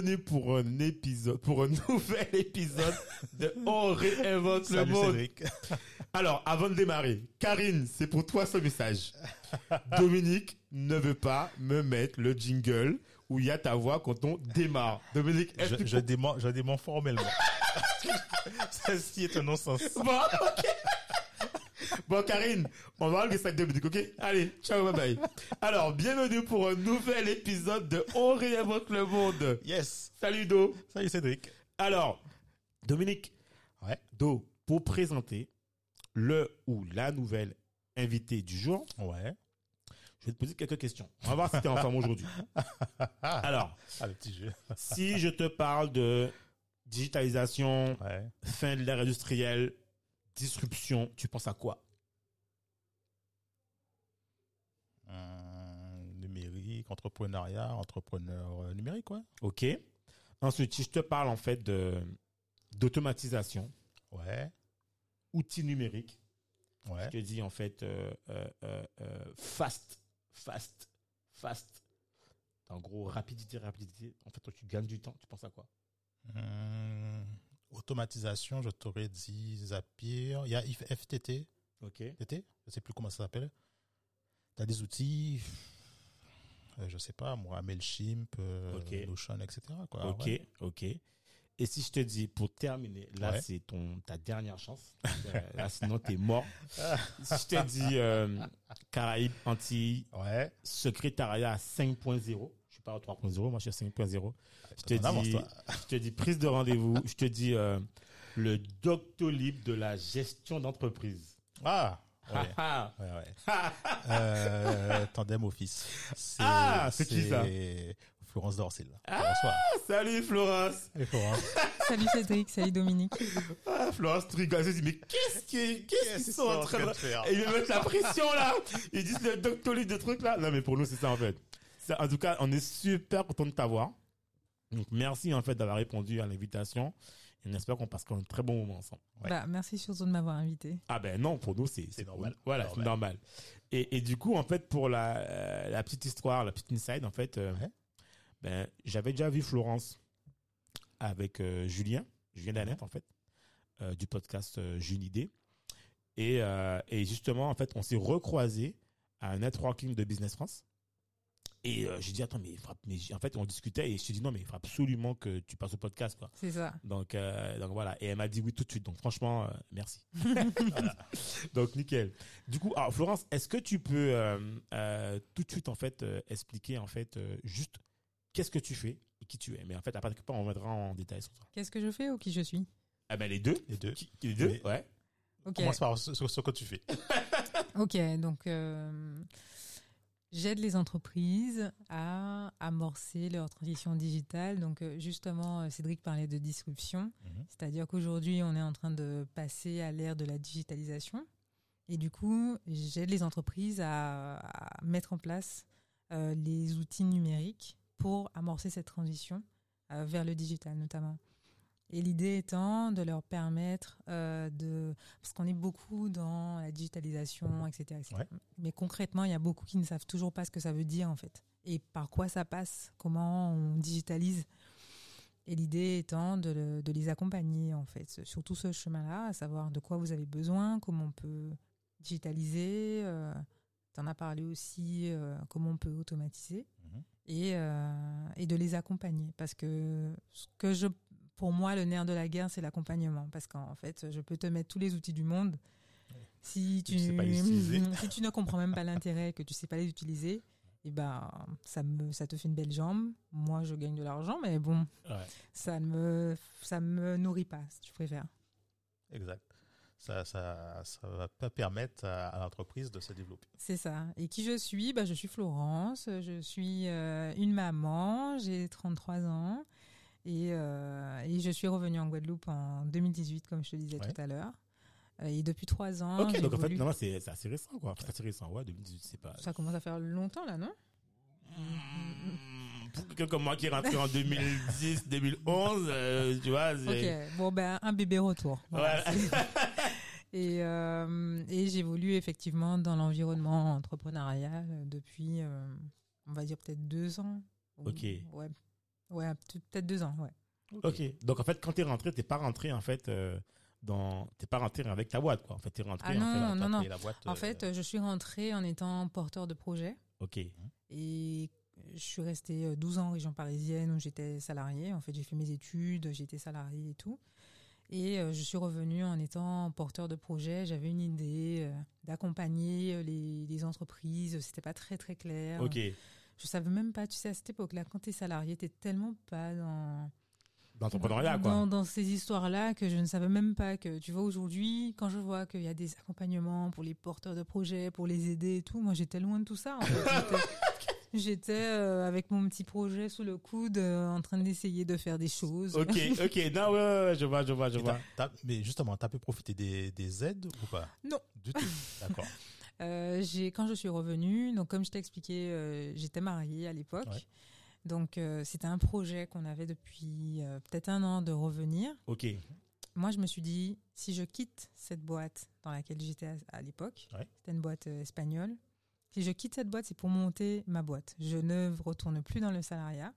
Bienvenue pour un épisode, pour un nouvel épisode de On réinvente le Salut monde. Cédric. Alors, avant de démarrer, Karine, c'est pour toi ce message. Dominique ne veut pas me mettre le jingle où il y a ta voix quand on démarre. Dominique, est-ce Je, que je, dément, je dément formellement. Ceci est un non-sens. Bon, ok. Bon, Karine, on va enlever ça de Dominique, ok? Allez, ciao, bye bye. Alors, bienvenue pour un nouvel épisode de On réinvente le monde. Yes. Salut, Do. Salut Cédric. Alors, Dominique, Ouais. Do, pour présenter le ou la nouvelle invitée du jour, Ouais. je vais te poser quelques questions. On va voir si tu es en forme aujourd'hui. Alors, Ah, le petit jeu. si je te parle de digitalisation, Ouais. fin de l'ère industrielle, disruption, tu penses à quoi? Hum, numérique, entrepreneuriat, entrepreneur euh, numérique, ouais. Ok. Ensuite, si je te parle en fait de d'automatisation, Ouais. outils numériques, Ouais. je te dis en fait euh, euh, euh, euh, fast, fast, fast. En gros, rapidité, rapidité. En fait, toi, tu gagnes du temps. Tu penses à quoi? Hum, automatisation, je t'aurais dit Zapier. Il y a FTT. Ok. TT Je sais plus comment ça s'appelle. Tu as des outils, euh, je sais pas, moi, Mailchimp, euh, Ok. Notion, etc. Quoi. ok, Ouais. ok. Et si je te dis, pour terminer, là, Ouais. c'est ton ta dernière chance. Euh, là, sinon, t'es mort. si je te dis euh, Caraïbes, Antilles, Ouais. secrétariat à 5.0. Je suis pas au 3.0, moi je suis à 5.0. Je te dis, je te dis prise de rendez-vous. je te dis euh, le Doctolib de la gestion d'entreprise. Ah, ouais. Ah, Ouais, ouais. Euh, Tandem Office. C'est- Ah, c'est qui ça? Florence Dorcel. Ah. Bonsoir. salut Florence. Salut Florence. Salut Cédric, salut Dominique. Ah, Florence tu rigoles. Je dis mais qu'est-ce qui- qu'est-ce qu'ils sont en train de faire? Et ils me mettent la pression là. Ils disent le Doctolib de trucs là. Non mais pour nous c'est ça en fait. Ça, en tout cas, on est super content de t'avoir. Donc merci en fait d'avoir répondu à l'invitation. Et on espère qu'on passera un très bon moment ensemble. Ouais. Bah, merci surtout de m'avoir invité. Ah ben non, pour nous c'est normal. Voilà, c'est normal. Et, et du coup, en fait, pour la, euh, la petite histoire, la petite inside, en fait, euh, Ouais. ben, j'avais déjà vu Florence avec euh, Julien, Julien Danette, en fait, euh, du podcast euh, Junidée. Et, euh, et justement, en fait, on s'est recroisé à un networking de Business France. Et euh, j'ai dit, attends, mais, il faut- mais j- en fait, on discutait et je lui ai dit, non, mais il faut absolument que tu passes au podcast, quoi. C'est ça. Donc, euh, donc voilà. Et elle m'a dit oui tout de suite. Donc franchement, euh, merci. Voilà. Donc nickel. Du coup, alors Florence, est-ce que tu peux euh, euh, tout de suite en fait euh, expliquer en fait euh, juste qu'est-ce que tu fais et qui tu es? Mais en fait, après on reviendra en détail sur toi. Qu'est-ce que je fais ou qui je suis? Ah ben les deux. Les deux. Qui- les deux? Oui. Ouais. Ok. Commence par ce, ce- ce que tu fais. Ok, donc euh, j'aide les entreprises à amorcer leur transition digitale. Donc euh, justement, euh, Cédric parlait de disruption, Mhm. c'est-à-dire qu'aujourd'hui, on est en train de passer à l'ère de la digitalisation. Et du coup, j'aide les entreprises à, à mettre en place euh, les outils numériques pour amorcer cette transition euh, vers le digital notamment. Et l'idée étant de leur permettre euh, de... Parce qu'on est beaucoup dans la digitalisation, etc. etc. Ouais. Mais concrètement, il y a beaucoup qui ne savent toujours pas ce que ça veut dire en fait. Et par quoi ça passe, comment on digitalise. Et l'idée étant de, le- de les accompagner en fait sur tout ce chemin-là, à savoir de quoi vous avez besoin, comment on peut digitaliser. Euh, tu en as parlé aussi, euh, comment on peut automatiser. Mhm. Et, euh, et de les accompagner. Parce que ce que je pour moi, le nerf de la guerre, c'est l'accompagnement. Parce qu'en fait, je peux te mettre tous les outils du monde. Si tu, Tu sais pas les utiliser. si tu ne comprends même pas l'intérêt, que tu sais pas les utiliser, et ben, ça, me, ça te fait une belle jambe. Moi, je gagne de l'argent, mais bon, Ouais. ça ne me, ça me nourrit pas, si tu préfères. Exact. ça, ça, ça va pas permettre à, à l'entreprise de se développer. C'est ça. Et qui je suis? Bah, Je suis Florence, je suis euh, une maman, j'ai 33 ans et, euh, et je suis revenue en Guadeloupe en 2018, comme je te disais Ouais. tout à l'heure. Euh, Et depuis trois ans, Ok, donc en fait, non, c'est assez récent, quoi. C'est assez récent, ouais, 2018, c'est pas. ça commence à faire longtemps là, non? Hmm, Pour quelqu'un comme moi qui est rentré en 2010, 2011, euh, tu vois. Ok, bon ben un bébé retour. Voilà. Ouais. Et, euh, et j'évolue effectivement dans l'environnement entrepreneurial depuis, on va dire peut-être deux ans. Ok. Ouais, ouais peut- peut-être deux ans, ouais. Ok. Donc en fait, quand t'es rentré, t'es pas rentré en fait euh, dans, t'es pas rentré avec ta boîte, quoi. En fait, t'es rentré. Ah en non, fait, T'as non, non. créé la boîte, En euh, fait, euh, je suis rentrée en étant porteur de projet Ok. et je suis restée euh, 12 ans en région parisienne où j'étais salariée. En fait, j'ai fait mes études, j'ai été salariée et tout. Et euh, je suis revenue en étant porteur de projet. J'avais une idée euh, d'accompagner euh, les, les entreprises. C'était pas très très clair. Ok. Je savais même pas, tu sais, à cette époque-là, quand tu es salarié, tu tellement pas dans, D'entrepreneuriat, dans, quoi. dans ces histoires-là que je ne savais même pas que, tu vois, aujourd'hui, quand je vois qu'il y a des accompagnements pour les porteurs de projets, pour les aider et tout, moi j'étais loin de tout ça. en fait. J'étais- euh, avec mon petit projet sous le coude euh, en train d'essayer de faire des choses. Ok, ok. Non, ouais, ouais, ouais, je vois, je vois, je et vois. t'as- t'as- mais justement, tu as pu profiter des, des aides ou pas? Non. Du tout. D'accord. Euh, j'ai quand je suis revenue, donc comme je t'ai expliqué, euh, j'étais mariée à l'époque. Ouais. Donc euh, c'était un projet qu'on avait depuis peut-être un an de revenir. Ok. Moi je me suis dit si je quitte cette boîte dans laquelle j'étais à, à l'époque, Ouais. c'était une boîte espagnole. Si je quitte cette boîte, c'est pour monter ma boîte. Je ne retourne plus dans le salariat.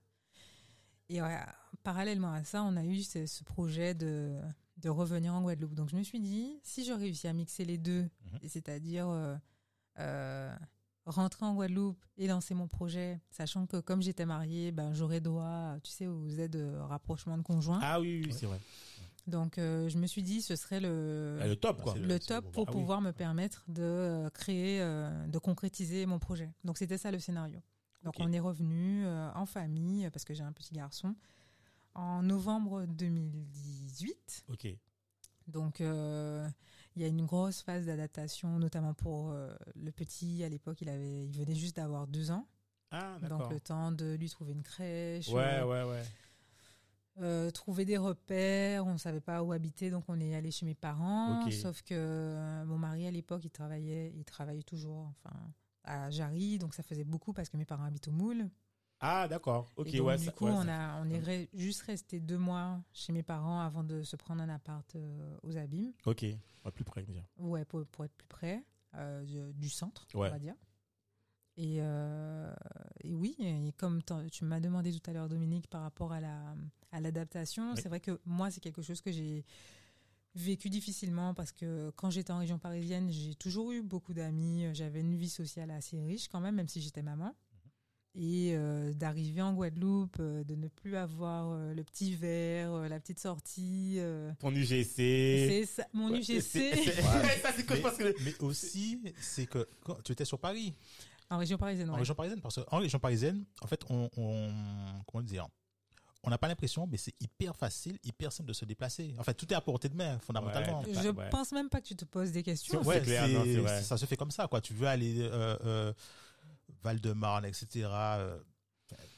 Et ouais, parallèlement à ça, on a eu ce, ce projet de, de revenir en Guadeloupe. Donc je me suis dit, si je réussis à mixer les deux, Mhm. c'est-à-dire euh, euh, rentrer en Guadeloupe et lancer mon projet, sachant que comme j'étais mariée, ben, j'aurais droit, tu sais, aux aides de rapprochement de conjoints. Ah oui, c'est vrai. Donc euh, je me suis dit, ce serait le, Ah, le top, quoi. Le top pour Ah oui. pouvoir me permettre de euh, créer, euh, de concrétiser mon projet. Donc c'était ça le scénario. Donc on est revenu euh, en famille, parce que j'ai un petit garçon, en novembre 2018. Ok. Donc euh, il y a une grosse phase d'adaptation, notamment pour euh, le petit. À l'époque, il avait, il venait juste d'avoir deux ans. Ah, Donc le temps de lui trouver une crèche. Ouais, euh, ouais, ouais. euh, trouver des repères, on savait pas où habiter, donc on est allé chez mes parents. Sauf que mon mari à l'époque, il travaillait, il travaillait toujours, enfin à Jarry, donc ça faisait beaucoup parce que mes parents habitent au Moule. Ah, d'accord. Ok, Et donc, ouais. du coup, ouais, on a, on est re- juste resté deux mois chez mes parents avant de se prendre un appart euh, aux Abîmes. Ok. Ouais, plus près, bien. Ouais, pour, pour être plus près euh, du, centre, Ouais. on va dire. Et, euh, et oui, et comme tu m'as demandé tout à l'heure, Dominique, par rapport à la à l'adaptation, Oui. c'est vrai que moi, c'est quelque chose que j'ai vécu difficilement parce que quand j'étais en région parisienne, j'ai toujours eu beaucoup d'amis, j'avais une vie sociale assez riche quand même, même si j'étais maman. Et euh, d'arriver en Guadeloupe, euh, de ne plus avoir euh, le petit verre, euh, la petite sortie. euh, Ton UGC. c'est ça, mon Ouais, UGC. c'est- c'est- Ouais. ça, c'est quoi Mais, parce que. mais aussi, c'est que quand tu étais sur Paris, En région parisienne, en ouais. région parisienne, parce qu'en région parisienne, en fait, on, on comment dire, on n'a pas l'impression, mais c'est hyper facile, hyper simple de se déplacer. En fait, tout est à portée de main, fondamentalement. Ouais. Je ouais. pense même pas que tu te poses des questions. C'est- Ouais, clair, c'est- non, c'est vrai. ça se fait comme ça, quoi. Tu veux aller euh, euh, Val-de-Marne, etc. euh,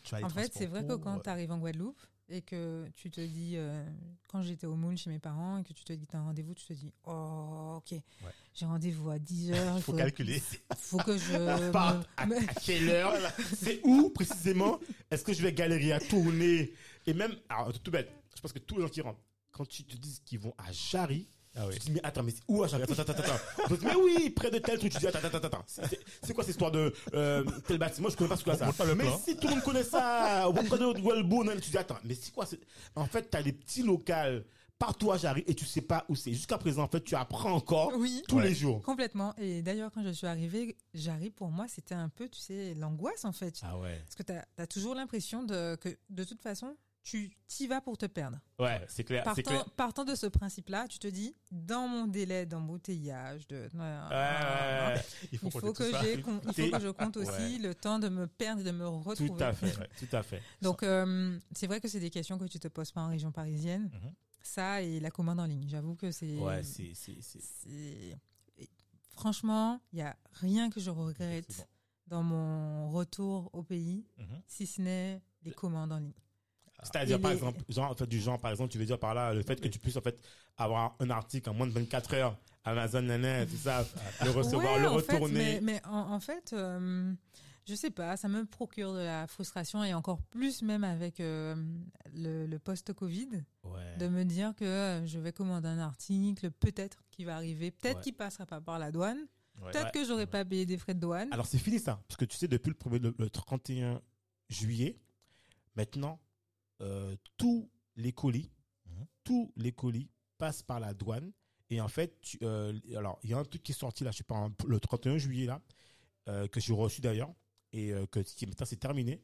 tu as les En fait, c'est vrai que quand pour, tu arrives en Guadeloupe et que tu te dis, euh, quand j'étais au Moule chez mes parents et que tu te dis que tu as un rendez-vous, tu te dis, oh, ok, j'ai rendez-vous à 10 heures. Il faut calculer. faut que je. Par- me- à, me- à quelle heure C'est où précisément Est-ce que je vais galérer à tourner? Et même, alors tout bête, je pense que tous les gens qui rentrent, quand tu te dis qu'ils vont à Jarry, Ah oui. tu te dis mais attends mais c'est où à Jarry Attends attends attends. mais oui, près de tel truc. Tu dis attends attends attends. attends. C'est- quoi cette histoire de euh, tel bâtiment? Je connais pas ce que c'est ça. Mais plan. si tout le monde connaît ça, on connaît Walbone, tu dis attends mais c'est quoi En fait, t'as des petits locaux partout à Jarry et tu sais pas où c'est. Jusqu'à présent, en fait, tu apprends encore Oui. tous Ouais. les jours. Complètement. Et d'ailleurs, quand je suis arrivée, j'arrive pour moi, c'était un peu, tu sais, l'angoisse en fait. Ah ouais. Parce que tu as, toujours l'impression de, que de toute façon, tu t'y vas pour te perdre. Ouais, c'est clair, Partant, clair. partant de ce principe-là, tu te dis, dans mon délai d'embouteillage, de. Ouais, ouais, ouais. Il faut, Il faut, que j'ai il faut que je compte aussi le temps de me perdre et de me retrouver. Tout à fait, tout à fait. Donc, euh, c'est vrai que c'est des questions que tu te poses pas en région parisienne. Mhm. ça et la commande en ligne. J'avoue que c'est. Ouais, c'est, c'est, Franchement, il y a rien que je regrette dans mon retour au pays, Mhm. si ce n'est les commandes en ligne. C'est-à-dire, par exemple, genre, en fait, du genre, par exemple, tu veux dire par là, le fait que tu puisses, en fait, avoir un article en moins de 24 heures, Amazon, nanana, tout ça, le recevoir, Ouais, le fait, retourner. mais, mais en, en fait, euh, je sais pas, ça me procure de la frustration et encore plus même avec euh, le, le post-Covid, Ouais. de me dire que euh, je vais commander un article, peut-être qu'il va arriver, peut-être Ouais. qu'il passera pas par la douane, peut-être que j'aurais pas payé des frais de douane. Alors, c'est fini, ça. Parce que tu sais, depuis le, premier, le, le 31 juillet, maintenant, euh, tous les colis, Mhm. tous les colis passent par la douane. Et en fait, tu- euh, alors, il y a un truc qui est sorti là, je sais pas, un- le 31 juillet là, euh, que j'ai reçu d'ailleurs, et que maintenant c'est terminé,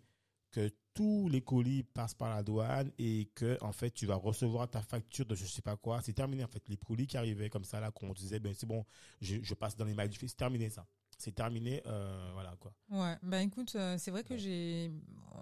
que tous les colis passent par la douane et que en fait tu vas recevoir ta facture de je sais pas quoi. C'est terminé en fait. Les colis qui arrivaient comme ça là, qu'on disait ben c'est bon, je, je passe dans les mailles du c'est terminé ça. C'est terminé, euh, voilà quoi. Ouais, ben écoute, euh, c'est vrai que j'ai euh,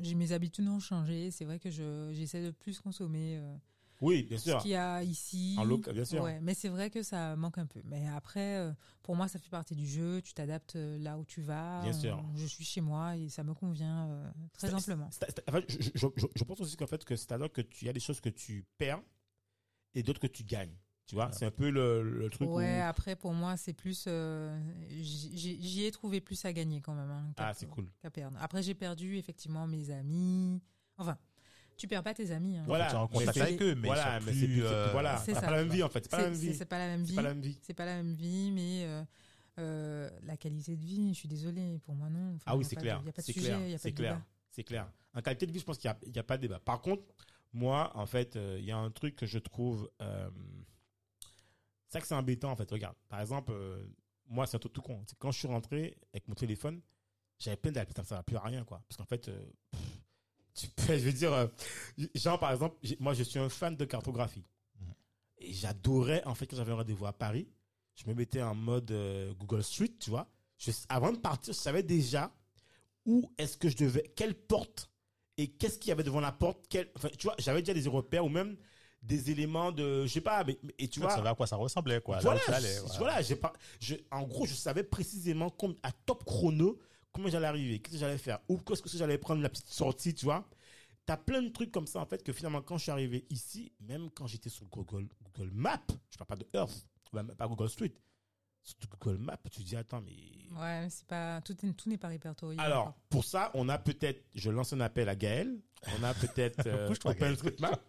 j'ai mes habitudes ont changé. C'est vrai que je j'essaie de plus consommer euh, Oui, bien ce sûr. qu'il y a ici. En local, bien sûr. Ouais, mais c'est vrai que ça manque un peu. Mais après, pour moi, ça fait partie du jeu. Tu t'adaptes là où tu vas. Bien sûr. Je suis chez moi et ça me convient très C'est- c'est- c'est- fait, je, je- je- je pense aussi qu'en fait que c'est-à-dire que tu y a des choses que tu perds et d'autres que tu gagnes. Tu vois, c'est un peu le, le truc Ouais, où après, pour moi, c'est plus. euh, j'y ai trouvé plus à gagner quand même. hein, ah c'est cool. qu'à perdre. Après, j'ai perdu effectivement mes amis. Enfin, tu perds pas tes amis. hein. Voilà, tu en mais contact c'est- avec eux, mais voilà, c'est plus, euh, voilà, C'est pas la même vie en fait, c'est pas la même vie, c'est pas la même c'est vie. pas la même vie. C'est pas la même vie, mais euh, euh, la qualité de vie, je suis désolée, pour moi non. Enfin, Ah oui, c'est clair, Il n'y a pas de c'est sujet, c'est clair, c'est clair. En qualité de vie, je pense qu'il n'y a, il y a pas de débat. Par contre, moi, en fait, euh, il y a un truc que je trouve, euh, ça que c'est embêtant en fait. Regarde, par exemple, euh, moi, c'est un truc tout con. Quand je suis rentré avec mon téléphone, j'avais plein d'appels, ça va plus à rien quoi. Parce qu'en fait, euh, pff, tu peux, je veux dire, euh, genre par exemple, moi, je suis un fan de cartographie. Mhm. Et j'adorais, en fait, quand j'avais un rendez-vous à Paris, je me mettais en mode Google Street, tu vois. Je, avant de partir, je savais déjà où est-ce que je devais, quelle porte et qu'est-ce qu'il y avait devant la porte. Quel, enfin, tu vois, j'avais déjà des repères ou même des éléments de, je sais pas, mais, et tu Tu vois. savais à quoi ça ressemblait, quoi. là Voilà, tu allais, voilà. voilà, j'ai pas, je, en gros, je savais précisément com- à top chrono comment j'allais arriver, qu'est-ce que j'allais faire, où qu'est-ce que j'allais prendre la petite sortie, tu vois. T'as plein de trucs comme ça, en fait, que finalement, quand je suis arrivé ici, même quand j'étais sur Google, Google Maps, je parle pas de Earth, ou même pas Google Street, sur Google Maps, tu te dis, attends, mais Ouais, c'est pas tout, est- tout n'est pas répertorié. alors, encore. pour ça, on a peut-être, je lance un appel à Gaël, on a peut-être euh. OpenStreetMap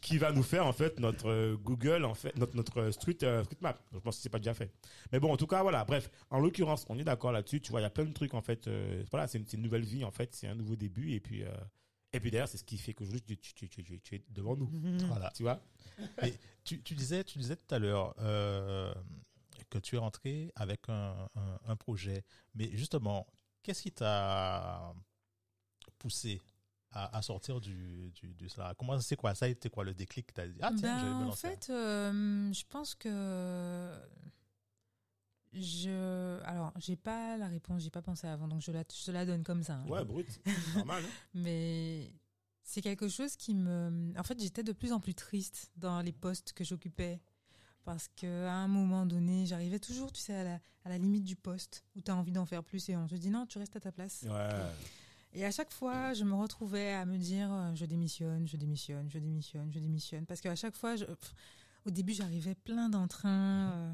qui va nous faire en fait notre euh, Google, en fait, notre, notre street, euh, streetmap. Je pense que c'est pas déjà fait. Mais bon, en tout cas, voilà, bref, en l'occurrence, on est d'accord là-dessus. Tu vois, il y a plein de trucs en fait. euh, voilà, c'est une, c'est une nouvelle vie en fait, c'est un nouveau début. Et puis, euh, et puis d'ailleurs, c'est ce qui fait qu'aujourd'hui, tu, tu, tu, tu, tu- tu es devant nous. Voilà. Tu vois? Et tu, tu disais, tu disais tout à l'heure euh, que tu es rentré avec un, un, un projet. Mais justement, qu'est-ce qui t'a poussé à, à sortir du, du, de cela? Comment c'est quoi? Ça a été quoi le déclic t'as dit? Ah tiens, Ben, je vais me en lancer. fait, euh, je pense que je. Alors, j'ai pas la réponse, j'ai pas pensé avant, donc je la, je te la donne comme ça. hein. Ouais, brut, normal. hein. Mais c'est quelque chose qui me. En fait, j'étais de plus en plus triste dans les postes que j'occupais. Parce qu'à un moment donné, j'arrivais toujours, tu sais, à la, à la limite du poste où tu as envie d'en faire plus et on te dit non, tu restes à ta place. Ouais. Et à chaque fois, je me retrouvais à me dire euh, je démissionne, je démissionne, je démissionne, je démissionne. Parce qu'à chaque fois, je- pff, au début, j'arrivais plein d'entrain, euh,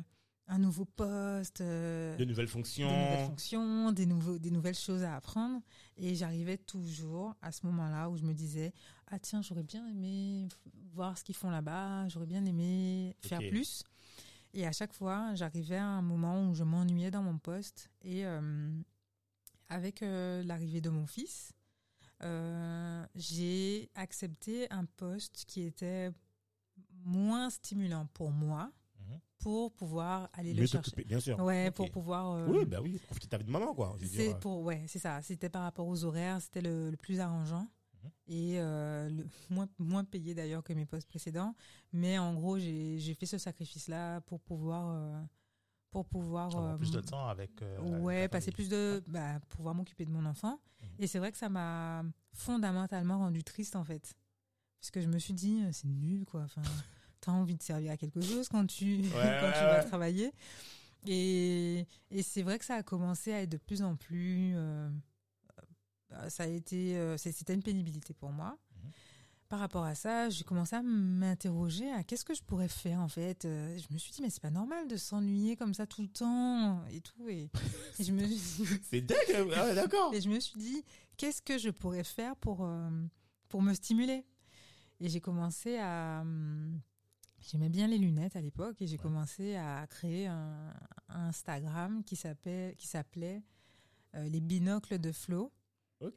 un nouveau poste, euh, De nouvelles des fonctions. nouvelles fonctions, des, nouveaux, des nouvelles choses à apprendre. Et j'arrivais toujours à ce moment-là où je me disais Ah, tiens, j'aurais bien aimé voir ce qu'ils font là-bas, j'aurais bien aimé faire plus. Et à chaque fois, j'arrivais à un moment où je m'ennuyais dans mon poste. Et euh, avec euh, l'arrivée de mon fils, j'ai accepté un poste qui était moins stimulant pour moi. Pour pouvoir aller le chercher. bien sûr. Ouais, pour pouvoir. euh, Oui, bah oui, profiter de ta vie de maman, quoi. C'est euh. pour ouais, c'est ça. C'était par rapport aux horaires, c'était le, le plus arrangeant Mhm. et euh, le moins moins payé d'ailleurs que mes postes précédents. Mais en gros, j'ai fait ce sacrifice là pour pouvoir pour pouvoir plus de temps avec. avec ouais passer plus de bah, pouvoir m'occuper de mon enfant. Mhm. Et c'est vrai que ça m'a fondamentalement rendu triste en fait, parce que je me suis dit c'est nul quoi. Enfin as envie de servir à quelque chose quand tu, quand Ouais, tu vas travailler. Et, et c'est vrai que ça a commencé à être de plus en plus. euh, euh, ça a été, euh, c'était une pénibilité pour moi. Mhm. Par rapport à ça, j'ai commencé à m'interroger à qu'est-ce que je pourrais faire en fait. Euh, Je me suis dit mais c'est pas normal de s'ennuyer comme ça tout le temps et tout. Et, et je me C'est dingue. Ah ouais, d'accord. et je me suis dit, qu'est-ce que je pourrais faire pour, pour me stimuler? Et j'ai commencé à... J'aimais bien les lunettes à l'époque et j'ai commencé à créer un, un Instagram qui s'appelait qui s'appelait euh, les binocles de Flo.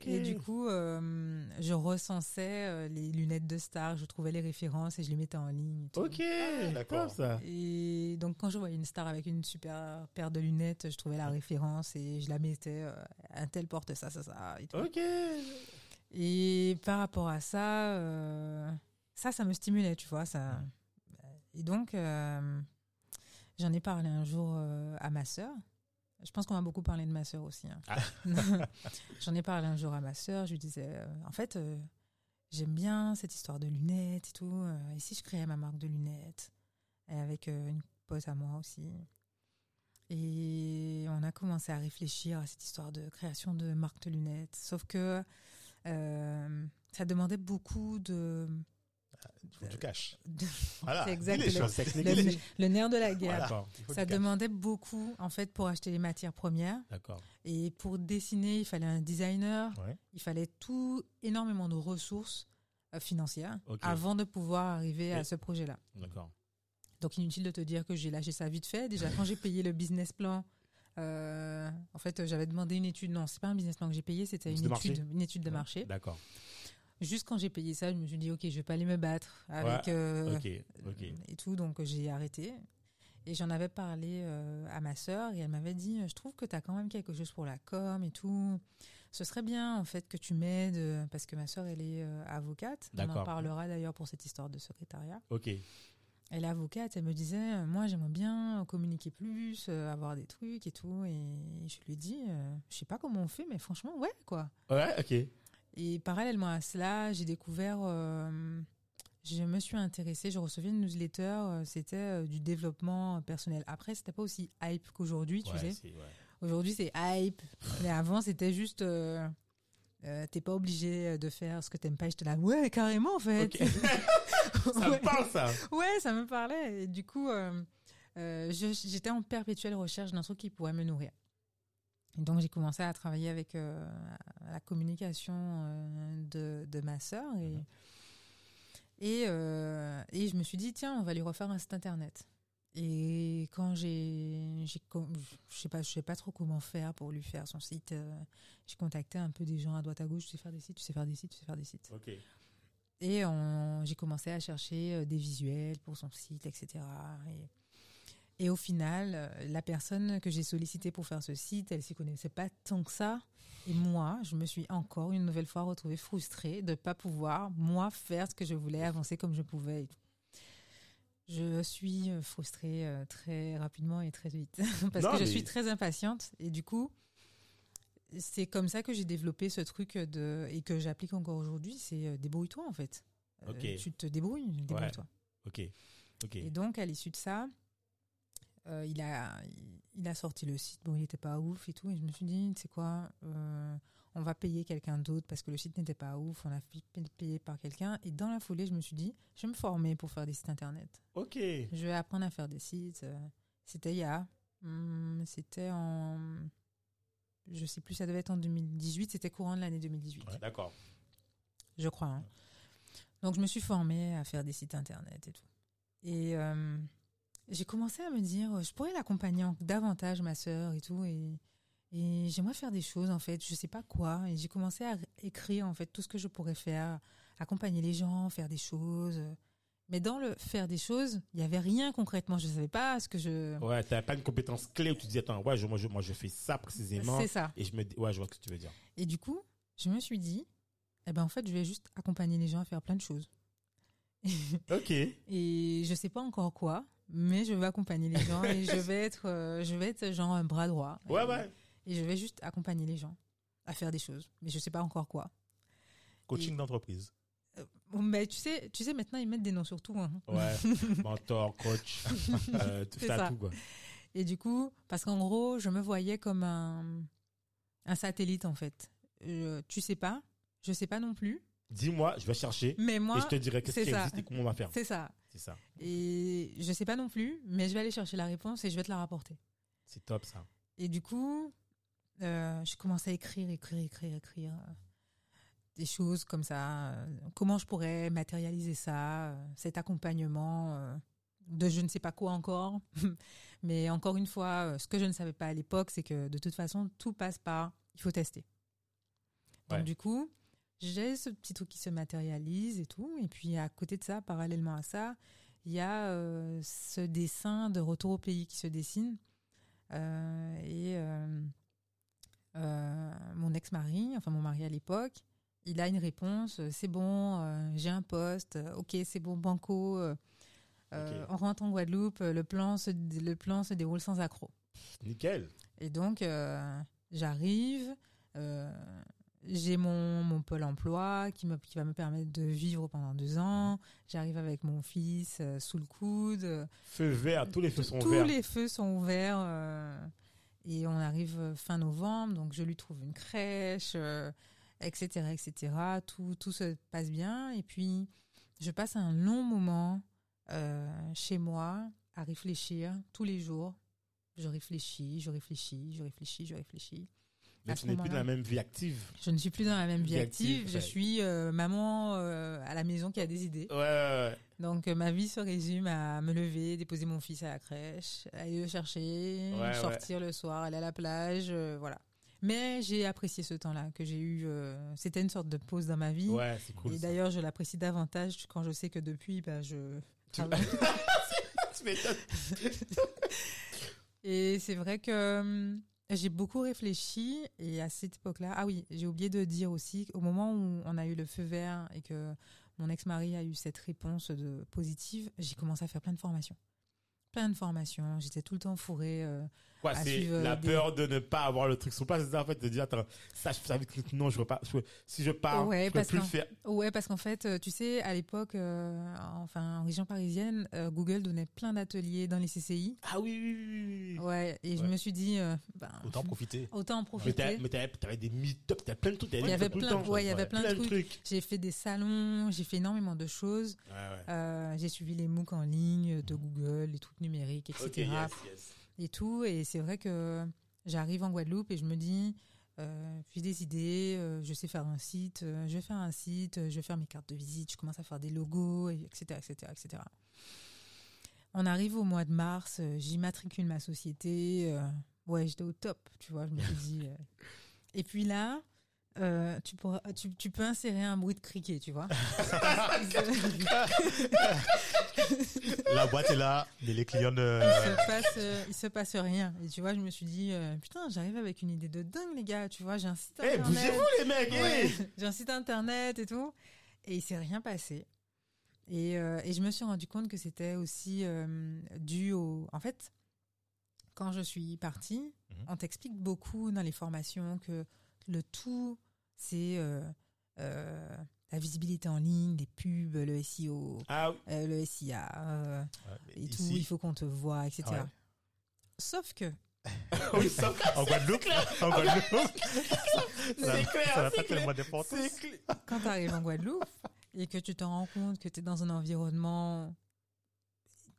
Et du coup, euh, je recensais euh, les lunettes de star, je trouvais les références et je les mettais en ligne. et tout. Ok, d'accord ça. Et donc, quand je voyais une star avec une super paire de lunettes, je trouvais la référence et je la mettais. euh, un tel porte ça, ça, ça. Et, tout. Ok. Et par rapport à ça, euh, ça, ça me stimulait, tu vois. Ça. Et donc, euh, j'en ai parlé un jour euh, à ma sœur. Je pense qu'on a beaucoup parlé de ma sœur aussi. hein. Ah. j'en ai parlé un jour à ma sœur. Je lui disais, euh, en fait, j'aime bien cette histoire de lunettes et tout. et si je créais ma marque de lunettes et avec une pote à moi aussi. Et on a commencé à réfléchir à cette histoire de création de marque de lunettes. Sauf que euh, ça demandait beaucoup de. Il faut du cash. Voilà. C'est exact, les le- choses. le, le nerf de la guerre. Ça cash. demandait beaucoup, en fait, pour acheter les matières premières. D'accord. Et pour dessiner, il fallait un designer. Ouais. Il fallait tout, énormément de ressources euh, financières avant de pouvoir arriver à ce projet-là. D'accord. Donc inutile de te dire que j'ai lâché ça vite fait. Déjà quand j'ai payé le business plan, euh, en fait j'avais demandé une étude. Non, c'est pas un business plan que j'ai payé, c'était une étude, une étude de marché. D'accord. Juste quand j'ai payé ça, je me suis dit ok, je vais pas aller me battre avec Ouais, euh, et tout, donc j'ai arrêté. Et j'en avais parlé euh, à ma sœur et elle m'avait dit je trouve que tu as quand même quelque chose pour la com et tout. Ce serait bien en fait que tu m'aides euh, parce que ma sœur elle est euh, avocate. On en parlera d'ailleurs pour cette histoire de secrétariat. Ok. Elle est avocate, elle me disait, euh, moi j'aimerais bien communiquer plus, euh, avoir des trucs et tout. Et je lui ai dit, euh, je sais pas comment on fait, mais franchement, ouais, quoi. Ouais. Ok. Et parallèlement à cela, j'ai découvert, euh, je me suis intéressée, je recevais une newsletter, euh, c'était euh, du développement personnel. Après, c'était pas aussi hype qu'aujourd'hui, tu Ouais, sais. ouais. Aujourd'hui, c'est hype. Mais avant, c'était juste, euh, euh, t'es pas obligé de faire ce que t'aimes pas. Et j'étais là, ouais, carrément, en fait. Ok. Ça Ouais. me parle ça. Ouais, ça me parlait. Et du coup, j'étais en perpétuelle recherche d'un truc qui pourrait me nourrir. Et donc, j'ai commencé à travailler avec euh, la communication euh, de, de ma sœur. Et, Mhm. et, euh, et je me suis dit, tiens, on va lui refaire un site internet. Et quand j'ai, je sais pas, je sais pas trop comment faire pour lui faire son site. j'ai contacté un peu des gens à droite à gauche. Tu sais faire des sites, tu sais faire des sites, tu sais faire des sites. Ok. Et j'ai commencé à chercher des visuels pour son site, etc. Et, et au final, euh, la personne que j'ai sollicitée pour faire ce site, elle s'y connaissait pas tant que ça. Et moi, je me suis encore une nouvelle fois retrouvée frustrée de pas pouvoir, moi, faire ce que je voulais, avancer comme je pouvais. et tout. Je suis euh, frustrée euh, très rapidement et très vite parce Non, que je mais- suis très impatiente et du coup, c'est comme ça que j'ai développé ce truc de et que j'applique encore aujourd'hui. C'est débrouille-toi en fait. Euh, Ok. tu te débrouilles, débrouille-toi. Ok. Ok. Et donc à l'issue de ça, euh, il a il a sorti le site. Bon, il était pas ouf et tout. Et je me suis dit, sais quoi, euh, on va payer quelqu'un d'autre parce que le site n'était pas ouf. On a fi- payé par quelqu'un. Et dans la foulée, je me suis dit, je vais me former pour faire des sites internet. Ok. Je vais apprendre à faire des sites. euh, C'était il y a, hum, c'était en, je sais plus, ça devait être en 2018. C'était courant de l'année 2018 Ouais. D'accord. je crois. hein. Donc je me suis formée à faire des sites internet et tout. Et euh, j'ai commencé à me dire, je pourrais l'accompagner davantage, ma sœur et tout. Et, et j'aimerais faire des choses en fait, je sais pas quoi. Et j'ai commencé à écrire en fait tout ce que je pourrais faire, accompagner les gens, faire des choses. Mais dans le faire des choses, il y avait rien concrètement. Je savais pas ce que je. Ouais, t'as pas une compétence clé où tu dis attends, ouais, je, moi, je, moi, je fais ça précisément. C'est ça. Et je me dis, ouais, je vois ce que tu veux dire. Et du coup, je me suis dit, eh ben en fait, je vais juste accompagner les gens à faire plein de choses. Ok. Et je sais pas encore quoi, mais je vais accompagner les gens et je vais être, euh, je vais être genre un bras droit. Ouais, et, ouais. Et je vais juste accompagner les gens à faire des choses, mais je sais pas encore quoi. Coaching d'entreprise. Bon, mais tu sais, tu sais, maintenant, ils mettent des noms sur tout. hein. Ouais, mentor, coach, euh, tout ça, ça. tout quoi. Et du coup, parce qu'en gros, je me voyais comme un, un satellite, en fait. Euh, tu sais pas, je sais pas non plus. Dis-moi, je vais chercher Mais et moi, je te dirai qu'est-ce qui ça. existe et comment on va faire. c'est ça. C'est ça. Et je sais pas non plus, mais je vais aller chercher la réponse et je vais te la rapporter. C'est top ça. Et du coup, euh, je commence à écrire, écrire, écrire, écrire euh, des choses comme ça. euh, comment je pourrais matérialiser ça, cet accompagnement de je ne sais pas quoi encore. Mais encore une fois, ce que je ne savais pas à l'époque, c'est que de toute façon, tout passe par il faut tester. Donc Ouais. du coup, j'ai ce petit truc qui se matérialise et tout. Et puis à côté de ça, parallèlement à ça, il y a euh, ce dessin de retour au pays qui se dessine. Euh, et euh, mon ex-mari, enfin mon mari à l'époque, il a une réponse, c'est bon, j'ai un poste, ok, c'est bon, banco, euh, euh, Ok. on rentre en Guadeloupe, le plan se, le plan se déroule sans accroc. Nickel. Et donc, j'arrive, euh, j'ai mon, mon pôle emploi qui, me, qui va me permettre de vivre pendant deux ans. J'arrive avec mon fils euh, sous le coude. Feu vert, tous les feux sont tous verts. les feux sont ouverts. euh, et on arrive euh, fin novembre, donc je lui trouve une crèche, euh, etc., etc. Tout, tout se passe bien. Et puis, je passe un long moment chez moi à réfléchir tous les jours. Je réfléchis, je réfléchis, je réfléchis, je réfléchis. Tu n'es plus dans la même vie active. Je ne suis plus dans la même vie Vie active. active, Je ouais. suis euh, maman euh, à la maison qui a des idées. Ouais. Donc euh, ma vie se résume à me lever, déposer mon fils à la crèche, aller le chercher, sortir le soir, aller à la plage, voilà. Mais j'ai apprécié ce temps-là que j'ai eu. euh, C'était une sorte de pause dans ma vie. Ouais, c'est cool. Et d'ailleurs, je l'apprécie davantage quand je sais que depuis, bah, je. Tu m'étonnes. Et c'est vrai que hum, j'ai beaucoup réfléchi et à cette époque-là, ah oui, j'ai oublié de dire aussi qu'au moment où on a eu le feu vert et que mon ex-mari a eu cette réponse de positive, j'ai commencé à faire plein de formations. Plein de formations, j'étais tout le temps fourrée. euh, Quoi, c'est suivre, la des- peur de ne pas avoir le truc sur place, c'est ça en fait, de dire attends, ça je savais que non, je veux pas je- si je pars, Ouais, je peux plus le faire. Ouais, parce qu'en fait, euh, tu sais, à l'époque, euh, enfin en région parisienne, euh, Google donnait plein d'ateliers dans les CCI. Ah oui oui oui. Ouais, et je me suis dit, euh, ben, Autant profiter. autant en profiter. t'as- mais t'avais t'avais des meet-up, t'avais plein de trucs, t'avais Il y avait plein- ouais, il y avait plein de trucs. J'ai fait des salons, j'ai fait énormément de choses. Ouais, ouais. Euh, j'ai suivi les MOOC en ligne de Google, les trucs numériques, etc. Ok, yes, yes. Et tout. Et c'est vrai que j'arrive en Guadeloupe et je me dis, euh, j'ai des idées, euh, je sais faire un site, euh, je vais faire un site, je vais faire mes cartes de visite, je commence à faire des logos, et etc., etc., etc. On arrive au mois de mars, j'immatricule ma société. ouais, j'étais au top, tu vois, je me suis dit. Et puis là, euh, tu, pourras, tu, tu peux insérer un bruit de criquet, tu vois. La boîte est là, mais les clients ne. il se passe euh, il se passe rien et tu vois je me suis dit euh, putain j'arrive avec une idée de dingue les gars tu vois j'ai un site Eh, internet bougez-vous les mecs, Ouais, eh j'ai un site internet et tout et il s'est rien passé et, euh, et je me suis rendu compte que c'était aussi dû au en fait quand je suis partie Mhm. on t'explique beaucoup dans les formations que le tout c'est euh, euh, la visibilité en ligne les pubs le SEO Ah oui. euh, le SIA euh, Ouais, et tout, il faut qu'on te voit, etc. Ouais. Sauf que, Oui, ça- en Guadeloupe, en Guadeloupe, ça C'est ça clair, n'a c'est pas clair. clair. quand tu arrives en Guadeloupe et que tu te rends compte que tu es dans un environnement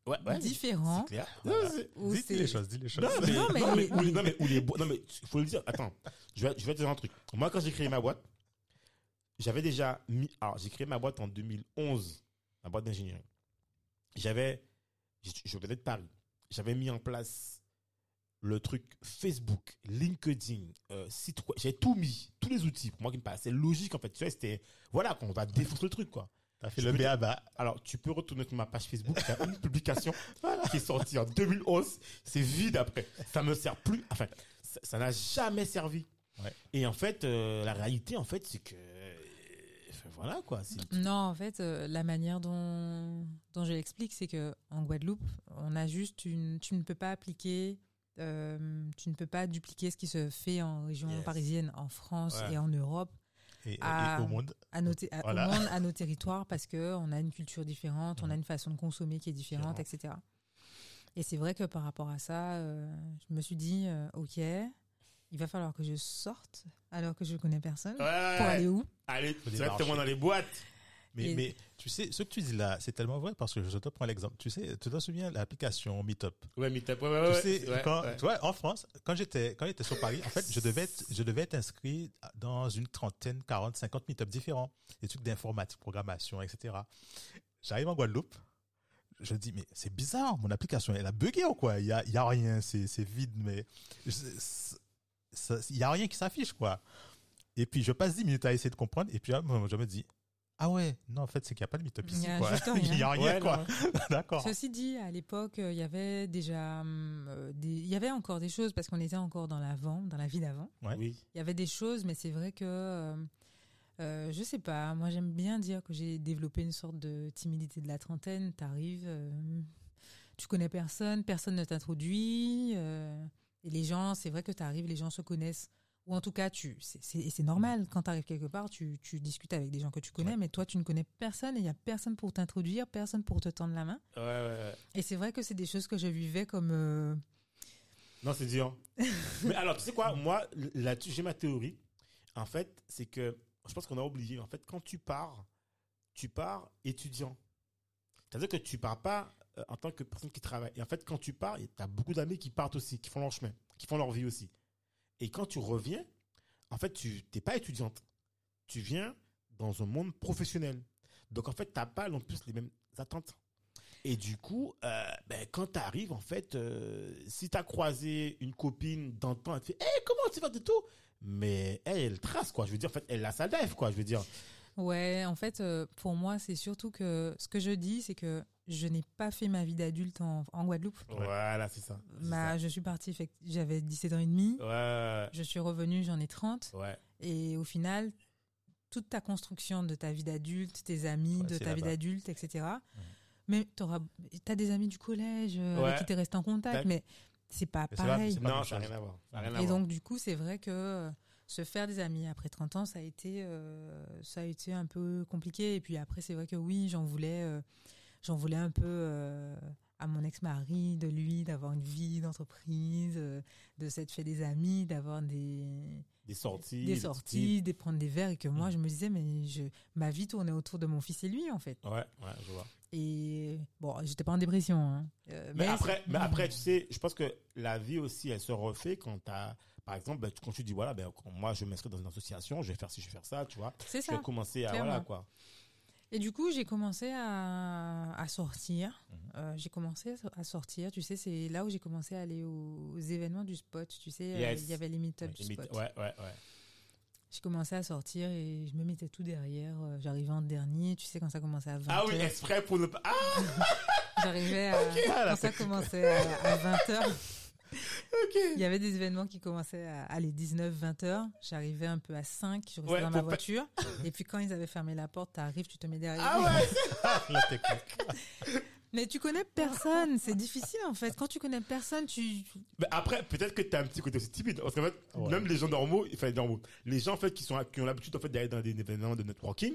Ouais, ouais. différent, C'est clair. Voilà. C'est- Dis, les choses, dis les choses. Non, mais, Non, mais non, mais, les- ou les- non, mais, ou les bo- non, mais, il faut le dire. Attends, je vais, je vais te dire un truc. Moi, quand j'ai créé ma boîte, j'avais déjà mis, alors, j'ai créé ma boîte en 2011, ma boîte d'ingénierie. J'avais, je, je venais de Paris. J'avais mis en place le truc Facebook, LinkedIn, euh, site web. J'avais tout mis, tous les outils. Pour moi, qui me paraissait logique, en fait. Tu vois, c'était, voilà, qu'on va défoncer le truc, quoi. T'as fait Je le te- béaba. Alors, tu peux retourner sur ma page Facebook, il y a une publication qui est sortie en 2011. C'est vide après. Ça me sert plus. Enfin, ça ça n'a jamais servi. Ouais. Et en fait, euh, la réalité, en fait, c'est que. euh, enfin, voilà, quoi. c'est- non, en fait, euh, la manière dont, dont je l'explique, c'est que en Guadeloupe, on a juste une. Tu ne peux pas appliquer. euh, tu ne peux pas dupliquer ce qui se fait en région Yes. parisienne, en France Ouais. et en Europe. Et, et à- au monde. à nos, te- à- Voilà. au monde, à nos territoires, parce que on a une culture différente, on a une façon de consommer qui est différente, etc. Et c'est vrai que par rapport à ça, euh, je me suis dit, euh, ok, il va falloir que je sorte alors que je connais personne. Ouais, Pour ouais. aller où? Allez, Faut directement dans les boîtes. Mais, Et- mais tu sais, ce que tu dis là, c'est tellement vrai parce que je te prends l'exemple. Tu sais, tu te souviens de l'application Meetup? Ouais, Meetup. Ouais, ouais, Tu ouais. sais, ouais, quand, ouais. tu vois, en France, quand j'étais, quand j'étais sur Paris, en fait, je devais être, je devais être inscrit dans une trentaine, 40, 50 meetups différents. Des trucs d'informatique, programmation, etc. J'arrive en Guadeloupe. Je dis, mais c'est bizarre, mon application, elle a bugué ou quoi? Il y a, il y a rien, c'est, c'est vide, mais il y a rien qui s'affiche, quoi. Et puis, je passe 10 minutes à essayer de comprendre, et puis, je me dis, ah ouais, non, en fait, c'est qu'il n'y a pas de meetup Il y ici, a rien. Il y a rien, Ouais, quoi. D'accord. Ceci dit, à l'époque, euh, il y avait déjà, hum, euh, des, il y avait encore des choses parce qu'on était encore dans l'avant, dans la vie d'avant. Ouais. Oui. Il y avait des choses, mais c'est vrai que, euh, euh, je sais pas, moi j'aime bien dire que j'ai développé une sorte de timidité de la trentaine. T'arrives, euh, tu connais personne, personne ne t'introduit, euh, et les gens, c'est vrai que t'arrives, les gens se connaissent. Ou en tout cas, tu, c'est, normal, quand tu arrives quelque part, tu, tu discutes avec des gens que tu connais, Ouais. mais toi, tu ne connais personne et il n'y a personne pour t'introduire, personne pour te tendre la main. Ouais, ouais, ouais. Et c'est vrai que c'est des choses que je vivais comme. euh, Non, c'est dur. Mais alors, tu sais quoi, moi, là-dessus, j'ai ma théorie. En fait, c'est que je pense qu'on a oublié. En fait, quand tu pars, tu pars étudiant. C'est-à-dire que tu pars pas euh, en tant que personne qui travaille. Et en fait, quand tu pars, tu as beaucoup d'amis qui partent aussi, qui font leur chemin, qui font leur vie aussi. Et quand tu reviens, en fait, tu n'es pas étudiante. Tu viens dans un monde professionnel. Donc, en fait, tu n'as pas non plus les mêmes attentes. Et du coup, euh, ben, quand tu arrives, en fait, euh, si tu as croisé une copine dans le temps, elle te fait Hey, comment tu vas de tout Mais elle, trace, quoi. Je veux dire, en fait, elle a sa life, quoi. Je veux dire. Ouais, en fait, euh, pour moi, c'est surtout que ce que je dis, c'est que je n'ai pas fait ma vie d'adulte en, en Guadeloupe. Voilà, c'est ça. c'est Ma, je suis partie, j'avais 17 ans et demi. ça. Ouais, Je suis revenue, j'en ai 30. ouais. Et au final, toute ta construction de ta vie d'adulte, tes amis, Ouais, de ta vie d'adulte, etc. Mais tu as des amis du collège euh, Ouais. avec qui tu restes en contact, Tac. mais c'est pas Mais c'est pas- pareil. pas Non, ça n'a rien à voir. Ça à Et voir. donc, du coup, c'est vrai que euh, se faire des amis après 30 ans, ça a été, euh, ça a été un peu compliqué. Et puis après, c'est vrai que oui, j'en voulais, euh, j'en voulais un peu euh, à mon ex-mari, de lui, d'avoir une vie d'entreprise, euh, de s'être fait des amis, d'avoir des, des sorties. des sorties, de prendre des verres. Et que moi, je me disais, mais je, ma vie tournait autour de mon fils et lui, en fait. Ouais, ouais, je vois. Et bon, j'étais pas en dépression. hein. Euh, Mais, après, mais après, tu sais, je pense que la vie aussi, elle se refait quand t'as, par exemple, ben, quand tu dis, voilà, ben, moi, je m'inscris dans une association, je vais faire ci, je vais faire ça, tu vois. c'est Je ça. vais commencer à, clairement. voilà, quoi. Et du coup, j'ai commencé à, à sortir. Mhm. Euh, j'ai commencé à sortir. Tu sais, c'est là où j'ai commencé à aller aux, aux événements du spot. Tu sais, euh, Yes. il y avait les meet-up Ouais, du limite- spot. ouais, ouais, ouais. J'ai commencé à sortir et je me mettais tout derrière. Euh, J'arrivais en dernier. Tu sais, quand ça commençait à 20 Ah oui, exprès pour ne pas, ah, J'arrivais à, Ah, la quand ça commençait à, à 20 heures. Il y avait des événements qui commençaient à aller 19, 20 heures. J'arrivais un peu à 5. Je restais Ouais, dans ma pas- voiture. Et puis quand ils avaient fermé la porte, t'arrives, tu te mets derrière. Ah ouais. la technique. Mais tu connais personne. C'est difficile, en fait. Quand tu connais personne, tu, Mais après, peut-être que tu as un petit côté aussi timide. Parce qu'en fait, Ouais. même les gens normaux, enfin, normaux, les gens, en fait, qui sont, qui ont l'habitude, en fait, d'aller dans des événements de networking,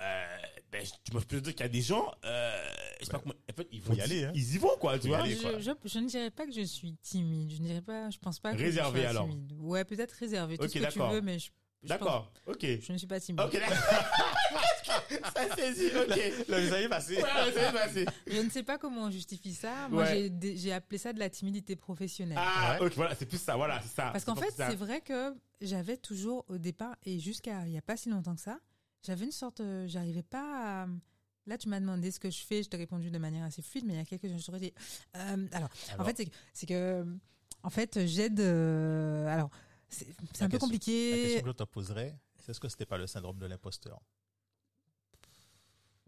euh, ben, tu peux te dire qu'il y a des gens, euh, je sais pas comment, en fait, ils vont Faut y aller, hein. Ils y vont, quoi, tu vois. aller. quoi. Je, je, je ne dirais pas que je suis timide. Je ne dirais pas. Je pense pas. Que Réservé, je sois alors. timide. Ouais, peut-être réservé. Tout Ok, ce que tu d'accord. veux, mais je. je D'accord. Ok. Je ne suis pas timide. Ok, d'accord. ça saisit, ok. Là, vous avez passé. Ouais, y est passé. Je ne sais pas comment on justifie ça. Moi, Ouais. j'ai appelé ça de la timidité professionnelle. Ah, Ouais. ok, voilà, c'est plus ça, voilà, c'est ça. Parce qu'en fait, c'est vrai que j'avais toujours au départ, et jusqu'à il n'y a pas si longtemps que ça, j'avais une sorte. euh, J'arrivais pas à. Là, tu m'as demandé ce que je fais, je t'ai répondu de manière assez fluide, mais il y a quelques jours, je t'aurais dit. euh, alors, en fait, c'est que- c'est que. En fait, j'aide. euh, alors, c'est un peu question- La compliqué. question que je te poserais, c'est est-ce que c'était pas le syndrome de l'imposteur?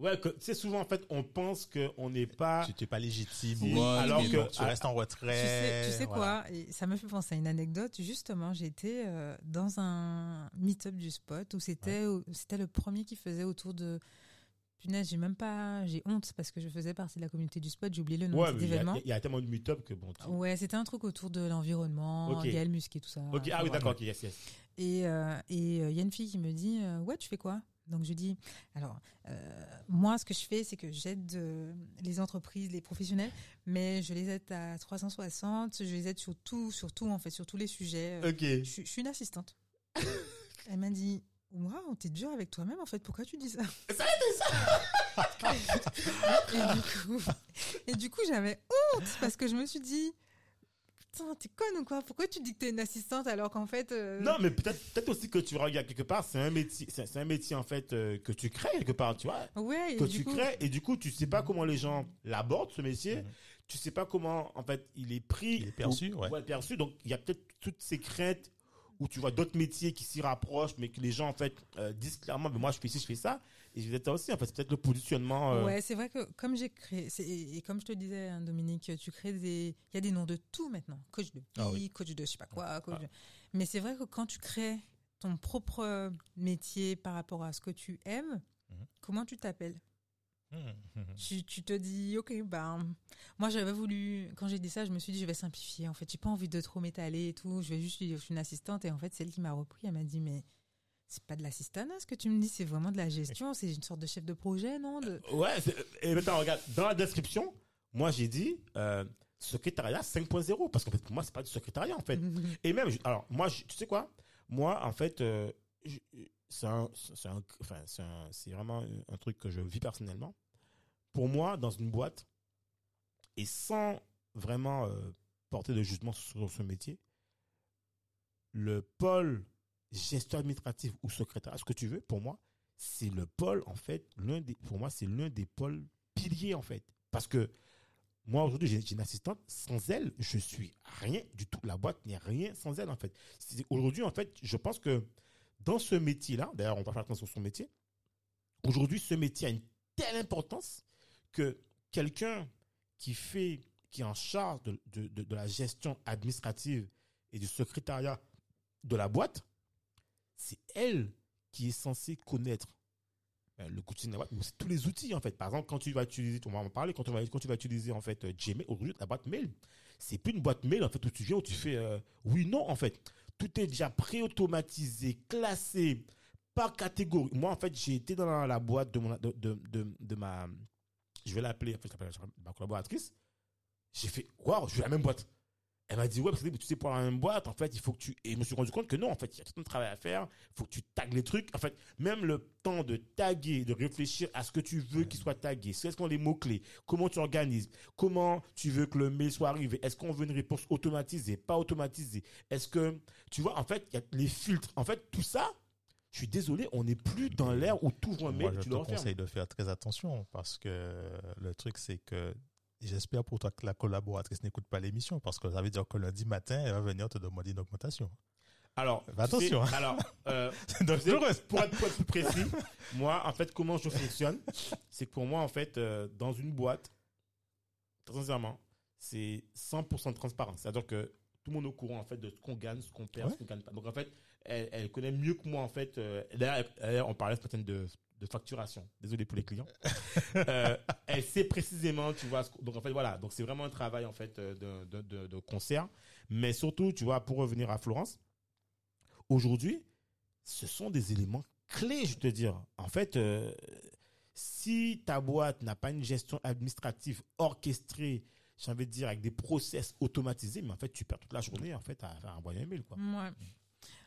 Ouais, que, tu sais, souvent, en fait, on pense qu'on n'est pas. Tu n'es pas légitime, Oui, ou- alors que- tu restes en Tu sais, retrait. tu sais voilà. quoi? Ça me fait penser à une anecdote. Justement, j'étais euh, dans un meet-up du spot où c'était c'était le premier qui faisait autour de. Punaise, j'ai même pas. J'ai honte parce que je faisais partie de la communauté du spot. J'ai oublié le nom Ouais, de cet il y, a- événement. il y a tellement de meet-up que bon. tu- Ouais, c'était un truc autour de l'environnement, Ok. Gaël Musquet, tout ça. Ok, ah oui, d'accord, ok, yes, yes. Et euh, et il y a une fille qui me dit euh, ouais tu fais quoi? Donc je dis alors euh, moi ce que je fais c'est que j'aide euh, les entreprises les professionnels mais je les aide à 360 je les aide sur tout sur tout en fait sur tous les sujets Euh, Ok. je, suis- je suis une assistante elle m'a dit Waouh, t'es dur avec toi-même en fait. Pourquoi tu dis ça et du coup, et du coup, j'avais honte parce que je me suis dit, putain, t'es conne ou quoi? Pourquoi tu dis que t'es une assistante alors qu'en fait, euh, Non, mais peut-être peut-être aussi que tu regardes quelque part, c'est un métier, c'est un métier en fait euh, que tu crées quelque part, tu vois, ouais, et que tu coup, crées et du coup tu sais pas comment les gens l'abordent ce métier, Mhm. tu sais pas comment en fait il est pris, Il est perçu, ou- ouais. perçu. Donc il y a peut-être toutes ces craintes où tu vois d'autres métiers qui s'y rapprochent, mais que les gens en fait euh, disent clairement, mais moi je fais ci, je fais ça, et je être aussi en fait c'est peut-être le positionnement. euh, Ouais, c'est vrai que comme j'ai créé, c'est- et comme je te disais, hein, Dominique, tu crées des, il y a des noms de tout maintenant, coach de vie, Ah oui. coach de je sais pas quoi, coach Ah. de- mais c'est vrai que quand tu crées ton propre métier par rapport à ce que tu aimes, Mhm. comment tu t'appelles mhm. tu, tu te dis, ok, ben, moi j'avais voulu, quand j'ai dit ça, je me suis dit, je vais simplifier. En fait, j'ai pas envie de trop m'étaler et tout. Je vais juste lui dire, je suis une assistante. Et en fait, celle qui m'a repris, elle m'a dit, mais c'est pas de l'assistanat ce que tu me dis, c'est vraiment de la gestion. C'est une sorte de chef de projet, non de... Ouais, c'est- et maintenant regarde, dans la description, moi j'ai dit euh, secrétariat 5.0 parce qu'en fait pour moi c'est pas du secrétariat en fait. Et même, alors moi, tu sais quoi? Moi, en fait, euh, c'est un, c'est un- enfin, c'est un- c'est vraiment un truc que je vis personnellement. Pour moi, dans une boîte, et sans vraiment euh, porter de jugement sur ce métier, le pôle gestion administrative ou secrétaire, ce que tu veux, pour moi, c'est le pôle, en fait, l'un des, pour moi, c'est l'un des pôles piliers, en fait. Parce que moi, aujourd'hui, j'ai une assistante. Sans elle, je suis rien du tout. La boîte n'est rien sans elle, en fait. Aujourd'hui, en fait, je pense que dans ce métier-là, d'ailleurs, on va faire attention sur son métier. Aujourd'hui, ce métier a une telle importance que quelqu'un qui fait, qui est en charge de, de- de- de la gestion administrative et du secrétariat de la boîte, c'est elle qui est censée connaître euh, le coaching de la boîte, mais c'est tous les outils en fait. Par exemple, quand tu vas utiliser, on va en parler, quand tu vas, quand tu vas utiliser en fait euh, Gmail, aujourd'hui la boîte mail, c'est plus une boîte mail en fait où tu viens où tu fais euh, oui non en fait. Tout est déjà pré-automatisé, classé par catégorie. Moi en fait j'ai été dans la, boîte de, mon, de, de, de, de ma, je vais l'appeler en fait, je ma collaboratrice. J'ai fait waouh, je suis la même boîte. Elle m'a dit, ouais, parce que tu sais, pour la même boîte, en fait, il faut que tu. Et je me suis rendu compte que non, en fait, il y a tout un travail à faire. Il faut que tu tagues les trucs. En fait, même le temps de taguer, de réfléchir à ce que tu veux qu'il soit tagué. Quels sont les mots-clés? Comment tu organises? Comment tu veux que le mail soit arrivé? Est-ce qu'on veut une réponse automatisée? Pas automatisée? Est-ce que. Tu vois, en fait, il y a les filtres. En fait, tout ça, je suis désolé, on n'est plus dans l'ère où tu ouvres un Moi, mail, je tu te refermes. conseille de faire très attention parce que le truc, c'est que j'espère pour toi que la collaboratrice n'écoute pas l'émission parce que ça veut dire que lundi matin, elle va venir te demander une augmentation. Alors, attention, sais, hein. alors, euh, pour être, pour être plus précis, moi, en fait, comment je fonctionne, c'est que pour moi, en fait, euh, dans une boîte, très sincèrement, c'est 100% de transparence. C'est-à-dire que tout le monde est au courant, en fait, de ce qu'on gagne, ce qu'on perd, Ouais. ce qu'on gagne pas. Donc, en fait, elle, elle connaît mieux que moi, en fait. euh, on parlait ce matin de, de facturation. Désolé pour les clients. Euh, elle sait précisément, tu vois. donc, en fait, voilà. Donc, c'est vraiment un travail, en fait, euh, de, de, concert. Mais surtout, tu vois, pour revenir à Florence, aujourd'hui, ce sont des éléments clés, je te dire. En fait, euh, si ta boîte n'a pas une gestion administrative orchestrée, j'ai envie de dire avec des process automatisés, mais en fait, tu perds toute la journée en fait à faire un mail, quoi.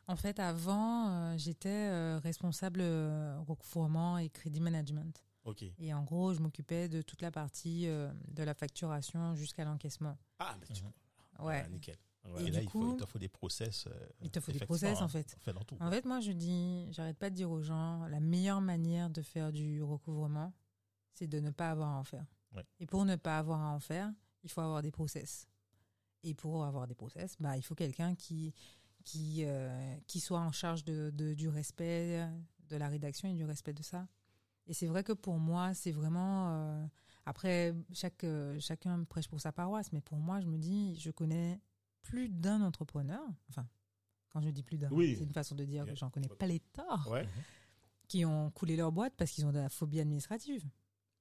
En fait, avant, euh, j'étais euh, responsable euh, recouvrement et crédit management. Ok. Et en gros, je m'occupais de toute la partie euh, de la facturation jusqu'à l'encaissement. Ah, mais tu... Mhm. Ouais. Ah, nickel. Et Ouais. Et du là, il, faut, il te faut des process. euh, Il te faut des process, en fait. On fait dans tout. En fait, moi, je dis, j'arrête pas de dire aux gens, la meilleure manière de faire du recouvrement, c'est de ne pas avoir à en faire. Ouais. Et pour ne pas avoir à en faire, il faut avoir des process. Et pour avoir des process, bah, il faut quelqu'un qui, qui, euh, qui soit en charge de, de- du respect de la rédaction et du respect de ça. Et c'est vrai que pour moi, c'est vraiment... euh, après, chaque, euh, chacun prêche pour sa paroisse, mais pour moi, je me dis, je connais plus d'un entrepreneur, enfin, quand je dis plus d'un, Oui. c'est une façon de dire que j'en connais pas les torts, Ouais. qui ont coulé leur boîte parce qu'ils ont de la phobie administrative.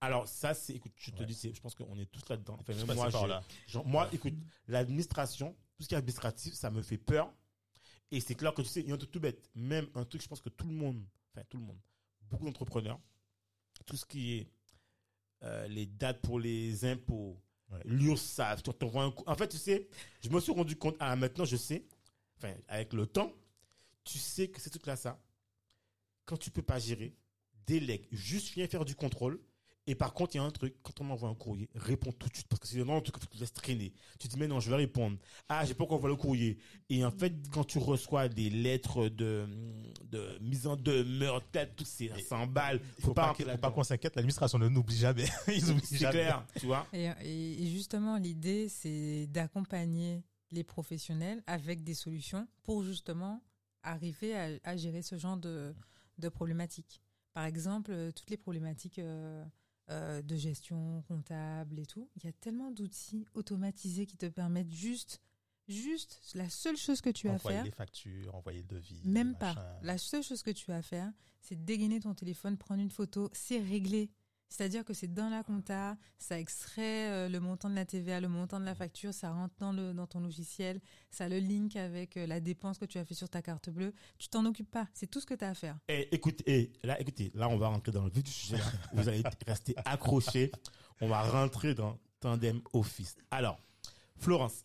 Alors ça, c'est, écoute, je te Ouais. dis, c'est, je pense qu'on est tous là-dedans. Enfin, Je même moi, j'ai- là. genre, moi, écoute, l'administration, tout ce qui est administratif, ça me fait peur. Et c'est clair que tu sais, il y a un truc tout bête. Même un truc, je pense que tout le monde, enfin tout le monde, beaucoup d'entrepreneurs, tout ce qui est euh, les dates pour les impôts, Ouais. l'URSSAF, tu t'envoies un coup. En fait, tu sais, je me suis rendu compte, ah, maintenant je sais, enfin, avec le temps, tu sais que ces trucs-là, ça, quand tu peux pas gérer, délègue, juste viens faire du contrôle. Et par contre, il y a un truc, quand on m'envoie un courrier, réponds tout de suite, parce que c'est vraiment un truc que tu te laisses traîner. Tu te dis, mais non, je vais répondre. Ah, j'ai pas encore envoyé le courrier. Et en fait, quand tu reçois des lettres de, de mise en demeure, tout c'est 100 balles. Il faut pas, qu'il- faut pas qu'on s'inquiète, l'administration ne n'oublie jamais. Ils oublient C'est jamais. clair, tu vois. Et, justement, l'idée, c'est d'accompagner les professionnels avec des solutions pour justement arriver à, à gérer ce genre de, de problématiques. Par exemple, euh, toutes les problématiques euh, euh, de gestion comptable et tout, il y a tellement d'outils automatisés qui te permettent juste, juste la seule chose que tu as à envoyer faire. les factures, envoyer le devis. Même pas. La seule chose que tu as à faire, c'est dégainer ton téléphone, prendre une photo, c'est réglé. C'est-à-dire que c'est dans la compta, ça extrait euh, le montant de la TVA, le montant de la facture, ça rentre dans, le, dans ton logiciel, ça le link avec euh, la dépense que tu as fait sur ta carte bleue. Tu t'en occupes pas, c'est tout ce que tu as à faire. Et écoute, et là, écoutez, là, on va rentrer dans le vif du sujet. Vous allez rester accrochés. On va rentrer dans Tandem Office. Alors, Florence,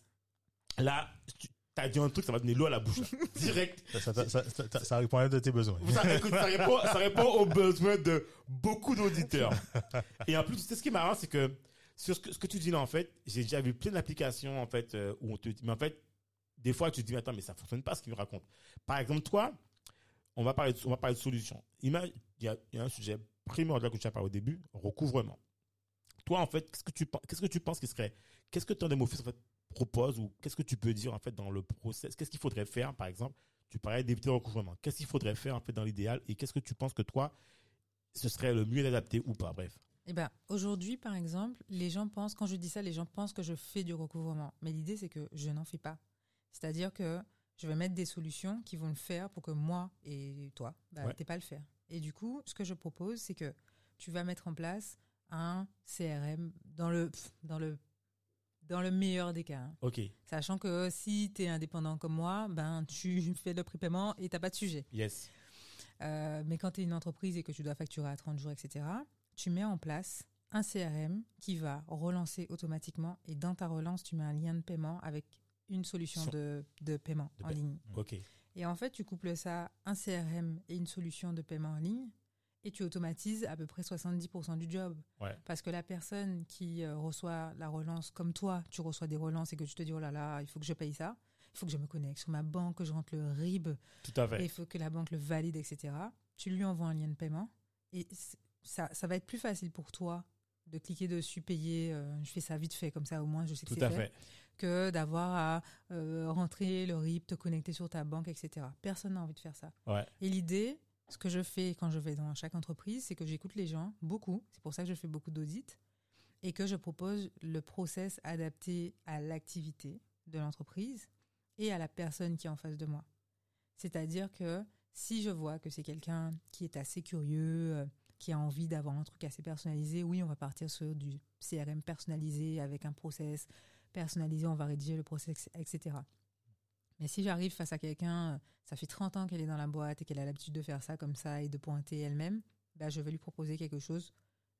là, tu as dit un truc, ça va donner l'eau à la bouche. là. Direct. Ça, ça, ça, ça- ça- ça répond à un de tes besoins. Ça, écoute, ça répond, ça répond aux besoins de beaucoup d'auditeurs. Et en plus, tu sais, ce qui est marrant, c'est que sur ce que, ce que tu dis là, en fait, j'ai déjà vu plein d'applications, en fait, euh, où on te dit, mais en fait, des fois, tu te dis, mais attends, mais ça fonctionne pas ce qu'il me raconte. Par exemple, toi, on va parler de, on va parler de solutions. Imagine, il y a, il y a un sujet primordial que tu as parlé au début, recouvrement. Toi, en fait, qu'est-ce que tu penses, qu'est-ce que tu penses qui serait, qu'est-ce que Tandem Office, en fait, propose ou qu'est-ce que tu peux dire, en fait, dans le process? Qu'est-ce qu'il faudrait faire, par exemple? Tu parlais d'éviter le recouvrement. Qu'est-ce qu'il faudrait faire, en fait, dans l'idéal? Et qu'est-ce que tu penses que toi, ce serait le mieux adapté ou pas? Bref. Eh ben, aujourd'hui, par exemple, les gens pensent, quand je dis ça, les gens pensent que je fais du recouvrement. Mais l'idée, c'est que je n'en fais pas. C'est-à-dire que je vais mettre des solutions qui vont le faire pour que moi et toi, bah, Ouais. t'aies pas le faire. Et du coup, ce que je propose, c'est que tu vas mettre en place un CRM dans le, dans le, dans le meilleur des cas. Ok. Sachant que si tu es indépendant comme moi, ben, tu fais le prépaiement et t'as pas de sujet. Yes. Euh, mais quand tu es une entreprise et que tu dois facturer à 30 jours, etc., tu mets en place un CRM qui va relancer automatiquement et dans ta relance, tu mets un lien de paiement avec une solution de, de paiement De en paie- ligne. Ok. Et en fait, tu couples ça, un CRM et une solution de paiement en ligne, et tu automatises à peu près 70% du job. Ouais. Parce que la personne qui euh, reçoit la relance, comme toi, tu reçois des relances et que tu te dis, oh là là, il faut que je paye ça, il faut que je me connecte sur ma banque, que je rentre le RIB, Tout à et fait. il faut que la banque le valide, etc. Tu lui envoies un lien de paiement et ça, ça va être plus facile pour toi de cliquer dessus, payer. euh, je fais ça vite fait, comme ça au moins je sais que Tout c'est à fait, fait. que d'avoir à euh, rentrer le RIP, te connecter sur ta banque, etc. Personne n'a envie de faire ça. Ouais. Et l'idée, ce que je fais quand je vais dans chaque entreprise, c'est que j'écoute les gens beaucoup. C'est pour ça que je fais beaucoup d'audits et que je propose le process adapté à l'activité de l'entreprise et à la personne qui est en face de moi. C'est-à-dire que si je vois que c'est quelqu'un qui est assez curieux, euh, qui a envie d'avoir un truc assez personnalisé, oui, on va partir sur du CRM personnalisé avec un process personnalisé, on va rédiger le process, etc. Mais si j'arrive face à quelqu'un, euh, ça fait 30 ans qu'elle est dans la boîte et qu'elle a l'habitude de faire ça comme ça et de pointer elle-même, bah, je vais lui proposer quelque chose.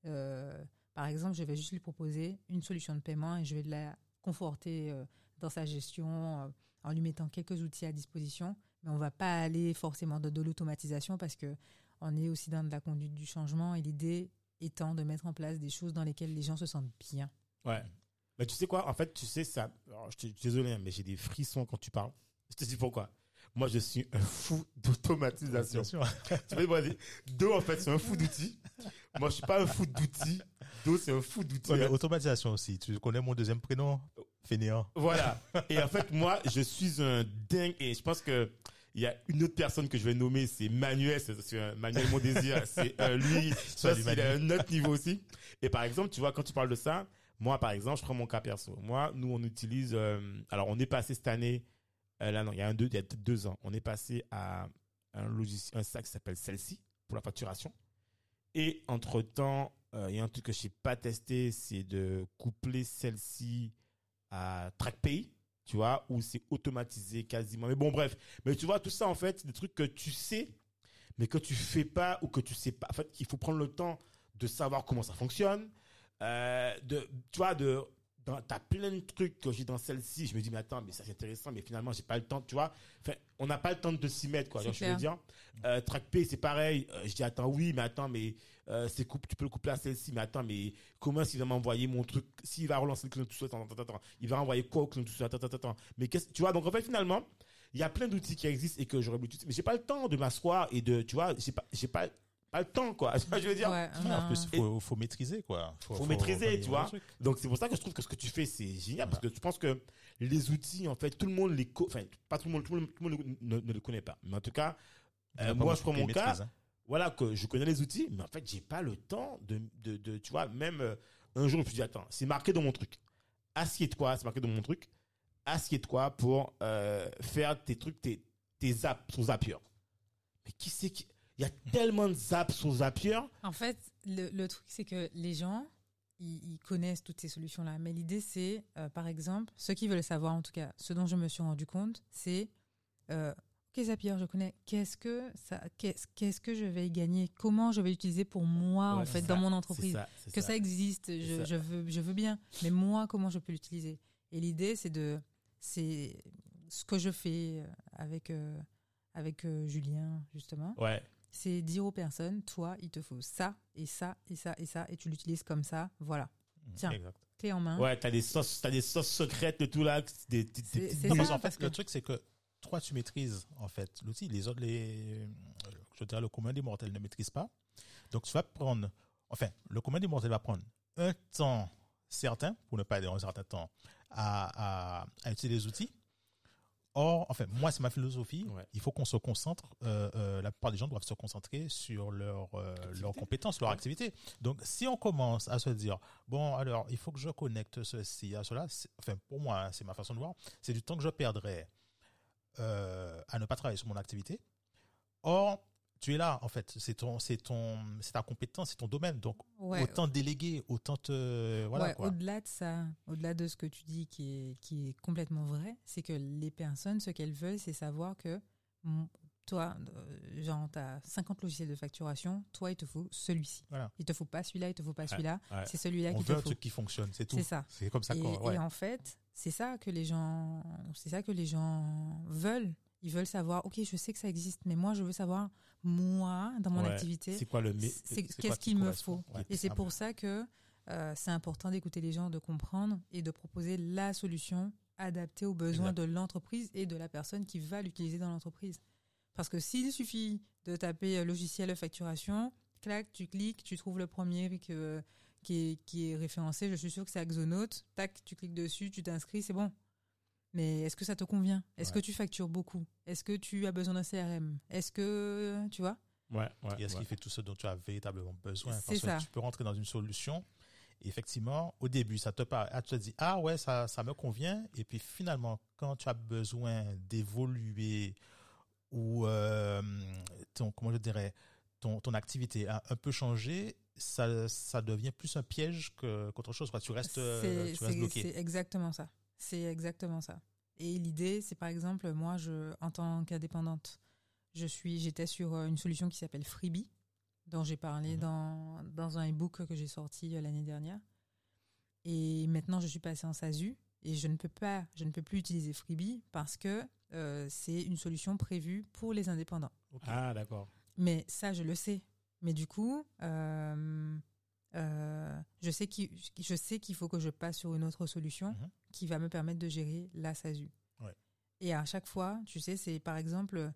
Euh, par exemple, je vais juste lui proposer une solution de paiement et je vais la conforter euh, dans sa gestion en lui mettant quelques outils à disposition. Mais on va pas aller forcément dans de l'automatisation parce que on est aussi dans de la conduite du changement et l'idée étant de mettre en place des choses dans lesquelles les gens se sentent bien. Ouais. Mais tu sais quoi, en fait, tu sais ça. je suis désolé, hein, mais j'ai des frissons quand tu parles. Je te dis pourquoi. Moi, je suis un fou d'automatisation. Tu peux me dire, Do, en fait, c'est un fou d'outils. Moi, je suis pas un fou d'outils. Do, c'est un fou d'outils. Ouais, mais automatisation aussi. Tu connais mon deuxième prénom Fainéant. Voilà. Et en fait, moi, je suis un dingue et je pense que il y a une autre personne que je vais nommer, c'est Manuel, c'est Manuel Mon Désir, c'est euh, lui, Salut, il a un autre niveau aussi. Et par exemple, tu vois, quand tu parles de ça, moi, par exemple, je prends mon cas perso. Moi, nous, on utilise, euh, alors, on est passé cette année, euh, là, non, il y a un deux, il y a deux ans, on est passé à un logiciel, un sac qui s'appelle Celle-ci pour la facturation. Et entre temps, il y a un truc que je n'ai pas testé, c'est de coupler celle-ci à TrackPay. tu vois, où c'est automatisé quasiment. Mais bon, bref. Mais tu vois, tout ça, en fait, c'est des trucs que tu sais, mais que tu fais pas ou que tu sais pas. En fait, il faut prendre le temps de savoir comment ça fonctionne. Euh, de, tu vois, de, dans, t'as plein de trucs que j'ai dans celle-ci. Je me dis, mais attends, mais ça c'est intéressant, mais finalement, j'ai pas le temps, tu vois. Enfin, on n'a pas le temps de s'y mettre, quoi. Genre, je veux dire. Euh, TrackP, c'est pareil. Euh, je dis, attends, oui, mais attends, mais, euh, c'est coupe, tu peux le coupler à celle-ci, mais attends, mais comment s'il va m'envoyer mon truc, s'il va relancer le client tout seul, attends, attends, attends, il va envoyer quoi au client tout seul, attends, attends, attends. Mais qu'est-ce, tu vois, donc en fait, finalement, il y a plein d'outils qui existent et que j'aurais voulu utiliser, mais j'ai pas le temps de m'asseoir et de, tu vois, j'ai pas, j'ai pas, pas le temps, quoi. Je veux dire. Ouais, en plus, il faut, faut maîtriser, quoi. Faut maîtriser, manier tu vois. Donc c'est pour ça que je trouve que ce que tu fais c'est génial parce que je pense que les outils en fait tout le monde les co- enfin pas tout le monde tout le monde, tout le monde ne, ne les connaît pas mais en tout cas euh, moi je prends mon cas hein. voilà que je connais les outils mais en fait j'ai pas le temps de, de, de tu vois même euh, un jour je me suis dit attends c'est marqué dans mon truc assieds-toi c'est marqué dans mon truc assieds-toi pour euh, faire tes trucs tes tes apps sur Zapier mais qui c'est qui il y a tellement de apps sur Zapier En fait, le, le truc, c'est que les gens, ils, ils connaissent toutes ces solutions-là. Mais l'idée, c'est, euh, par exemple, ceux qui veulent savoir, en tout cas, ce dont je me suis rendu compte, c'est, euh, ok, Zapier, je connais. Qu'est-ce que ça, qu'est-ce, qu'est-ce que je vais y gagner? Comment je vais l'utiliser pour moi, Ouais, en fait, dans mon entreprise? ça, Que ça. ça existe, je, ça. je veux, je veux bien. Mais moi, comment je peux l'utiliser? Et l'idée, c'est de, c'est ce que je fais avec, euh, avec euh, Julien, justement ouais c'est dire aux personnes, toi, il te faut ça et ça et ça et ça et tu l'utilises comme ça. Voilà, Tiens. Exact. clé en main. Ouais, t'as des sauces, t'as des sauces secrètes de tout là, des, des- des C'est- petites c'est Non, billes. parce ça, qu'en fait, que- le truc, c'est que toi, tu maîtrises, en fait, l'outil. Les autres, les, euh, je dirais, le commun des mortels ne maîtrise pas. Donc, tu vas prendre, enfin, le commun des mortels va prendre un temps certain, pour ne pas dire un certain temps, à, à, à utiliser les outils. Or, enfin, moi, c'est ma philosophie. Ouais. Il faut qu'on se concentre. euh, euh, la plupart des gens doivent se concentrer sur leur, euh, leurs compétences, leur Ouais. activité. Donc, si on commence à se dire, bon, alors, il faut que je connecte ceci à cela, enfin, pour moi, hein, c'est ma façon de voir, c'est du temps que je perdrais euh, à ne pas travailler sur mon activité. Or, tu es là, en fait, c'est ton, c'est ton, c'est ta compétence, c'est ton domaine. Donc, Ouais, autant déléguer, autant te, voilà ouais, quoi. Au-delà de ça, au-delà de ce que tu dis qui est, qui est complètement vrai, c'est que les personnes, ce qu'elles veulent, c'est savoir que toi, euh, genre, tu as 50 logiciels de facturation, toi, il te faut celui-ci. Voilà. Il te faut pas celui-là, il te faut pas celui-là. ouais. C'est celui-là On qu'il te veut un faut. truc qui fonctionne, c'est tout. C'est ça. C'est comme ça Et, et en fait, c'est ça que les gens, c'est ça que les gens veulent. Ils veulent savoir, ok, je sais que ça existe, mais moi, je veux savoir, moi, dans mon Ouais. activité, C'est quoi le qu'est-ce qui qu'il me faut. Ouais. Et c'est pour ça que euh, c'est important d'écouter les gens, de comprendre et de proposer la solution adaptée aux besoins de l'entreprise et de la personne qui va l'utiliser dans l'entreprise. Parce que s'il suffit de taper euh, logiciel facturation, clac, tu cliques, tu trouves le premier que- qui, est, qui est référencé, je suis sûr que c'est Axonote, tac, tu cliques dessus, tu t'inscris, c'est bon. Mais est-ce que ça te convient? Est-ce Ouais. que tu factures beaucoup? Est-ce que tu as besoin d'un CRM Est-ce que, tu vois? Ouais, ouais, Et est-ce ouais. qu'il fait tout ce dont tu as véritablement besoin? C'est Parce ça. que tu peux rentrer dans une solution. et effectivement, au début, ça te parle. Ah, tu te dis, ah ouais, ça, ça me convient. Et puis finalement, quand tu as besoin d'évoluer ou euh, ton, comment je dirais, ton, ton activité a un peu changé, ça, ça devient plus un piège que- qu'autre chose. Quoi. Tu restes, euh, C'est- tu restes c'est- bloqué. C'est exactement ça. C'est exactement ça. Et l'idée, c'est par exemple, moi, je, en tant qu'indépendante, je suis, j'étais sur euh, une solution qui s'appelle Freebie, dont j'ai parlé Mhm. dans, dans un e-book que j'ai sorti euh, l'année dernière. Et maintenant, je suis passée en SASU et je ne peux pas, je ne peux plus utiliser Freebie parce que euh, c'est une solution prévue pour les indépendants. Ah, d'accord. Mais ça, je le sais. Mais du coup, euh, euh, je sais qu'il je sais qu'il faut que je passe sur une autre solution Mhm. qui va me permettre de gérer la SASU. Ouais. Et à chaque fois, tu sais, c'est par exemple,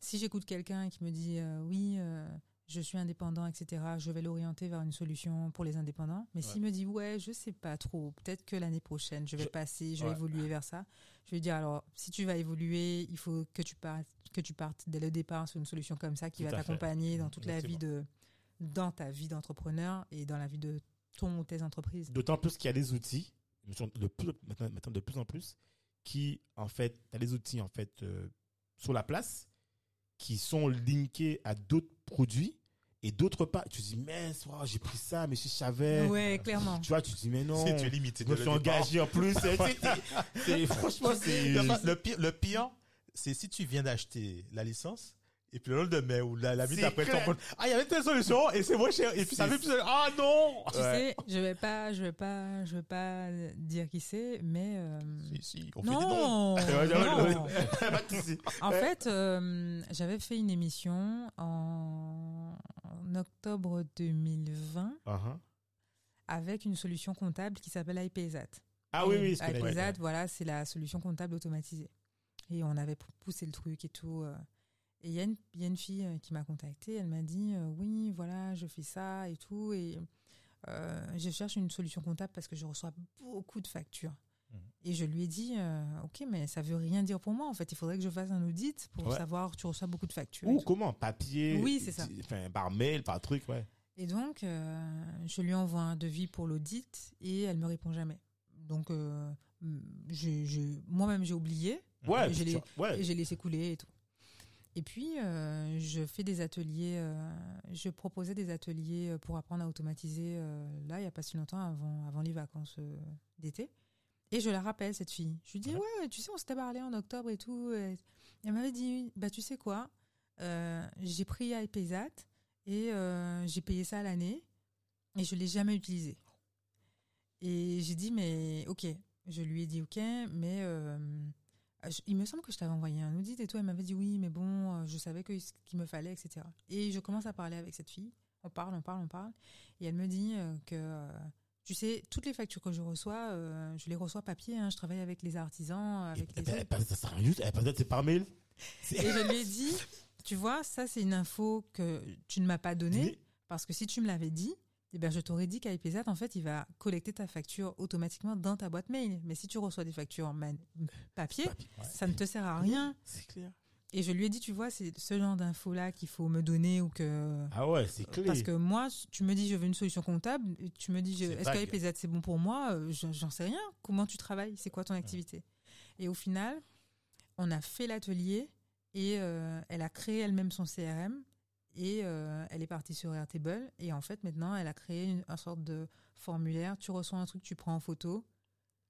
si j'écoute quelqu'un qui me dit euh, oui, euh, je suis indépendant, etc., je vais l'orienter vers une solution pour les indépendants. Mais Ouais. s'il me dit ouais, je sais pas trop, peut-être que l'année prochaine, je vais Je- passer, je vais évoluer vers ça. Je vais dire alors, si tu vas évoluer, il faut que tu partes, que tu partes dès le départ sur une solution comme ça qui Tout va t'accompagner dans toute la vie de, dans ta vie d'entrepreneur et dans la vie de ton ou tes entreprises. D'autant plus qu'il y a des outils, de plus, maintenant, maintenant de plus en plus, qui, en fait, tu as des outils, en fait, euh, sur la place, qui sont linkés à d'autres produits Et d'autres pas, tu te dis, mais j'ai pris ça, mais si je savais. Ouais, clairement. Tu vois, tu te dis, mais non. Si tu es limité. Je me suis engagé en plus. C'est- franchement, c'est. Le pire, le pire, c'est si tu viens d'acheter la licence, et puis le lendemain, ou la, la minute après, compte, ah, il y avait telle solution, et c'est moins cher, et puis ça fait plus, ah non! Tu sais, je vais pas, je vais pas, je vais pas dire qui c'est, mais euh, Si, si, on fait des dons. non, de. En fait, euh, j'avais fait une émission en, en octobre 2020 Uh-huh. avec une solution comptable qui s'appelle iPayzat. Ah oui, oui, connais. iPayzat, ouais. voilà, c'est la solution comptable automatisée. Et on avait poussé le truc et tout. euh. Et il y, a une- il y a une fille euh, qui m'a contactée, elle m'a dit euh, oui, voilà, je fais ça et tout. Et euh, je cherche une solution comptable parce que je reçois beaucoup de factures. Mhm. Et je lui ai dit, euh, ok, mais ça veut rien dire pour moi. En fait, il faudrait que je fasse un audit pour Ouais. savoir, tu reçois beaucoup de factures. Ou comment Papier Oui, c'est ça. Enfin, par mail, par truc, ouais. Et donc, je lui envoie un devis pour l'audit et elle me répond jamais. Donc, j'ai- moi-même, j'ai oublié Ouais, Et je l'ai- ouais. laissé couler et tout. Et puis, euh, je fais des ateliers, euh, je proposais des ateliers euh, pour apprendre à automatiser, euh, là, il n'y a pas si longtemps, avant, avant les vacances d'été. Et je la rappelle, cette fille. Je lui dis, Ouais. ouais, tu sais, on s'était parlé en octobre et tout. Et elle m'avait dit, bah, tu sais quoi, j'ai pris iPayzat et j'ai payé ça à l'année et je l'ai jamais utilisé. Et j'ai dit, mais ok. Je lui ai dit, ok, mais je- il me semble que je t'avais envoyé un audit et tout. Elle m'avait dit, oui, mais bon, euh, je savais que ce qu'il me fallait, etc. Et je commence à parler avec cette fille. On parle, on parle, on parle. Et elle me dit euh, que, euh, tu sais, toutes les factures que je reçois, euh, je les reçois papier. hein. je travaille avec les artisans, avec Et- les trucs. ben, ça sert à c'est par mail. Et je lui ai dit, tu vois, ça c'est une info que tu ne m'as pas donnée. Parce que si tu me l'avais dit, eh ben, je t'aurais dit qu'IPZ, en fait, il va collecter ta facture automatiquement dans ta boîte mail. Mais si tu reçois des factures en man- papier, Papier, ouais. ça ne te sert à rien. C'est clair. Et je lui ai dit, tu vois, c'est ce genre d'infos-là qu'il faut me donner ou que... Ah ouais, c'est clair. Parce que moi, tu me dis, je veux une solution comptable, tu me dis, je- est-ce qu'IPZ, c'est bon pour moi Euh, je- J'en sais rien. Comment tu travailles? C'est quoi ton activité? Et au final, on a fait l'atelier et euh, elle a créé elle-même son CRM et euh, elle est partie sur Airtable. Et en fait, maintenant, elle a créé une, un sorte de formulaire. Tu reçois un truc, tu prends en photo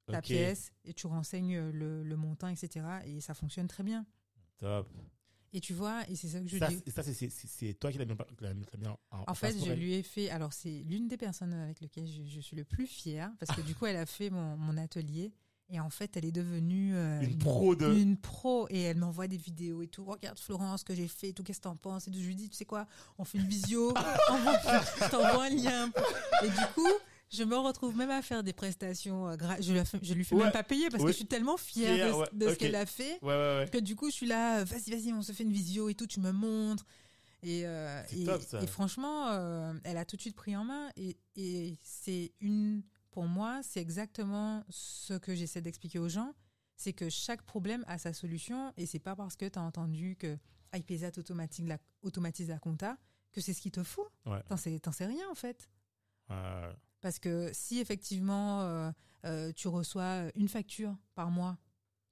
ta Ok, pièce et tu renseignes le, le montant, etc. Et ça fonctionne très bien. Top. Et tu vois, et c'est ça que je Ça, dis. c'est- ça, c'est- toi qui l'as mis, mis- en, en En fait, je elle. lui ai fait. Alors, c'est l'une des personnes avec lesquelles je, je suis le plus fière parce que du coup, elle a fait mon, mon atelier et en fait, elle est devenue euh, Une pro de. une pro et elle m'envoie des vidéos et tout. Regarde Florence, ce que j'ai fait, et tout. Qu'est-ce que t'en penses? Et je lui dis, tu sais quoi? On fait une visio, je t'envoie un lien. Et du coup. Je me retrouve même à faire des prestations. euh, je, la je lui fais Ouais. même pas payer parce Oui. que je suis tellement fière de, ouais. de ce qu'elle a fait Ouais, que du coup, je suis là, euh, vas-y, vas-y, on se fait une visio et tout, tu me montres. Et, euh, et, top, et franchement, elle a tout de suite pris en main. Et, et c'est une, pour moi, c'est exactement ce que j'essaie d'expliquer aux gens. C'est que chaque problème a sa solution. Et c'est pas parce que tu as entendu que iPayzat automatique la, automatise la compta que c'est ce qu'il te faut. Ouais. T'en sais, rien, en fait. Ouais. Parce que si effectivement euh, euh, tu reçois une facture par mois,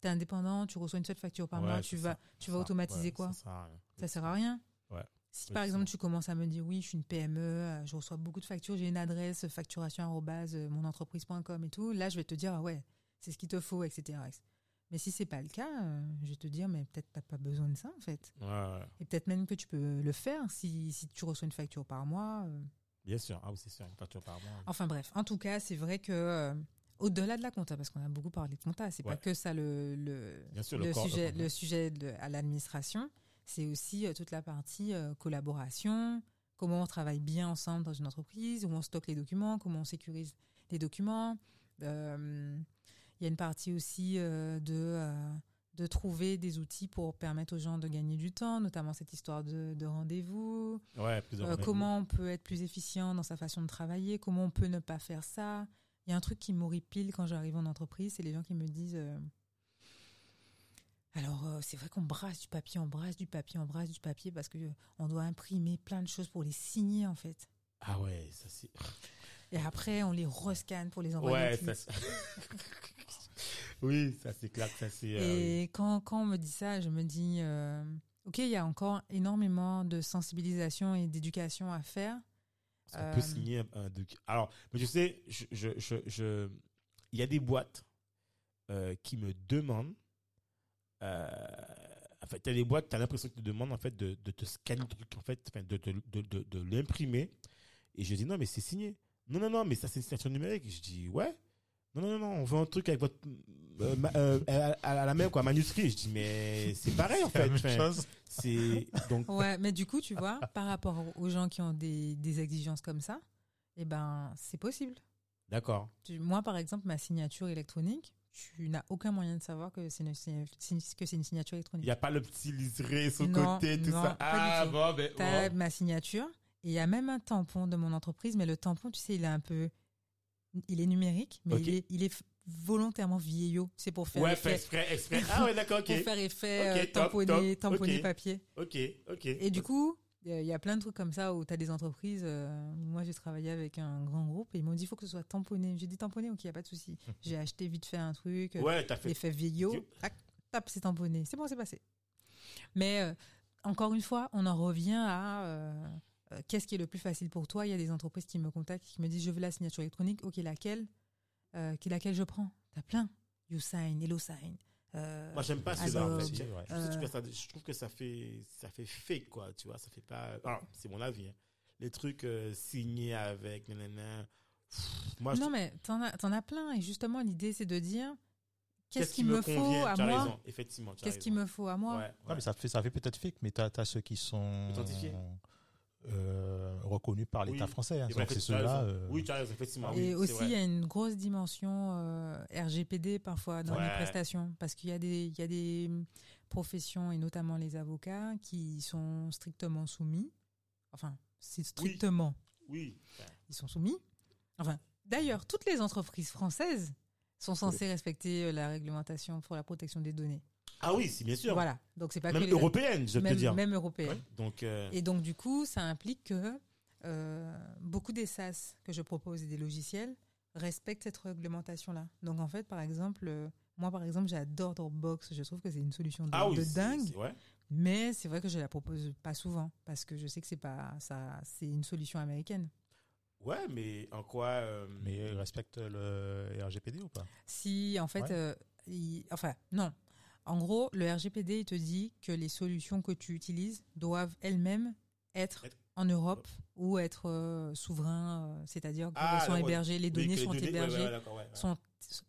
tu es indépendant, tu reçois une seule facture par Ouais, mois, tu vas, ça, tu vas Ça, automatiser quoi? Ça sert à rien. Ça sert à rien. Ouais. Si par exemple tu commences à me dire oui, je suis une PME, euh, je reçois beaucoup de factures, j'ai une adresse facturation euh, monentreprise.com et tout, là je vais te dire ah ouais, c'est ce qu'il te faut, etc. Mais si c'est pas le cas, euh, je vais te dire mais peut-être t'as pas besoin de ça en fait. Ouais, ouais. Et peut-être même que tu peux le faire si, si tu reçois une facture par mois. Bien sûr. Ah oui, c'est sûr. Une facture par mois. Enfin bref, en tout cas, c'est vrai que au-delà de la compta, parce qu'on a beaucoup parlé de compta, c'est Ouais. pas que ça le, le, Bien sûr, le le corps- sujet, le- le sujet de- à l'administration, c'est aussi euh, toute la partie euh, collaboration, comment on travaille bien ensemble dans une entreprise, où on stocke les documents, comment on sécurise les documents. Euh, Il y a une partie aussi euh, de, euh, de trouver des outils pour permettre aux gens de gagner du temps, notamment cette histoire de, de rendez-vous. Ouais, comment on peut être plus efficient dans sa façon de travailler, comment on peut ne pas faire ça. Il y a un truc qui m'horripile quand j'arrive en entreprise, c'est les gens qui me disent alors euh, c'est vrai qu'on brasse du papier, on brasse du papier, on brasse du papier parce que euh, on doit imprimer plein de choses pour les signer en fait. Ah ouais, ça c'est. Et après on les rescanne pour les envoyer. Ouais, ça oui, ça c'est clair ça c'est. euh, oui. Et quand, quand on me dit ça, je me dis, ok, il y a encore énormément de sensibilisation et d'éducation à faire. Qu'on peut signer un, un docu- Alors, mais tu sais, je, je, je, je- il y a des boîtes euh, qui me demandent. Euh, en fait, tu as des boîtes, tu as l'impression qu'ils te demandent en fait, de, de te scanner le truc, en fait, de, de, de, de, de l'imprimer. Et je dis non, mais c'est signé. Non, non, non, mais ça, c'est une signature numérique. Je dis ouais. Non, non, non, on veut un truc avec votre. euh, ma- euh, à, à la même, quoi, manuscrit. Je dis mais c'est pareil, en C'est la fait. même chose. C'est. Donc, Ouais, mais du coup, tu vois, par rapport aux gens qui ont des, des exigences comme ça, eh ben, c'est possible. d'accord. Tu- moi, par exemple, ma signature électronique, tu n'as aucun moyen de savoir que c'est une, signa- que c'est une signature Il électronique. n'y a pas le petit liseré sur le côté, tout non, ça. Ah, bon, ben. Tu as bon. ma signature et il y a même un tampon de mon entreprise, mais le tampon, tu sais, il est un peu. Il est numérique, mais il, est, il est volontairement vieillot. C'est pour faire Ouais, fait effet, exprès, exprès. Ah, ouais, d'accord, ok. pour faire effet Ok, euh, top, tamponner, top, tamponner ok. papier. Ok, ok. Et du coup, il y a plein de trucs comme ça où tu as des entreprises. euh, moi, j'ai travaillé avec un grand groupe et ils m'ont dit il faut que ce soit tamponné. J'ai dit tamponné, ok, il n'y a pas de souci. J'ai acheté vite fait un truc, euh, Ouais, fait. tac, tape, c'est tamponné. C'est bon, c'est passé. Mais euh, encore une fois, on en revient à euh, qu'est-ce qui est le plus facile pour toi? Il y a des entreprises qui me contactent, qui me disent je veux la signature électronique, ok, laquelle? Euh, Laquelle je prends? T'as plein. YouSign, HelloSign. Euh, Moi, j'aime pas celui-là, en fait. ouais. Je, trouve Euh. que ça, je trouve que ça fait, ça fait fake, quoi, tu vois. Ça fait pas. Alors, c'est mon avis. hein. Les trucs euh, signés avec, nanana. Pff, Moi, je non, mais t'en as, t'en as plein. Et justement, l'idée, c'est de dire qu'est-ce qu'il me faut convient? à Tu as moi? raison, effectivement. Qu'est-ce qu'il me faut à moi? Ouais, Non, ouais. mais ça fait, ça fait peut-être fake, mais tu as, ceux qui sont Authentifiés. Euh, reconnus par l'État Oui. français. hein. Et ben, Donc, c'est ceux-là. euh, Oui, tu as raison, effectivement. Et oui, aussi, il y a une grosse dimension euh, RGPD parfois dans Ouais. les prestations, parce qu'il y a des, il y a des professions et notamment les avocats qui sont strictement soumis. Enfin, c'est strictement, Oui. Ils sont soumis. Enfin, d'ailleurs, toutes les entreprises françaises sont censées respecter euh, la réglementation pour la protection des données. Ah oui, c'est bien sûr. Voilà. Donc c'est pas Même que les- européenne, je peux même, te dire. même européenne. Ouais. Donc, euh, Et donc, du coup, ça implique que euh, beaucoup des SaaS que je propose et des logiciels respectent cette réglementation-là. Donc, en fait, par exemple, euh, moi, par exemple, j'adore Dropbox. Je trouve que c'est une solution de, ah oui, de dingue. c'est- ouais. Mais c'est vrai que je la propose pas souvent parce que je sais que c'est pas ça. C'est une solution américaine. Ouais, mais en quoi euh, Mais ils respectent le RGPD ou pas? Si, en fait, Ouais. euh, il- enfin, non. En gros, le RGPD, il te dit que les solutions que tu utilises doivent elles-mêmes être en Europe ou être euh, souverains, euh, c'est-à-dire qu'elles Ah, sont hébergées, les oui, données que les sont données- hébergées, ouais, d'accord, ouais, ouais. sont,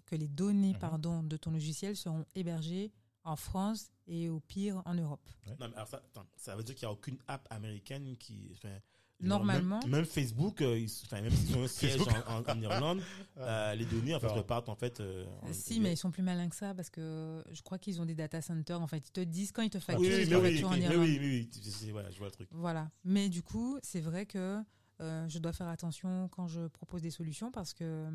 que les données, Mhm. pardon, de ton logiciel seront hébergées en France et au pire en Europe. Non, mais alors ça, attends, ça veut dire qu'il n'y a aucune app américaine qui. enfin, Normalement. Même, même Facebook, euh, ils- enfin, même s'ils ont un siège en, en- en Irlande, euh, les données en fait repartent en fait. euh, en- si, mais ils sont plus malins que ça parce que je crois qu'ils ont des data centers. En fait, ils te disent quand ils te facturent, oui, ils mais te oui, en oui, Irlande. oui, oui, oui, voilà, je vois le truc. Voilà. Mais du coup, c'est vrai que euh, je dois faire attention quand je propose des solutions parce que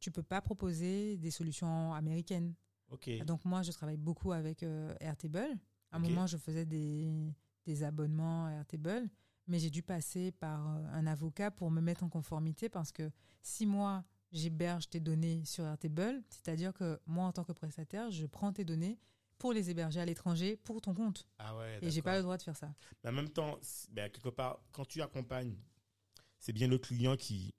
tu peux pas proposer des solutions américaines. Ok. Donc moi, je travaille beaucoup avec euh, Airtable. À un moment, je faisais des, des abonnements à Airtable, mais j'ai dû passer par euh, un avocat pour me mettre en conformité parce que si moi, j'héberge tes données sur Airtable, c'est-à-dire que moi, en tant que prestataire, je prends tes données pour les héberger à l'étranger pour ton compte. Ah ouais. Et j'ai pas le droit de faire ça. Mais en même temps, ben, quelque part, quand tu accompagnes, c'est bien le client qui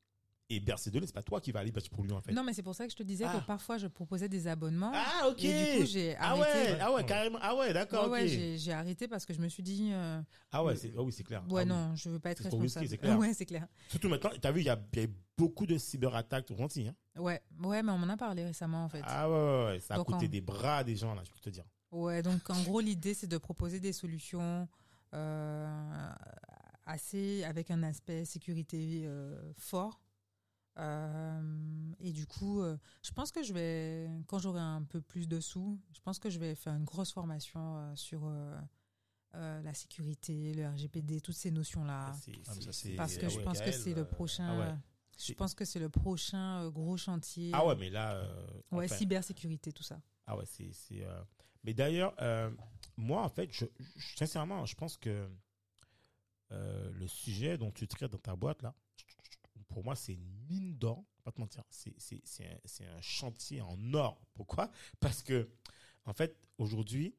héberge ses données, c'est pas toi qui va aller héberger pour lui en fait. Non, mais c'est pour ça que je te disais Ah. que parfois, je proposais des abonnements. Ah ok. Et du coup, j'ai ah arrêté. ouais, ah ouais, carrément. Ah ouais, d'accord. Ouais, ouais, j'ai- arrêté parce que je me suis dit, euh, Ah ouais, c'est ah oui, c'est clair. ouais, Ah oui. non, je veux pas être risqué, responsable. c'est clair. Ouais, c'est clair. Surtout maintenant, t'as vu, il y a, y a beaucoup de cyberattaques au gentil. Hein. Ouais, ouais, mais on m'en a parlé récemment en fait. Ah ouais, ouais, ouais, ça a Donc, coûté en- des bras des gens là, je peux te dire. Ouais, donc en gros, l'idée c'est de proposer des solutions euh, assez avec un aspect sécurité euh, fort. Euh, et du coup, euh, je pense que je vais, quand j'aurai un peu plus de sous, je pense que je vais faire une grosse formation euh, sur euh, euh, la sécurité, le RGPD, toutes ces notions-là. Ah, Ah, Parce que ah je ouais, pense que c'est le prochain. ah ouais. Je pense que c'est le prochain gros chantier. Ah ouais, mais là. euh, Ouais, enfin, cybersécurité, tout ça. Ah ouais, c'est. c'est, euh, Mais d'ailleurs, euh, moi, en fait, je, je- sincèrement, je pense que euh, le sujet dont tu traites dans ta boîte, là, pour moi, c'est une mine d'or. Pas te mentir. C'est un, un chantier en or. Pourquoi? Parce que, en fait, aujourd'hui,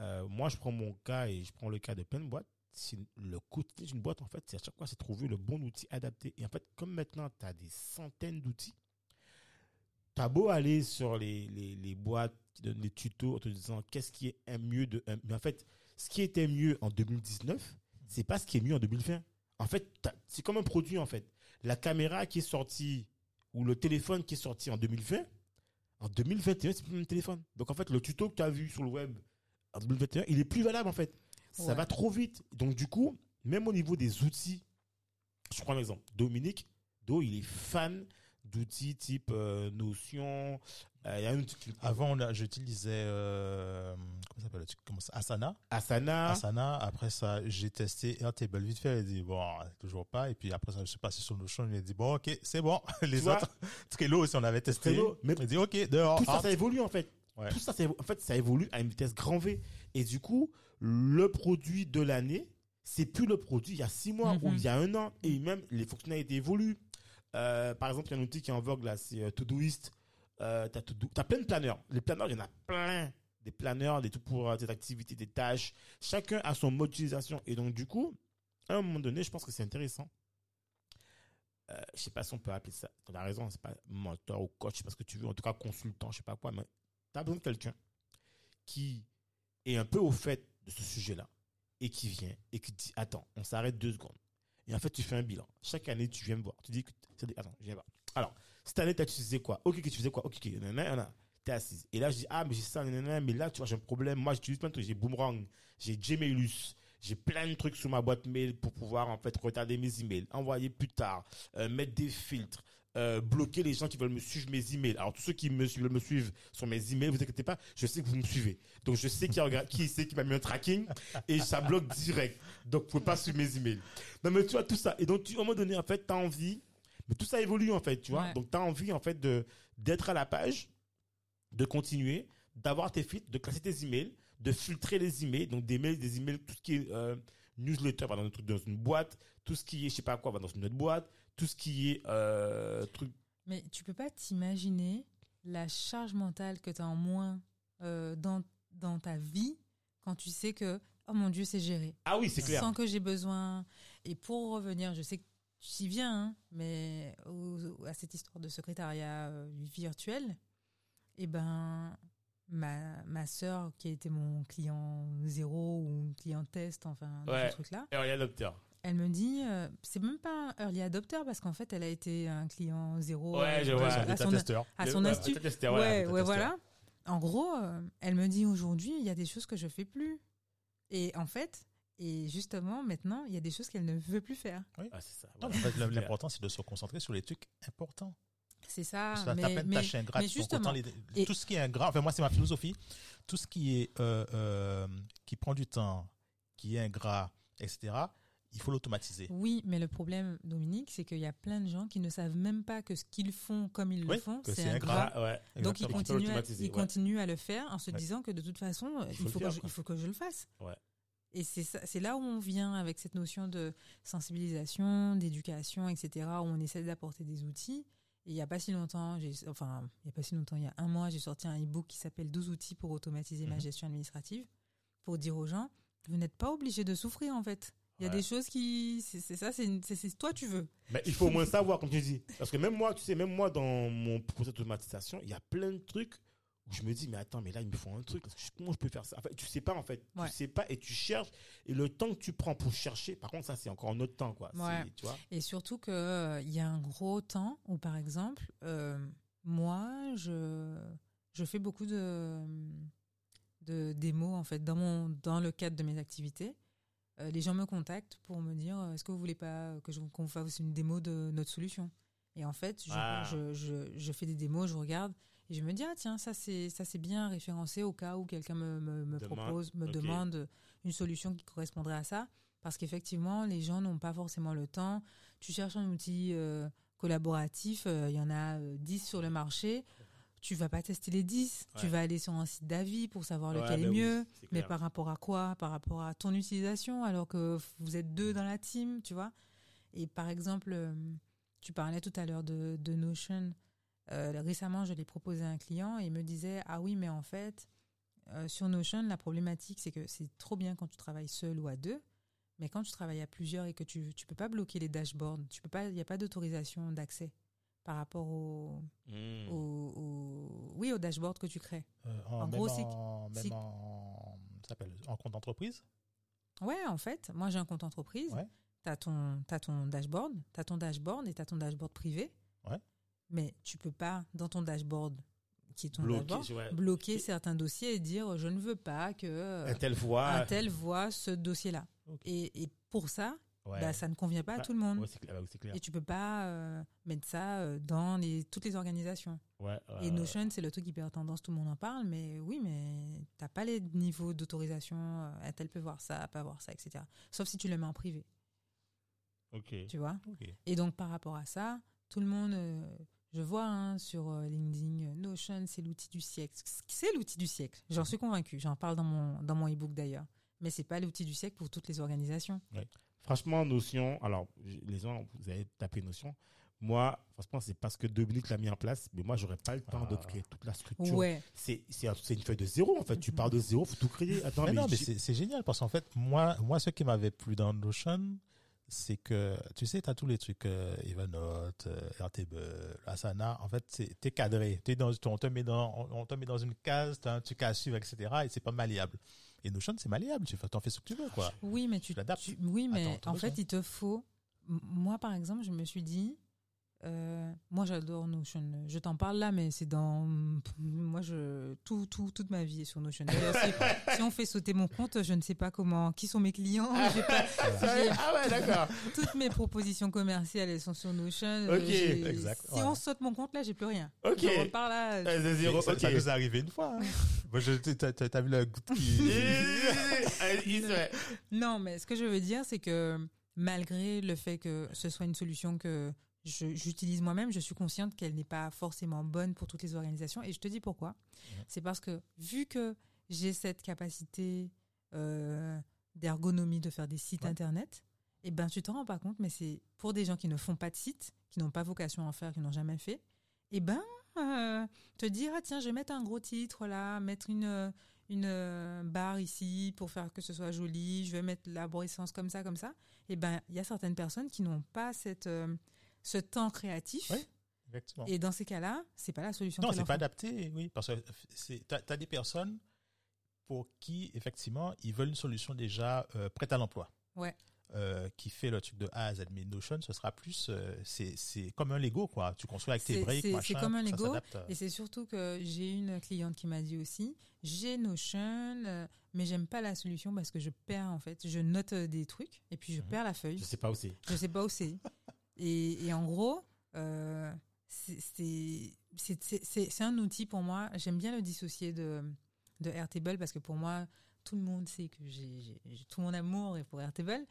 euh, moi, je prends mon cas et je prends le cas de plein de boîtes. Le côté d'une boîte, en fait, c'est à chaque fois, c'est trouver le bon outil adapté. Et en fait, comme maintenant, tu as des centaines d'outils, tu as beau aller sur les, les, les boîtes qui donnent des tutos en te disant qu'est-ce qui est mieux de Mais en fait, ce qui était mieux en 2019, c'est pas ce qui est mieux en 2020. En fait, t'as- c'est comme un produit, en fait. La caméra qui est sortie ou le téléphone qui est sorti en 2020, en 2021, c'est plus le même téléphone. Donc, en fait, le tuto que tu as vu sur le web en 2021, il est plus valable, en fait. Ça Ouais. va trop vite. Donc, du coup, même au niveau des outils, je prends un exemple. Dominique, Do, il est fan d'outils type euh, Notion. Euh, Il y a un outil qui- Avant, on a- j'utilisais euh, comment ça s'appelle Comment ça Asana. Asana. Asana. Après ça, j'ai testé Airtable vite fait. Il dit bon, toujours pas. Et puis après ça, je suis passé sur Notion. Il a dit bon, ok, c'est bon. Les vois? autres, Trello aussi, on avait testé. Trello, mais- il dit ok, dehors. Tout ça, ça évolue, en fait. Ouais. Tout ça, ça évo- en fait, ça évolue à une vitesse grand V. Et du coup, le produit de l'année, c'est plus le produit il y a six mois ou Mhm. il y a un an. Et même, les fonctionnalités évoluent. Euh, par exemple, il y a un outil qui est en vogue là, c'est euh, Todoist. Euh, t'as t'as plein de planeurs. Les planeurs, il y en a plein. Des planeurs, des trucs pour euh, tes activités, des tâches. Chacun a son mode. Et donc, du coup, à un moment donné, je pense que c'est intéressant. Euh, je sais pas si on peut appeler ça. Tu as raison, c'est pas mentor ou coach, parce que tu veux, en tout cas consultant, je sais pas quoi, mais tu as besoin de quelqu'un qui est un peu au fait de ce sujet-là et qui vient et qui dit Attends, on s'arrête deux secondes. Et en fait, tu fais un bilan. Chaque année, tu viens me voir. Tu dis que Attends, je viens voir. Alors, cette année, tu utilisé quoi? Ok, tu faisais quoi? Ok, ok, nanana, t'es assise. Et là, je dis Ah, mais j'ai ça, nanana, mais là, tu vois, j'ai un problème. Moi, j'utilise plein de trucs. J'ai Boomerang, j'ai Gmailus, j'ai plein de trucs sur ma boîte mail pour pouvoir, en fait, retarder mes emails, envoyer plus tard, euh, mettre des filtres, euh, bloquer les gens qui veulent me suivre mes emails. Alors tous ceux qui me suivent, veulent me suivre sur mes emails, vous inquiétez pas, je sais que vous me suivez. Donc je sais qui a qui c'est qui m'a mis un tracking et ça bloque direct. Donc vous pouvez pas suivre mes emails. Non mais tu vois tout ça et donc tu, à un moment donné en fait tu as envie mais tout ça évolue en fait, tu vois. Ouais. Donc tu as envie en fait de d'être à la page, de continuer, d'avoir tes feeds, de classer tes emails, de filtrer les emails, donc des mails, des emails, tout ce qui est euh, newsletter va dans une boîte, tout ce qui est je sais pas quoi va dans une autre boîte, tout ce qui est euh, truc Mais tu peux pas t'imaginer la charge mentale que tu as en moins euh, dans, dans ta vie quand tu sais que, oh mon Dieu, c'est géré. Ah oui, c'est clair. Sans que j'ai besoin. Et pour revenir, je sais que tu y viens, hein, mais au- à cette histoire de secrétariat euh, virtuel, eh ben, ma, ma sœur, qui a été mon client zéro ou client test, enfin, Ouais. ce truc-là, Early adopter. Elle me dit, euh, c'est même pas un early adopter parce qu'en fait, elle a été un client zéro Ouais, euh, je à vois. à son, testeur. à son ouais, astuce. Ouais, voilà, ouais. En gros, euh, elle me dit aujourd'hui, il y a des choses que je fais plus. Et en fait, et justement, maintenant, il y a des choses qu'elle ne veut plus faire. Ah, c'est ça. En fait, l'important, c'est de se concentrer sur les trucs importants. C'est ça. T'as mais, plein de mais- tâches ingrates. mais justement, autant les- et- tout ce qui est ingrat, enfin moi c'est ma philosophie, tout ce qui est euh, euh, qui prend du temps, qui est ingrat, etc. Il faut l'automatiser. oui, mais le problème, Dominique, c'est qu'il y a plein de gens qui ne savent même pas que ce qu'ils font comme ils Oui, le font, c'est c'est ingrat. Ah, ouais. Donc ils continuent, à, ils ouais. continuent à le faire en se Ouais. disant que de toute façon, il faut que faire, je, quoi. il faut que je le fasse. Ouais. Et c'est là où on vient avec cette notion de sensibilisation, d'éducation, etc., où on essaie d'apporter des outils. Et il n'y a pas si longtemps, j'ai- enfin, il n'y a pas si longtemps, il y a un mois, j'ai sorti un e-book qui s'appelle 12 outils pour automatiser ma Mhm. gestion administrative, pour dire aux gens, vous n'êtes pas obligé de souffrir en fait. Il y a Ouais. des choses qui, c'est ça, c'est toi tu veux. Mais il faut au moins savoir, comme tu dis. Parce que même moi, tu sais, même moi, dans mon processus d'automatisation, il y a plein de trucs où je me dis, mais attends, mais là, il me faut un truc. Comment je peux faire ça? En fait, tu sais pas, en fait. Ouais. Tu sais pas et tu cherches. Et le temps que tu prends pour chercher, par contre, ça, c'est encore un autre temps, quoi. Ouais. Tu vois Et surtout que euh, il y a un gros temps où, par exemple, euh, moi, je, je fais beaucoup de, de démos en fait dans mon dans le cadre de mes activités. Euh, les gens me contactent pour me dire euh, est-ce que vous voulez pas que je qu'on fasse une démo de notre solution? Et en fait, je, Ah. je, je, je fais des démos, je regarde et je me dis ah tiens ça c'est ça c'est bien référencé au cas où quelqu'un me, me, me propose me demande une solution qui correspondrait à ça. Parce qu'effectivement les gens n'ont pas forcément le temps. Tu cherches un outil euh, collaboratif, euh, il y en a euh, 10 sur le marché, tu vas pas tester les 10, tu vas aller sur un site d'avis pour savoir Ouais, lequel bah est oui, mieux, mais par rapport à quoi? Par rapport à ton utilisation, alors que vous êtes deux dans la team, tu vois? Et par exemple, euh, tu parlais tout à l'heure de, de Notion. Euh, récemment, je l'ai proposé à un client et il me disait Ah oui, mais en fait, euh, sur Notion, la problématique, c'est que c'est trop bien quand tu travailles seul ou à deux, mais quand tu travailles à plusieurs et que tu ne peux pas bloquer les dashboards, tu peux pas, il n'y a pas d'autorisation d'accès par rapport au, Hmm. au, au- oui, au dashboard que tu crées. Euh, En gros, c'est- en, même en, s'appelle en compte d'entreprise. Ouais, en fait, moi j'ai un compte entreprise. Ouais. Tu as ton, t'as ton dashboard, tu as ton dashboard et tu as ton dashboard privé. Ouais. Mais tu peux pas, dans ton dashboard, qui est ton Bloqué, dashboard, ouais. bloquer certains dossiers et dire je ne veux pas que Un tel voix. un tel voit ce dossier-là. Ok. Et, et pour ça, Ouais. bah, ça ne convient pas à Bah, tout le monde. Ouais, clair. ouais, c'est clair. Et tu peux pas euh, mettre ça euh, dans les, toutes les organisations. Ouais, Et Notion, c'est le truc perd tendance, tout le monde en parle, mais oui, mais t'as pas les niveaux d'autorisation, euh, tel peut voir ça, pas voir ça, etc. Sauf si tu le mets en privé, Ok. tu vois. Et donc par rapport à ça, tout le monde, euh, je vois hein, sur LinkedIn, Notion, c'est l'outil du siècle. C'est l'outil du siècle, j'en suis convaincu. J'en parle dans mon dans mon ebook d'ailleurs. Mais c'est pas l'outil du siècle pour toutes les organisations. Franchement, Notion, alors, les gens, vous avez tapé Notion. Moi, franchement, c'est parce que Dominique l'a mis en place, mais moi, j'aurais pas le temps de Ah. créer toute la structure. Ouais. C'est c'est un- c'est une feuille de zéro, en fait. Tu Mhm. pars de zéro, faut tout créer. Attends, Mais non, mais c'est génial parce qu'en fait, moi, moi, ce qui m'avait plu dans Notion, c'est que, tu sais, tu as tous les trucs, euh, Evernote, euh, Airtable, Asana. En fait, t'es cadré. T'es dans, on, te met dans, on on te met dans une case, t'as un truc à suivre, etc. Et c'est pas malléable. Et Notion, c'est malléable. Tu t'en fais ce que tu veux, quoi. Oui, mais tu, l'adaptes. tu- oui, mais en fait, il te faut. Moi, par exemple, je me suis dit, euh, moi, j'adore Notion. Je t'en parle là, mais c'est dans. Moi, je tout, tout, toute ma vie est sur Notion. Si, si on fait sauter mon compte, je ne sais pas comment. Qui sont mes clients pas- j'ai- Ah ouais, d'accord. Toutes mes propositions commerciales, elles sont sur Notion. Euh, Ok, exact, Si ouais. on saute mon compte là, j'ai plus rien. Ok. Je repars là. Euh, zéro, ça, nous est arrivé une fois. hein. Moi, je- t'as- vu la goutte qui. Ouais. Non, mais ce que je veux dire, c'est que malgré le fait que ce soit une solution que j'utilise moi-même, je suis consciente qu'elle n'est pas forcément bonne pour toutes les organisations. Et je te dis pourquoi. C'est parce que vu que j'ai cette capacité euh, d'ergonomie de faire des sites Ouais. internet, et ben tu t'en rends pas compte, mais c'est pour des gens qui ne font pas de site, qui n'ont pas vocation à en faire, qui n'ont jamais fait, et ben euh, te dire ah tiens je vais mettre un gros titre là, mettre une euh, une barre ici pour faire que ce soit joli, je vais mettre l'arborescence comme ça comme ça, et ben il y a certaines personnes qui n'ont pas cette euh, ce temps créatif. Oui. Et dans ces cas-là, c'est pas la solution. Non, c'est pas adapté, oui, parce que t'as, t'as des personnes pour qui, effectivement, ils veulent une solution déjà euh, prête à l'emploi. Ouais. Euh, qui fait le truc de A à Z. Mais Notion, ce sera plus, euh, c'est, comme un Lego, quoi. Tu construis avec tes briques, machin. c'est comme un Lego, s'adapte. Et c'est surtout que j'ai une cliente qui m'a dit aussi, j'ai Notion, euh, mais j'aime pas la solution parce que je perds en fait. Je note euh, des trucs et puis je Mhm. perds la feuille. Je sais pas où c'est. Je sais pas où c'est. Et, en gros, euh, c'est- un outil pour moi. J'aime bien le dissocier de, de Airtable parce que pour moi, tout le monde sait que j'ai tout mon amour est pour Airtable.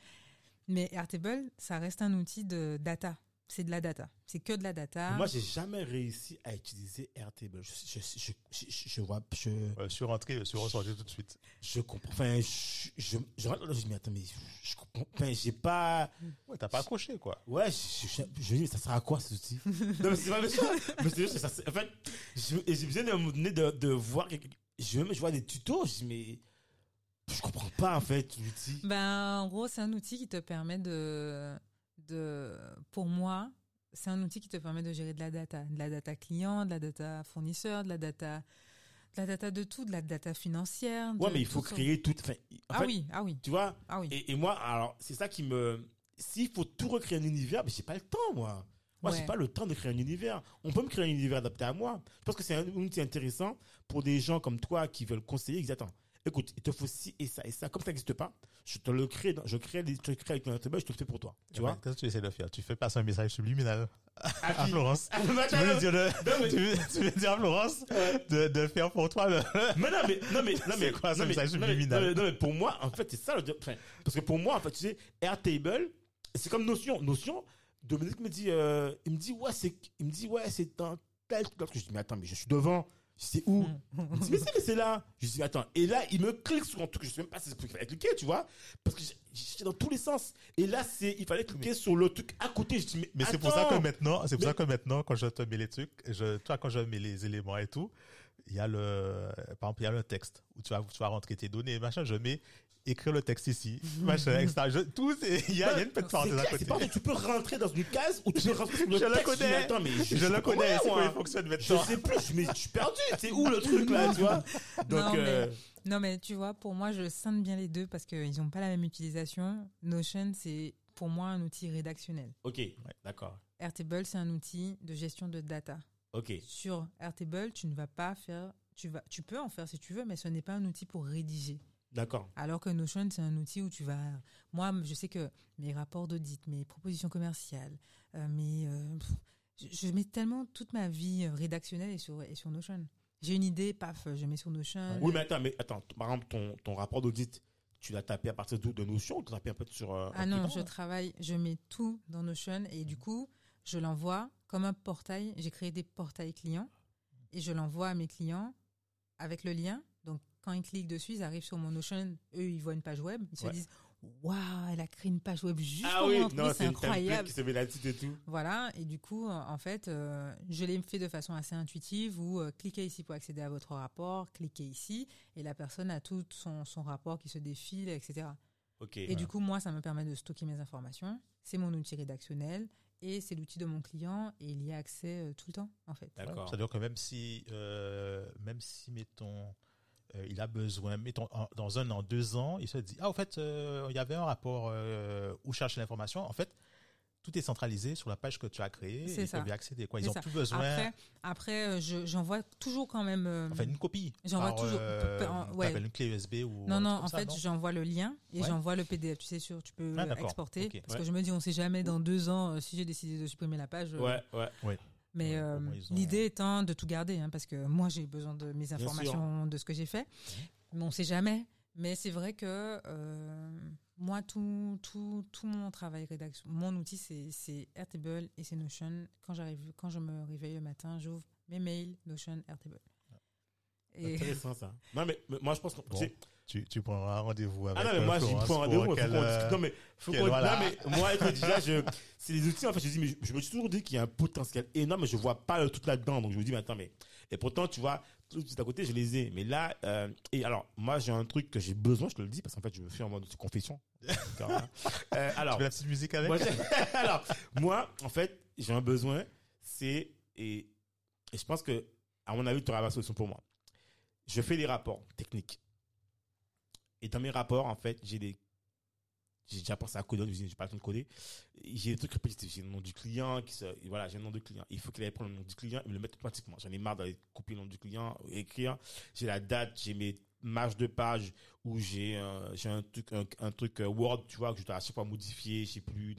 Mais Airtable, ça reste un outil de data. C'est de la data. C'est que de la data. Moi, j'ai jamais réussi à utiliser Airtable. Je, je, je, je, je, je vois, je, je suis rentré, je suis ressorti tout de suite. je comprends. Enfin, je, je, je rentre là, je me dis, mais attends, mais je comprends. Enfin, j'ai pas. Ouais, t'as pas accroché, quoi. Ouais, je, je, ça sert à quoi ce outil Non, mais c'est pas méchant. Mais c'est juste que ça. c'est- En fait, j'ai besoin de, me donner de, de voir. quelque- Je, même, je vois des tutos, je dis, mais. Je comprends pas, en fait, l'outil. Ben, en gros, c'est un outil qui te permet de, de, pour moi, c'est un outil qui te permet de gérer de la data, de la data client, de la data fournisseur, de la data, de la data de tout, de la data financière. Ouais, de mais il faut créer tout. Enfin, Ah fait, oui, ah oui, Tu vois ah oui. et, et moi, alors, c'est ça qui me. S'il faut tout recréer un univers, mais j'ai pas le temps, moi. Moi, j'ai Ouais. pas le temps de créer un univers. On peut me créer un univers adapté à moi. Je pense que c'est un outil intéressant pour des gens comme toi qui veulent conseiller. Ils disent, attends, écoute, il te faut ci et ça et ça. Comme ça n'existe pas, je te le crée, je crée, je te crée avec je te le fais pour toi. Tu vois? Qu'est-ce que tu essaies de faire? Tu fais passer un message subliminal à Florence. Tu veux dire, de- Non, mais- tu veux, tu veux dire à Florence de, de faire pour toi le. Mais non, mais, non, mais, non, mais, C'est quoi ce non, mais- message non, mais- subliminal? non, mais- pour moi, en fait, c'est ça le, enfin, parce que pour moi, en fait, tu sais, Airtable, c'est comme Notion. Notion, Dominique me dit, euh, il me dit, ouais, c'est, il me dit, ouais, c'est dans tel truc. Je dis, mais attends, mais je suis devant. Je sais où? Il me dit, mais c'est, mais c'est là. Je dis, attends. Et là, il me clique sur un truc, je sais même pas si c'est ce qu'il fallait cliquer, tu vois. Parce que j'étais dans tous les sens. Et là, c'est, il fallait cliquer sur le truc à côté. Je dis, mais, Mais c'est pour ça que maintenant, c'est pour Mais- ça que maintenant, quand je te mets les trucs, je, toi, quand je mets les éléments et tout, il y a le, par exemple, il y a le texte où tu vas, tu vas rentrer tes données, machin, je mets écrire le texte ici, machin, etc. Je, tout, il y a, une petite parenthèse à côté. c'est tu peux rentrer dans une case ou tu peux rentrer le Je le connais. Attends, mais je, Je le connais, c'est comment il fonctionne Je maintenant. sais plus, mais je suis perdu. C'est où le truc là, tu vois Donc, Non, mais- euh, Non, mais tu vois, pour moi, je scinde bien les deux parce qu'ils n'ont pas la même utilisation. Notion, c'est pour moi un outil rédactionnel. ok, d'accord. Airtable, c'est un outil de gestion de data. Ok, Sur Airtable, tu ne vas pas faire, tu vas, tu peux en faire si tu veux, mais ce n'est pas un outil pour rédiger. D'accord. Alors que Notion, c'est un outil où tu vas. Moi, je sais que mes rapports d'audit, mes propositions commerciales, euh, mes, euh, je, je mets tellement toute ma vie euh, rédactionnelle et sur, et sur Notion. J'ai une idée, paf, je mets sur Notion. Oui, mais attends, mais attends. Par exemple, ton, ton rapport d'audit, tu l'as tapé à partir de Notion ou tu l'as tapé un peu sur. euh, Ah non, je travaille, je mets tout dans Notion et du coup, je l'envoie comme un portail. J'ai créé des portails clients et je l'envoie à mes clients avec le lien. Quand ils cliquent dessus, ils arrivent sur mon Notion. Eux, ils voient une page web. Ils se Ouais. disent Waouh, elle a créé une page web juste Ah pour oui, moi. C'est incroyable. qui se met là-dessus et tout. Voilà, et du coup, en fait, euh, je l'ai fait de façon assez intuitive où euh, cliquez ici pour accéder à votre rapport, cliquez ici, et la personne a tout son, son rapport qui se défile, etc. Ok. Et du coup, moi, ça me permet de stocker mes informations. C'est mon outil rédactionnel et c'est l'outil de mon client et il y a accès euh, tout le temps, en fait. D'accord. C'est-à-dire que même si, euh, même si, mettons, euh, il a besoin, mettons, en- dans un an, deux ans, il se dit, ah, au fait, euh, il y avait un rapport euh, où chercher l'information. En fait, tout est centralisé sur la page que tu as créée. C'est Ils ça. peuvent y accéder. Quoi. Ils ont ça. plus besoin. Après, après euh, je- j'envoie toujours quand même. euh, Enfin, une copie. J'envoie toujours- euh, en- ouais. une clé USB ou. non, non, en ça, fait, j'envoie le lien et Ouais. j'envoie le PDF. Tu sais, sûr, tu peux Ah, exporter. Parce Ouais. que je me dis, on sait jamais dans deux ans euh, si j'ai décidé de supprimer la page. euh, Ouais, ouais. Mais Ouais, euh, ont- l'idée étant de tout garder, hein, parce que moi j'ai besoin de mes informations, de ce que j'ai fait. Mais on sait jamais. Mais c'est vrai que euh, moi, tout, tout, tout mon travail rédaction, mon outil, c'est, c'est Airtable et c'est Notion. Quand, j'arrive, quand je me réveille le matin, j'ouvre mes mails, Notion, Airtable. Et Intéressant ça. Non, mais, mais moi je pense que. Bon, tu Tu, prendras rendez-vous avec Ah non, mais euh, moi, Florence prends rendez-vous. mais faut qu'elle, qu'on euh, discute. Non, mais faut qu'on. voilà. Non, mais moi, écoute, déjà, je, c'est des outils, en fait, je dis, mais je, je me suis toujours dit qu'il y a un potentiel énorme, mais je vois pas le tout là-dedans. Donc, je me dis, mais attends, mais, et pourtant, tu vois, tout à côté, je les ai. Mais là, euh, et alors, moi, j'ai un truc que j'ai besoin, je te le dis, parce qu'en fait, je me fais en mode confession. Hein. Euh, alors, Tu veux la petite musique avec moi, alors, moi, en fait, j'ai un besoin, c'est, et, et je pense que, à mon avis, tu auras la solution pour moi. Je fais des rapports techniques. Et dans mes rapports, en fait, j'ai des, j'ai déjà pensé à coder, je j'ai pas le temps de coder. J'ai des trucs répétitifs. J'ai le nom du client, qui se, voilà, j'ai le nom du client. Il faut qu'il aille prendre le nom du client et le mettre automatiquement. J'en ai marre d'aller couper le nom du client, écrire. J'ai la date, j'ai mes marges de page où j'ai euh, j'ai un truc un, truc euh, Word, tu vois, que je dois à chaque fois modifier, je sais plus,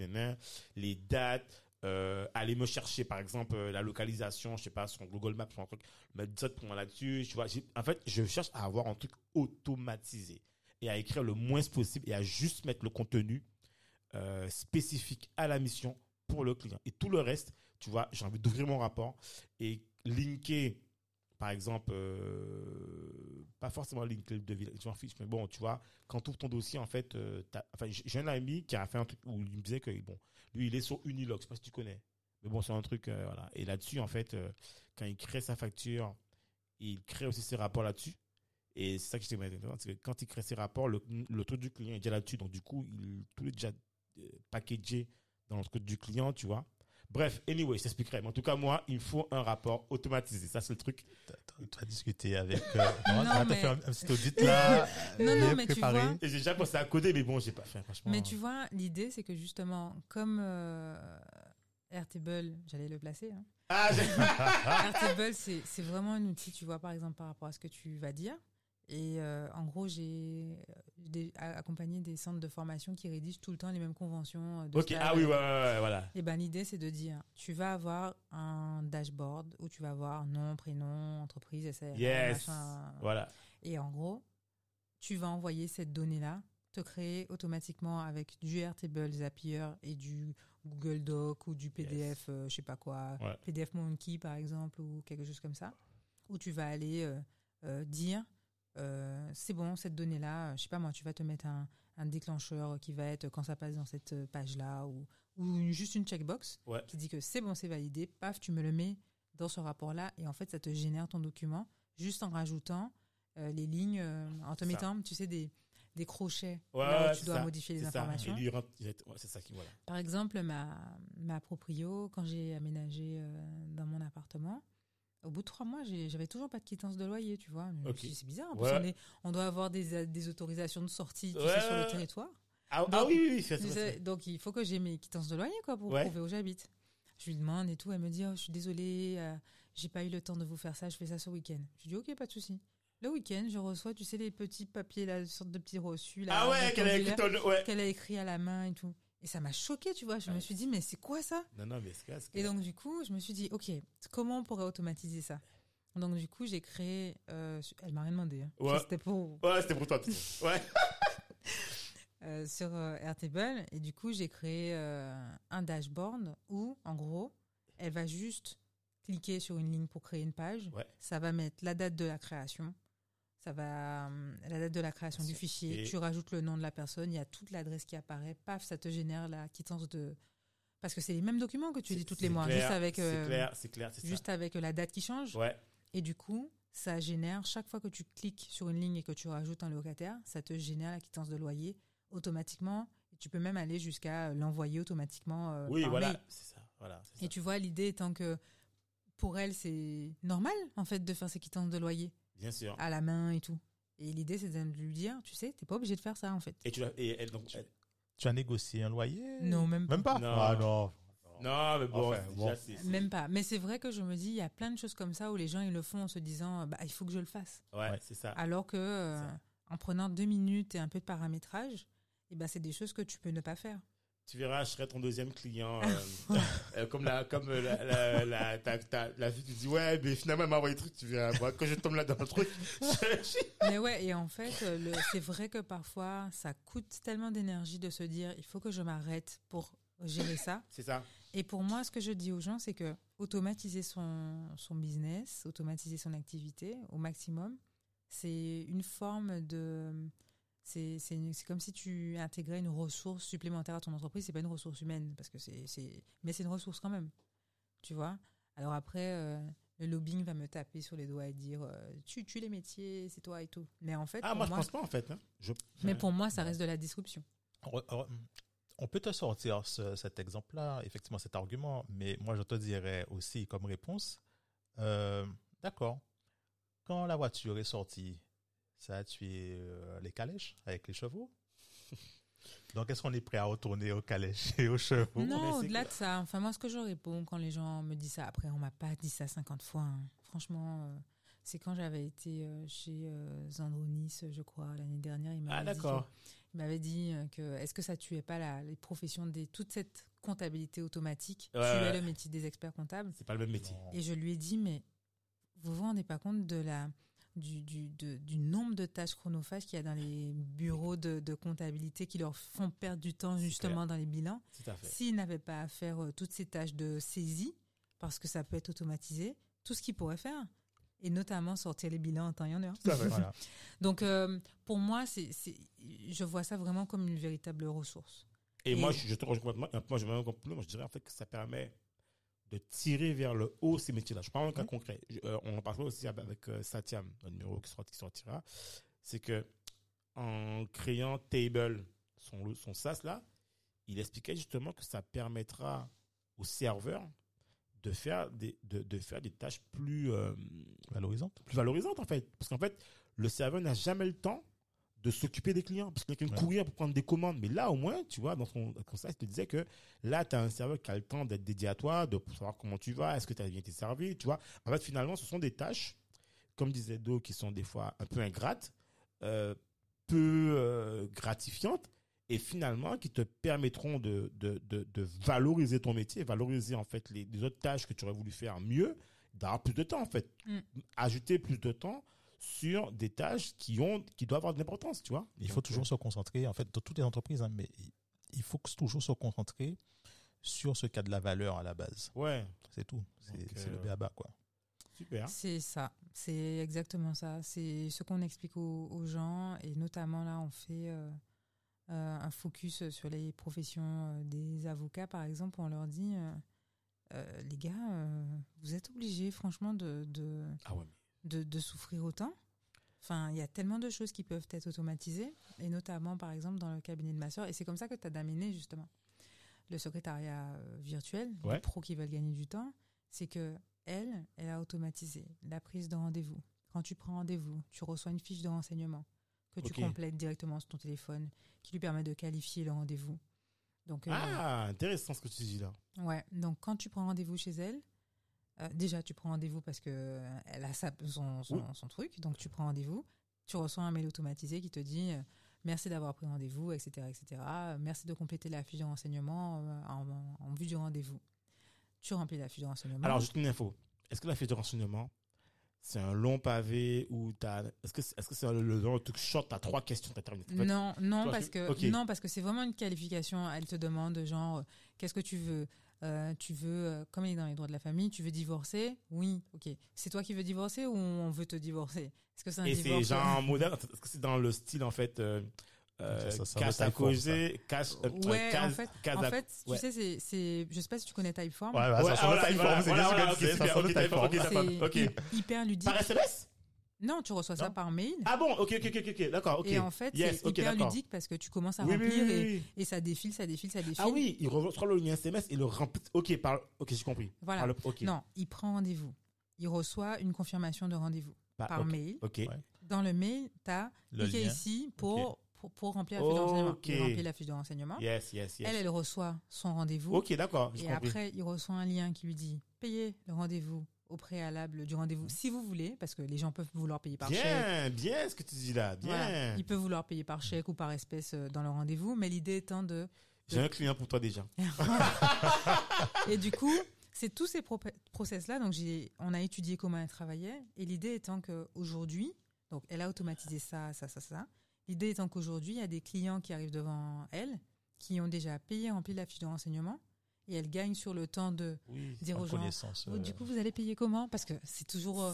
les dates, euh, aller me chercher par exemple la localisation, je sais pas, sur Google Maps, sur un truc, mettre ça pour moi là-dessus, tu vois. En fait, je cherche à avoir un truc automatisé et à écrire le moins possible et à juste mettre le contenu euh, spécifique à la mission pour le client. Et tout le reste, tu vois, j'ai envie d'ouvrir mon rapport et linker, par exemple, euh, pas forcément linker le devis, je fiche, mais bon, tu vois, quand tu ouvres ton dossier, en fait, euh, enfin, j'ai un ami qui a fait un truc où il me disait que, bon, lui, il est sur Unilog, je sais pas si tu connais. Mais bon, c'est un truc, voilà. Et là-dessus, en fait, quand il crée sa facture, il crée aussi ses rapports là-dessus. Et c'est ça que je t'ai maintenant, c'est que quand il crée ses rapports, le, le truc du client est déjà là-dessus. Donc, du coup, il, tout est déjà euh, packagé dans le truc du client, tu vois. Bref, anyway, je t'expliquerai. Mais en tout cas, moi, il me faut un rapport automatisé. Ça, c'est le truc. Tu as discuté avec. Euh, Non, mais- fait un, un petit audit là. Non, non, mais tu préparé. vois- Et j'ai déjà pensé à coder, mais bon, j'ai pas fait, franchement. Mais tu vois, l'idée, c'est que justement, comme euh, Airtable, j'allais le placer, hein. Ah, j'ai- Airtable, c'est c'est vraiment un outil, tu vois, par exemple, par rapport à ce que tu vas dire. Et euh, en gros, j'ai accompagné des centres de formation qui rédigent tout le temps les mêmes conventions. euh, De ok, ah oui, ouais, ouais, ouais, voilà. Et ben l'idée, c'est de dire, tu vas avoir un dashboard où tu vas avoir nom, prénom, entreprise, SARL, Yes. machin. Voilà. Et en gros, tu vas envoyer cette donnée-là, te créer automatiquement avec du Airtable Zapier et du Google Doc ou du PDF, euh, je sais pas quoi, Ouais. PDF Monkey par exemple ou quelque chose comme ça, où tu vas aller euh, euh, dire euh, c'est bon cette donnée-là, euh, je sais pas moi, tu vas te mettre un, un déclencheur qui va être quand ça passe dans cette euh, page-là ou, ou une- juste une checkbox Ouais. qui dit que c'est bon, c'est validé, paf, tu me le mets dans ce rapport-là et en fait ça te génère ton document juste en rajoutant euh, les lignes, euh, en te Ça. mettant, tu sais, des, des crochets Ouais, là où tu dois ça, modifier les informations. Lui, ouais, ça qui voilà. Par exemple, ma, ma proprio, quand j'ai aménagé dans mon appartement, au bout de trois mois, j'avais toujours pas de quittance de loyer, tu vois. C'est bizarre. En plus, Ouais. on, est- on doit avoir des, des autorisations de sortie Ouais, sur le territoire. Ah, Donc, ah oui, oui, oui, ça. sais, donc, il faut que j'ai mes quittances de loyer quoi, pour Ouais. prouver où j'habite. Je lui demande et tout. Elle me dit oh, Je suis désolée, euh, j'ai pas eu le temps de vous faire ça, je fais ça ce week-end. Je lui dis Ok, pas de souci. Le week-end, je reçois, tu sais, les petits papiers, une sorte de petits reçus. Là, Ah ouais, qu'elle a écrit. Ouais. qu'elle a écrit à la main et tout. Et ça m'a choqué, tu vois. Je me suis dit, mais c'est quoi ça? Non, non, mais c'est Et donc, du coup, je me suis dit, OK, comment on pourrait automatiser ça? Donc, du coup, j'ai créé. euh, elle m'a rien demandé. hein. Ouais. C'était pour. Ouais, c'était pour toi. Ouais. euh, sur euh, Airtable. Et du coup, j'ai créé euh, un dashboard où, en gros, elle va juste cliquer sur une ligne pour créer une page. Ouais. Ça va mettre la date de la création. Ça va euh, la date de la création du fichier. Et- Tu rajoutes le nom de la personne. Il y a toute l'adresse qui apparaît. Paf, ça te génère la quittance de. Parce que c'est les mêmes documents que tu dis tous les mois, clair, juste avec euh, clair, clair, juste avec la date qui change. Ouais. Et du coup, ça génère, chaque fois que tu cliques sur une ligne et que tu rajoutes un locataire, ça te génère la quittance de loyer automatiquement. Et tu peux même aller jusqu'à l'envoyer automatiquement. euh, Oui, par voilà. C'est ça. Voilà. ça. Et tu vois, l'idée étant que pour elle, c'est normal, en fait, de faire ces quittances de loyer Bien sûr. à la main et tout. Et l'idée, c'est de lui dire, tu sais, t'es pas obligé de faire ça, en fait. Et tu et elle, donc, elle- Tu as négocié un loyer? Non, même pas. Même pas? Non. Ah non. Non, mais bon, Enfin, déjà, Même pas. Mais c'est vrai que je me dis, il y a plein de choses comme ça où les gens, ils le font en se disant, bah, il faut que je le fasse. Ouais, Ouais. c'est ça. Alors que euh, Ça. en prenant deux minutes et un peu de paramétrage, eh ben, c'est des choses que tu peux ne pas faire. Tu verras, je serai ton deuxième client. euh, euh, comme la, comme euh, la, la, la, ta- ta- la fille, tu dis, ouais, mais finalement, elle m'a envoyé le truc, tu verras. Moi, quand je tombe là dans le truc, je- Mais ouais, et en fait, c'est vrai que parfois, ça coûte tellement d'énergie de se dire, il faut que je m'arrête pour gérer ça. c'est ça. Et pour moi, ce que je dis aux gens, c'est que automatiser son, son business, automatiser son activité au maximum, c'est une forme de... C'est comme si tu intégrais une ressource supplémentaire à ton entreprise. C'est pas une ressource humaine, parce que c'est mais c'est une ressource quand même. Tu vois? Alors après, euh, le lobbying va me taper sur les doigts et dire euh, tu tues les métiers, c'est toi et tout. Mais en fait, Ah, pour moi, je moi, pense pas, en fait. hein. Je... mais pour moi, ça reste de la disruption. On peut te sortir ce- cet exemple-là, effectivement cet argument, mais moi je te dirais aussi comme réponse, euh, d'accord, quand la voiture est sortie, ça a tué euh, les calèches avec les chevaux. Donc est-ce qu'on est prêt à retourner aux calèches et aux chevaux? Non, au-delà de ça, enfin moi ce que je réponds quand les gens me disent ça, après on m'a pas dit ça 50 fois, hein. franchement, euh, c'est quand j'avais été euh, chez euh, Zandronis, je crois, l'année dernière, il m'avait Ah, dit, d'accord. que, il m'avait dit que est-ce que ça tuait pas la, les professions, des, toute cette comptabilité automatique? Ouais, tuait ouais. le métier des experts comptables C'est pas le même métier. Et je lui ai dit, mais vous vous rendez pas compte de la, du, du, de- du nombre de tâches chronophages qu'il y a dans les bureaux de, de comptabilité qui leur font perdre du temps justement dans les bilans. S'ils n'avaient pas à faire euh, toutes ces tâches de saisie, parce que ça peut être automatisé, tout ce qu'ils pourraient faire, et notamment sortir les bilans en temps et en heure. Voilà. Donc, euh, pour moi, c'est, je vois ça vraiment comme une véritable ressource. Et, Et- moi, je, je te rejoins complètement. Moi, je. Moi, je dirais en fait que ça permet de tirer vers le haut ces métiers-là. Je prends un cas Oui. concret. Je- euh, on en parlera aussi avec euh, Satyam, un numéro qui, sort- qui sortira. C'est que en créant Table, son, son SaaS là, il expliquait justement que ça permettra aux serveurs de faire des, de, de faire des tâches plus, euh, Valorisante. plus valorisantes en fait. Parce qu'en fait, le serveur n'a jamais le temps de s'occuper des clients parce qu'il y a qu'un Ouais. courir pour prendre des commandes. Mais là, au moins, tu vois, dans son comme ça, il te disait que là, tu as un serveur qui a le temps d'être dédié à toi, de savoir comment tu vas, est-ce que tu as bien été servi, tu vois. En fait, finalement, ce sont des tâches, comme disait Do, qui sont des fois un peu ingrates, euh, peu euh, gratifiantes et finalement qui te permettront de, de, de, de valoriser ton métier, valoriser en fait les, les autres tâches que tu aurais voulu faire mieux, d'avoir plus de temps en fait. Mm. Ajouter plus de temps sur des tâches qui ont qui doivent avoir de l'importance, tu vois. Il faut Donc, toujours se concentrer, en fait, dans toutes les entreprises, hein, mais il faut toujours se concentrer sur ce qui a de la valeur à la base. euh, ouais, C'est tout. C'est c'est le euh, béaba, quoi. super. C'est ça, c'est exactement ça. C'est ce qu'on explique aux, aux gens et notamment là, on fait euh, euh, un focus sur les professions euh, des avocats, par exemple. On leur dit, euh, euh, les gars, euh, vous êtes obligés, franchement, de, de, Ah ouais, de, de souffrir autant. Enfin, il y a tellement de choses qui peuvent être automatisées, et notamment, par exemple, dans le cabinet de ma soeur. Et c'est comme ça que tu as d'amener, justement, le secrétariat euh, virtuel, Ouais. les pros qui veulent gagner du temps. C'est que elle, elle a automatisé la prise de rendez-vous. Quand tu prends rendez-vous, tu reçois une fiche de renseignement que tu complètes directement sur ton téléphone, qui lui permet de qualifier le rendez-vous. Donc, euh, Ah, intéressant ce que tu dis là. Ouais, donc quand tu prends rendez-vous chez elle, euh, déjà tu prends rendez-vous parce que euh, elle a sa, son, son, Oui. son truc, donc tu prends rendez-vous, tu reçois un mail automatisé qui te dit euh, merci d'avoir pris rendez-vous, etc., etc. Merci de compléter la fiche de renseignement en, en- en vue du rendez-vous. Tu remplis la fiche de renseignement. Alors, juste une info. Est-ce que la fiche de renseignement, c'est un long pavé ou t'as, est-ce que est-ce que c'est le, de truc short, t'as trois questions, t'as terminé? Non, non parce que ok. non parce que c'est vraiment une qualification. Elle te demande genre qu'est-ce que tu veux? Euh, tu veux, euh, comme il est dans les droits de la famille, tu veux divorcer? Oui, ok. C'est toi qui veux divorcer ou on veut te divorcer? Est-ce que c'est un Et c'est divorce genre moderne, est-ce que c'est dans le style, en fait, euh, euh, Ça, ça, ça casse à causer, euh, Ouais, en fait, case en à- fait, ouais. tu sais, c'est, c'est, je sais pas si tu connais Typeform. Ouais, bah, ça Typeform, c'est bien ça Typeform. ok, hyper ludique. Par SMS? Non, tu reçois ça par mail. Ah bon, ok, ok, ok, ok, d'accord, ok. Et en fait, Yes, c'est ok, hyper ludique parce que tu commences à Oui, remplir oui, et, oui. et ça défile, ça défile, ça défile. Ah oui, il reçoit le lien SMS et le remplit. Ok, par, ok, j'ai compris. Voilà. Le- ok. Non, il prend rendez-vous. Il reçoit une confirmation de rendez-vous Par- par mail. Ok. Ouais. Dans le mail, tu as Le cliqué lien. ici pour, pour, pour remplir la fiche de Ok. renseignement. Il remplit la fiche de renseignement. Yes, yes, yes. Elle, elle reçoit son rendez-vous. Ok, d'accord, Et compris. après, il reçoit un lien qui lui dit payez le rendez-vous au préalable du rendez-vous si vous voulez, parce que les gens peuvent vouloir payer par chèque. Bien, bien ce que tu dis là, bien. Voilà. Ils peuvent vouloir payer par chèque ou par espèce euh, dans le rendez-vous, mais l'idée étant de. J'ai un client pour toi déjà. Et du coup, c'est tous ces pro- process-là. Donc, j'ai, on a étudié comment elle travaillait. Et l'idée étant qu'aujourd'hui, donc elle a automatisé ça, ça, ça, ça. L'idée étant qu'aujourd'hui, il y a des clients qui arrivent devant elle, qui ont déjà payé, rempli la fiche de renseignement, et elle gagne sur le temps de Oui. dire aux gens. Oh, euh, du coup, vous allez payer comment Parce que c'est toujours. euh,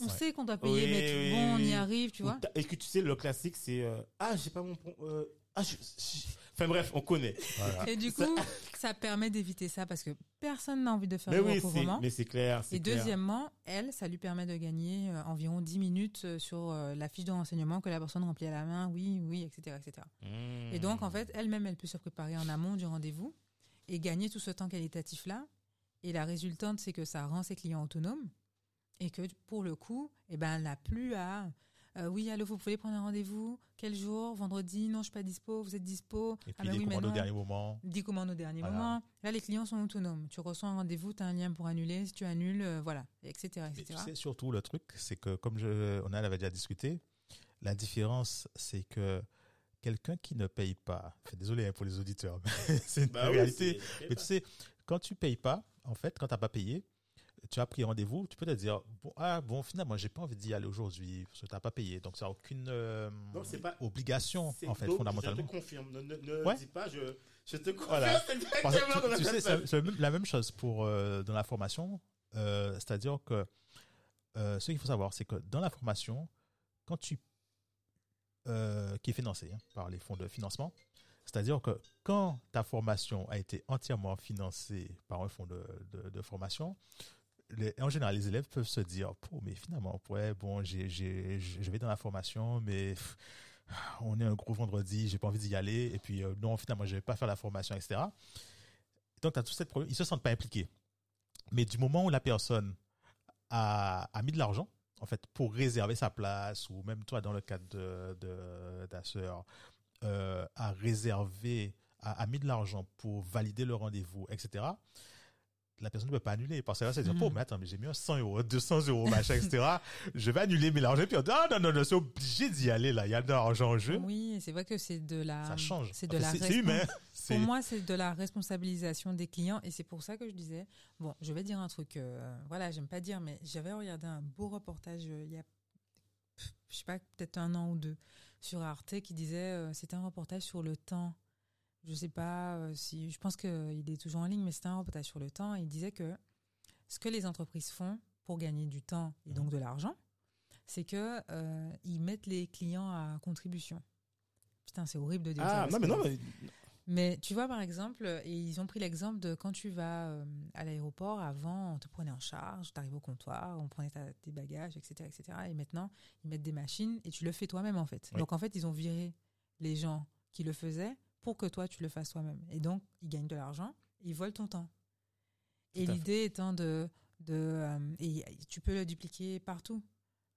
on Ouais. sait qu'on doit payer, Oui, mais oui, bon, on y arrive, tu Ou vois. Et que tu sais, le classique, c'est euh, Ah, j'ai pas mon. euh, ah, je- je- Enfin bref, on connaît. voilà. Et du coup, ça permet d'éviter ça parce que personne n'a envie de faire Mais du c'est, recouvrement. mais c'est clair. Et clair. deuxièmement, elle, ça lui permet de gagner environ 10 minutes sur la fiche de renseignement que la personne remplit à la main, oui, oui, etc. etc. Mmh. Et donc, en fait, elle-même, elle peut se préparer en amont du rendez-vous et gagner tout ce temps qualitatif-là. Et la résultante, c'est que ça rend ses clients autonomes et que pour le coup, eh ben, elle n'a plus à... euh, oui, allô, vous pouvez prendre un rendez-vous Quel jour? Vendredi? Non, je suis pas dispo. Vous êtes dispo Et Ah puis ben les oui, commandes au dernier moment. 10 commandes au dernier Voilà. moment. Là, les clients sont autonomes. Tu reçois un rendez-vous, tu as un lien pour annuler. Si tu annules, euh, voilà, etc. Mais etc. tu sais, surtout, le truc, c'est que, comme je, on en avait déjà discuté, la différence, c'est que quelqu'un qui ne paye pas, enfin, désolé hein, pour les auditeurs, mais c'est une Bah réalité. Mais tu sais, quand tu payes pas, en fait, quand tu n'as pas payé, tu as pris rendez-vous, tu peux te dire, bon, ah, bon finalement, j'ai pas envie d'y aller aujourd'hui parce que tu n'as pas payé. Donc, ça n'a aucune euh, c'est pas- obligation, en fait, fondamentalement. Je te confirme. Ne, ne, ne Ouais. dis pas, je, je te confirme. Voilà. exactement tu, sais, c'est la même chose pour euh, dans la formation. Euh, C'est-à-dire que euh, ce qu'il faut savoir, c'est que dans la formation, quand tu euh, qui est financée hein, par les fonds de financement, c'est-à-dire que quand ta formation a été entièrement financée par un fonds de, formation, en général, les élèves peuvent se dire, oh, mais finalement, bon, j'ai, je vais dans la formation, mais on est un gros vendredi, j'ai pas envie d'y aller, et puis euh, non, finalement, je vais pas faire la formation, etc. Donc, tu as tout cette problème, ils se sentent pas impliqués. Mais du moment où la personne a mis de l'argent, en fait, pour réserver sa place, ou même toi, dans le cadre de, ta sœur, euh, a réservé, a, a mis de l'argent pour valider le rendez-vous, etc., la personne ne peut pas annuler. Parce que là, c'est dire, oh, mais attends, mais j'ai mis un 100 euros, 200 euros, machin, etc. je vais annuler mes l'argent. Puis on dit, ah, non, non, non, c'est obligé d'y aller, là. Il y a de l'argent en jeu. Oui, c'est vrai que c'est de la. Ça change. C'est de Enfin, la. c'est, humain. Pour moi, c'est de la responsabilisation des clients et c'est pour ça que je disais, bon, je vais dire un truc, euh, voilà, j'aime pas dire, mais j'avais regardé un beau reportage euh, il y a, je sais pas, peut-être un an ou deux sur Arte qui disait, euh, c'était un reportage sur le temps. Je sais pas euh, si, je pense qu'il est toujours en ligne, mais c'était un reportage sur le temps et il disait que ce que les entreprises font pour gagner du temps et donc de l'argent, c'est que euh, ils mettent les clients à contribution. Putain, c'est horrible de dire ça. Ah, parce non, mais non, mais Mais tu vois, par exemple, et ils ont pris l'exemple de quand tu vas euh, à l'aéroport, avant, on te prenait en charge, tu arrives au comptoir, on prenait ta- tes bagages, etc., etc. Et maintenant, ils mettent des machines et tu le fais toi-même, en fait. Oui. Donc, en fait, ils ont viré les gens qui le faisaient pour que toi, tu le fasses toi-même. Et donc, ils gagnent de l'argent, ils volent ton temps. Et Tout l'idée étant de... de euh, et tu peux le dupliquer partout,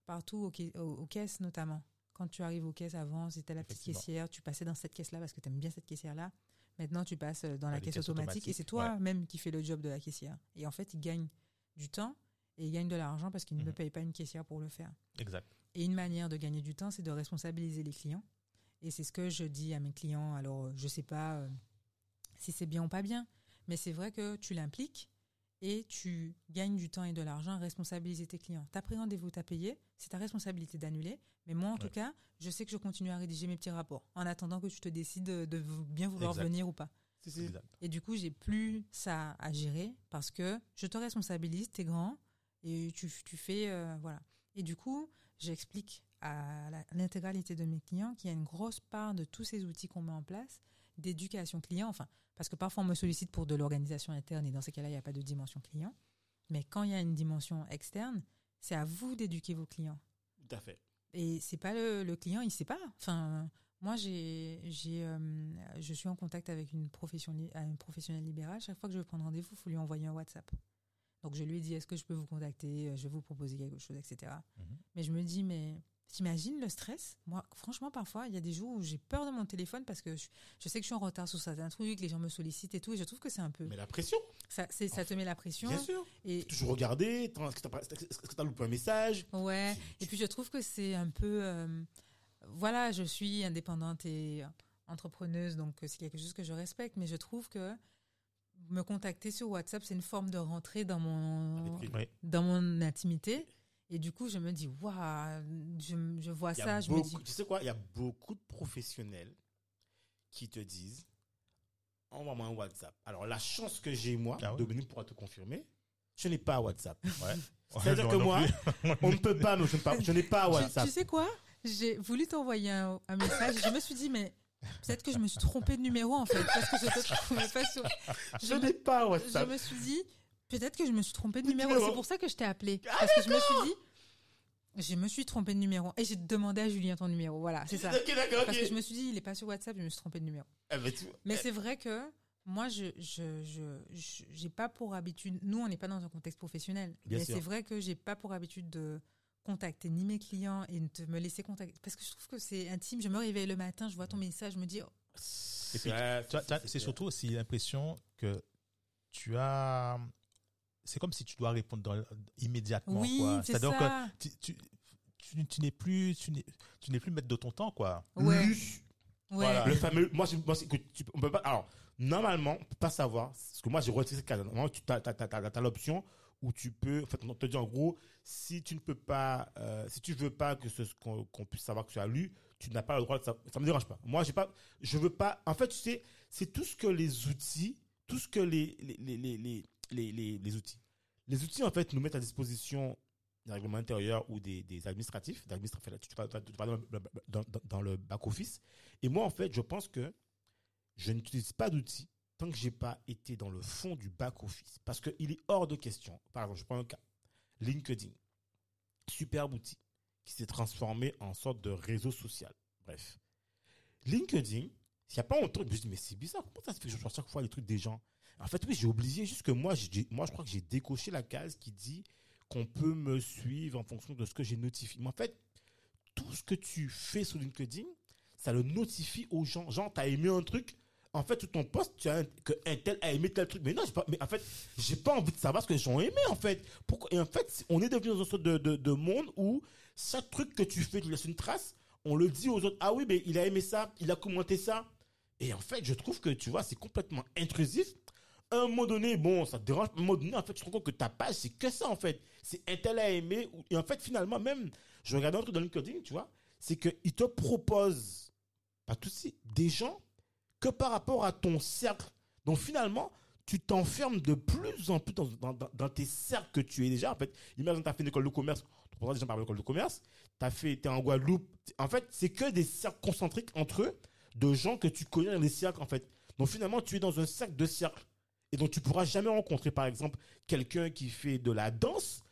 partout, aux, ca- aux- aux caisses notamment. Quand tu arrives aux caisses avant, c'était la petite caissière, tu passais dans cette caisse-là parce que tu aimes bien cette caissière-là. Maintenant, tu passes dans la caisse automatique et c'est toi-même qui fais le job de la caissière. Et en fait, ils gagnent du temps et ils gagnent de l'argent parce qu'ils ne Mhm. payent pas une caissière pour le faire. Exact. Et une manière de gagner du temps, c'est de responsabiliser les clients. Et c'est ce que je dis à mes clients. Alors, euh, je sais pas euh, si c'est bien ou pas bien, mais c'est vrai que tu l'impliques et tu gagnes du temps et de l'argent à responsabiliser tes clients. Tu as pris rendez-vous, tu as payé, c'est ta responsabilité d'annuler. Mais moi, en tout cas, je sais que je continue à rédiger mes petits rapports en attendant que tu te décides de, bien vouloir Exact. venir ou pas. Exact. Et du coup, j'ai plus ça à gérer parce que je te responsabilise, t'es grand et tu, tu fais euh, voilà. Et du coup, j'explique à l'intégralité de mes clients qu'il y a une grosse part de tous ces outils qu'on met en place d'éducation client. Enfin, parce que parfois on me sollicite pour de l'organisation interne et dans ces cas-là, il n'y a pas de dimension client. Mais quand il y a une dimension externe, c'est à vous d'éduquer vos clients. Tout à fait. Et c'est pas le, le client, il sait pas. Enfin, moi, j'ai, j'ai, euh, je suis en contact avec une profession, li- une professionnelle libérale. Chaque fois que je veux prendre rendez-vous, il faut lui envoyer un WhatsApp. Donc, je lui ai dit, est-ce que je peux vous contacter? Je vais vous proposer quelque chose, etc. Mhm. Mais je me dis, mais t'imagines le stress? Moi, franchement, parfois, il y a des jours où j'ai peur de mon téléphone parce que je, je sais que je suis en retard sur certains trucs, les gens me sollicitent et tout, et je trouve que c'est un peu. Mais la pression, Ça, c'est, ça te met la pression. bien sûr. Et, Toujours regarder, est-ce que t'as t'as loupé un message? Ouais. Et puis je trouve que c'est un peu, euh, voilà, je suis indépendante et entrepreneuse, donc c'est quelque chose que je respecte, mais je trouve que me contacter sur WhatsApp, c'est une forme de rentrer dans mon, dans mon intimité. Et du coup, je me dis, waouh, je, je vois ça, je me dis, Tu sais quoi? Il y a beaucoup de professionnels qui te disent envoie-moi un WhatsApp. Alors, la chance que j'ai, moi, Ah ouais. Dominique pourra te confirmer, je n'ai pas WhatsApp. Ouais. C'est-à-dire que moi, on ne peut pas, mais je n'ai pas, je n'ai pas Tu- WhatsApp. Tu, sais quoi? J'ai voulu t'envoyer un, un message. je me suis dit, mais peut-être que je me suis trompée de numéro en fait, parce que je te trouvais pas sur. Je n'ai pas je WhatsApp. me suis dit, peut-être que je me suis trompée de numéro. C'est pour ça que je t'ai appelé. Ah, parce que je me suis dit, je me suis trompée de numéro. Et j'ai demandé à Julien ton numéro. Voilà, c'est ça. Ok, d'accord, Parce que je me suis dit, il est pas sur WhatsApp, je me suis trompée de numéro. Eh ben, tu- Mais eh, c'est vrai que moi, je, je, je, je- j'ai pas pour habitude. Nous, on n'est pas dans un contexte professionnel. Bien mais sûr. c'est vrai que j'ai pas pour habitude de contacter ni mes clients et de me laisser contacter parce que je trouve que c'est intime. Je me réveille le matin, je vois ton message, je me dis, oh, c'est surtout aussi l'impression que tu as. C'est comme si tu dois répondre dans- immédiatement. oui, quoi. c'est C'est-à-dire ça. que tu, tu, tu- tu n'es plus, tu n'es, tu n'es plus maître de ton temps, quoi. Ouais. Voilà. Le fameux, moi, je, moi, c'est que tu, on peut pas, alors, normalement, on peut pas savoir, parce que moi, j'ai retiré ce cas. Normalement, tu as, t'as, t'as, t'as, t'as l'option où tu peux, en fait, on te dit en gros, si tu ne peux pas, euh, si tu veux pas que ce, qu'on, qu'on puisse savoir que tu as lu, tu n'as pas le droit de ça. Ça me dérange pas. Moi, j'ai pas, je veux pas, en fait, tu sais, c'est tout ce que les outils, tout ce que les, les, les, les, les, les, les- outils, les outils, en fait, nous mettent à disposition des règlements intérieurs ou des, des administratifs, tu parles, dans, dans le back-office. Et moi, en fait, je pense que je n'utilise pas d'outils tant que j'ai pas été dans le fond du back-office. Parce qu'il est hors de question. Par exemple, je prends un cas. LinkedIn. Superbe outil qui s'est transformé en sorte de réseau social. Bref. LinkedIn, il n'y a pas longtemps, je me dis, mais c'est bizarre. Comment ça se fait que je reçois chaque fois les trucs des gens En fait, oui, j'ai oublié. Juste que moi, moi, je crois que j'ai décoché la case qui dit qu'on peut me suivre en fonction de ce que j'ai notifié. Mais en fait, tout ce que tu fais sur LinkedIn, ça le notifie aux gens. Genre, t'as aimé un truc, en fait, sur ton poste, tu as un, que un tel a aimé tel truc. Mais non, pas, mais en fait, j'ai pas envie de savoir ce que les gens ont aimé, en fait. Pourquoi, et en fait, on est devenu dans une sorte de monde où chaque truc que tu fais, tu laisses une trace, on le dit aux autres, ah oui, mais il a aimé ça, il a commenté ça. Et en fait, je trouve que, tu vois, c'est complètement intrusif. À un moment donné, bon, ça te dérange. À un moment donné, en fait, tu te rends compte que ta page, c'est que ça, en fait. C'est un tel a aimé. ou- Et en fait, finalement, même, je regardais un truc dans LinkedIn, tu vois, c'est qu'il te propose, pas tout suite, des gens que par rapport à ton cercle. Donc finalement, tu t'enfermes de plus en plus dans, dans- tes cercles que tu es déjà. En fait, imagine, tu as fait une école de commerce, tu prends des gens par l'école de commerce, tu es en Guadeloupe. En fait, c'est que des cercles concentriques entre eux, de gens que tu connais dans les cercles, en fait. Donc finalement, tu es dans un cercle de cercle. Et donc tu pourras jamais rencontrer, par exemple, quelqu'un qui fait de la danse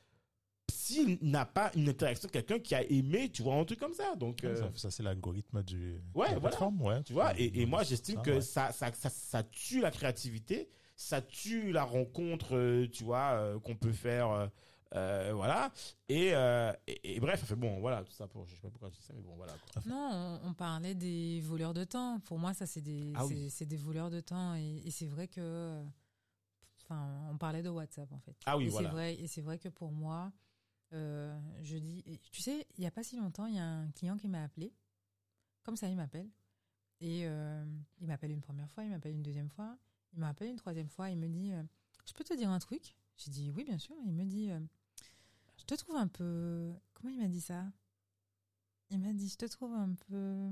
s'il n'a pas une interaction avec quelqu'un qui a aimé, tu vois, un truc comme ça. Donc, euh, Ça, ça, c'est l'algorithme du. Ouais, de la voilà. plateforme, ouais. tu vois, et, et moi j'estime Ça, que ouais. ça, ça, ça, ça tue la créativité, ça tue la rencontre, euh, tu vois, euh, qu'on peut faire, euh, euh, voilà. Et, euh, et, et bref, ça fait bon, voilà, tout ça pour, je sais pas pourquoi je dis ça, mais bon, voilà. quoi. Non, on, on parlait des voleurs de temps. Pour moi, ça, c'est des, Ah oui. c'est- c'est des voleurs de temps. Et, et c'est vrai que. Enfin, on parlait de WhatsApp, en fait. Ah oui, et voilà. c'est vrai, et c'est vrai que pour moi, euh, je dis. et Tu sais, il n'y a pas si longtemps, il y a un client qui m'a appelé. Comme ça, il m'appelle. Et euh, il m'appelle une première fois, il m'appelle une deuxième fois, il m'appelle une troisième fois. Il me dit euh, Je peux te dire un truc? J'ai dit Oui, bien sûr. Il me dit Je te trouve un peu. Comment il m'a dit ça? Il m'a dit Je te trouve un peu.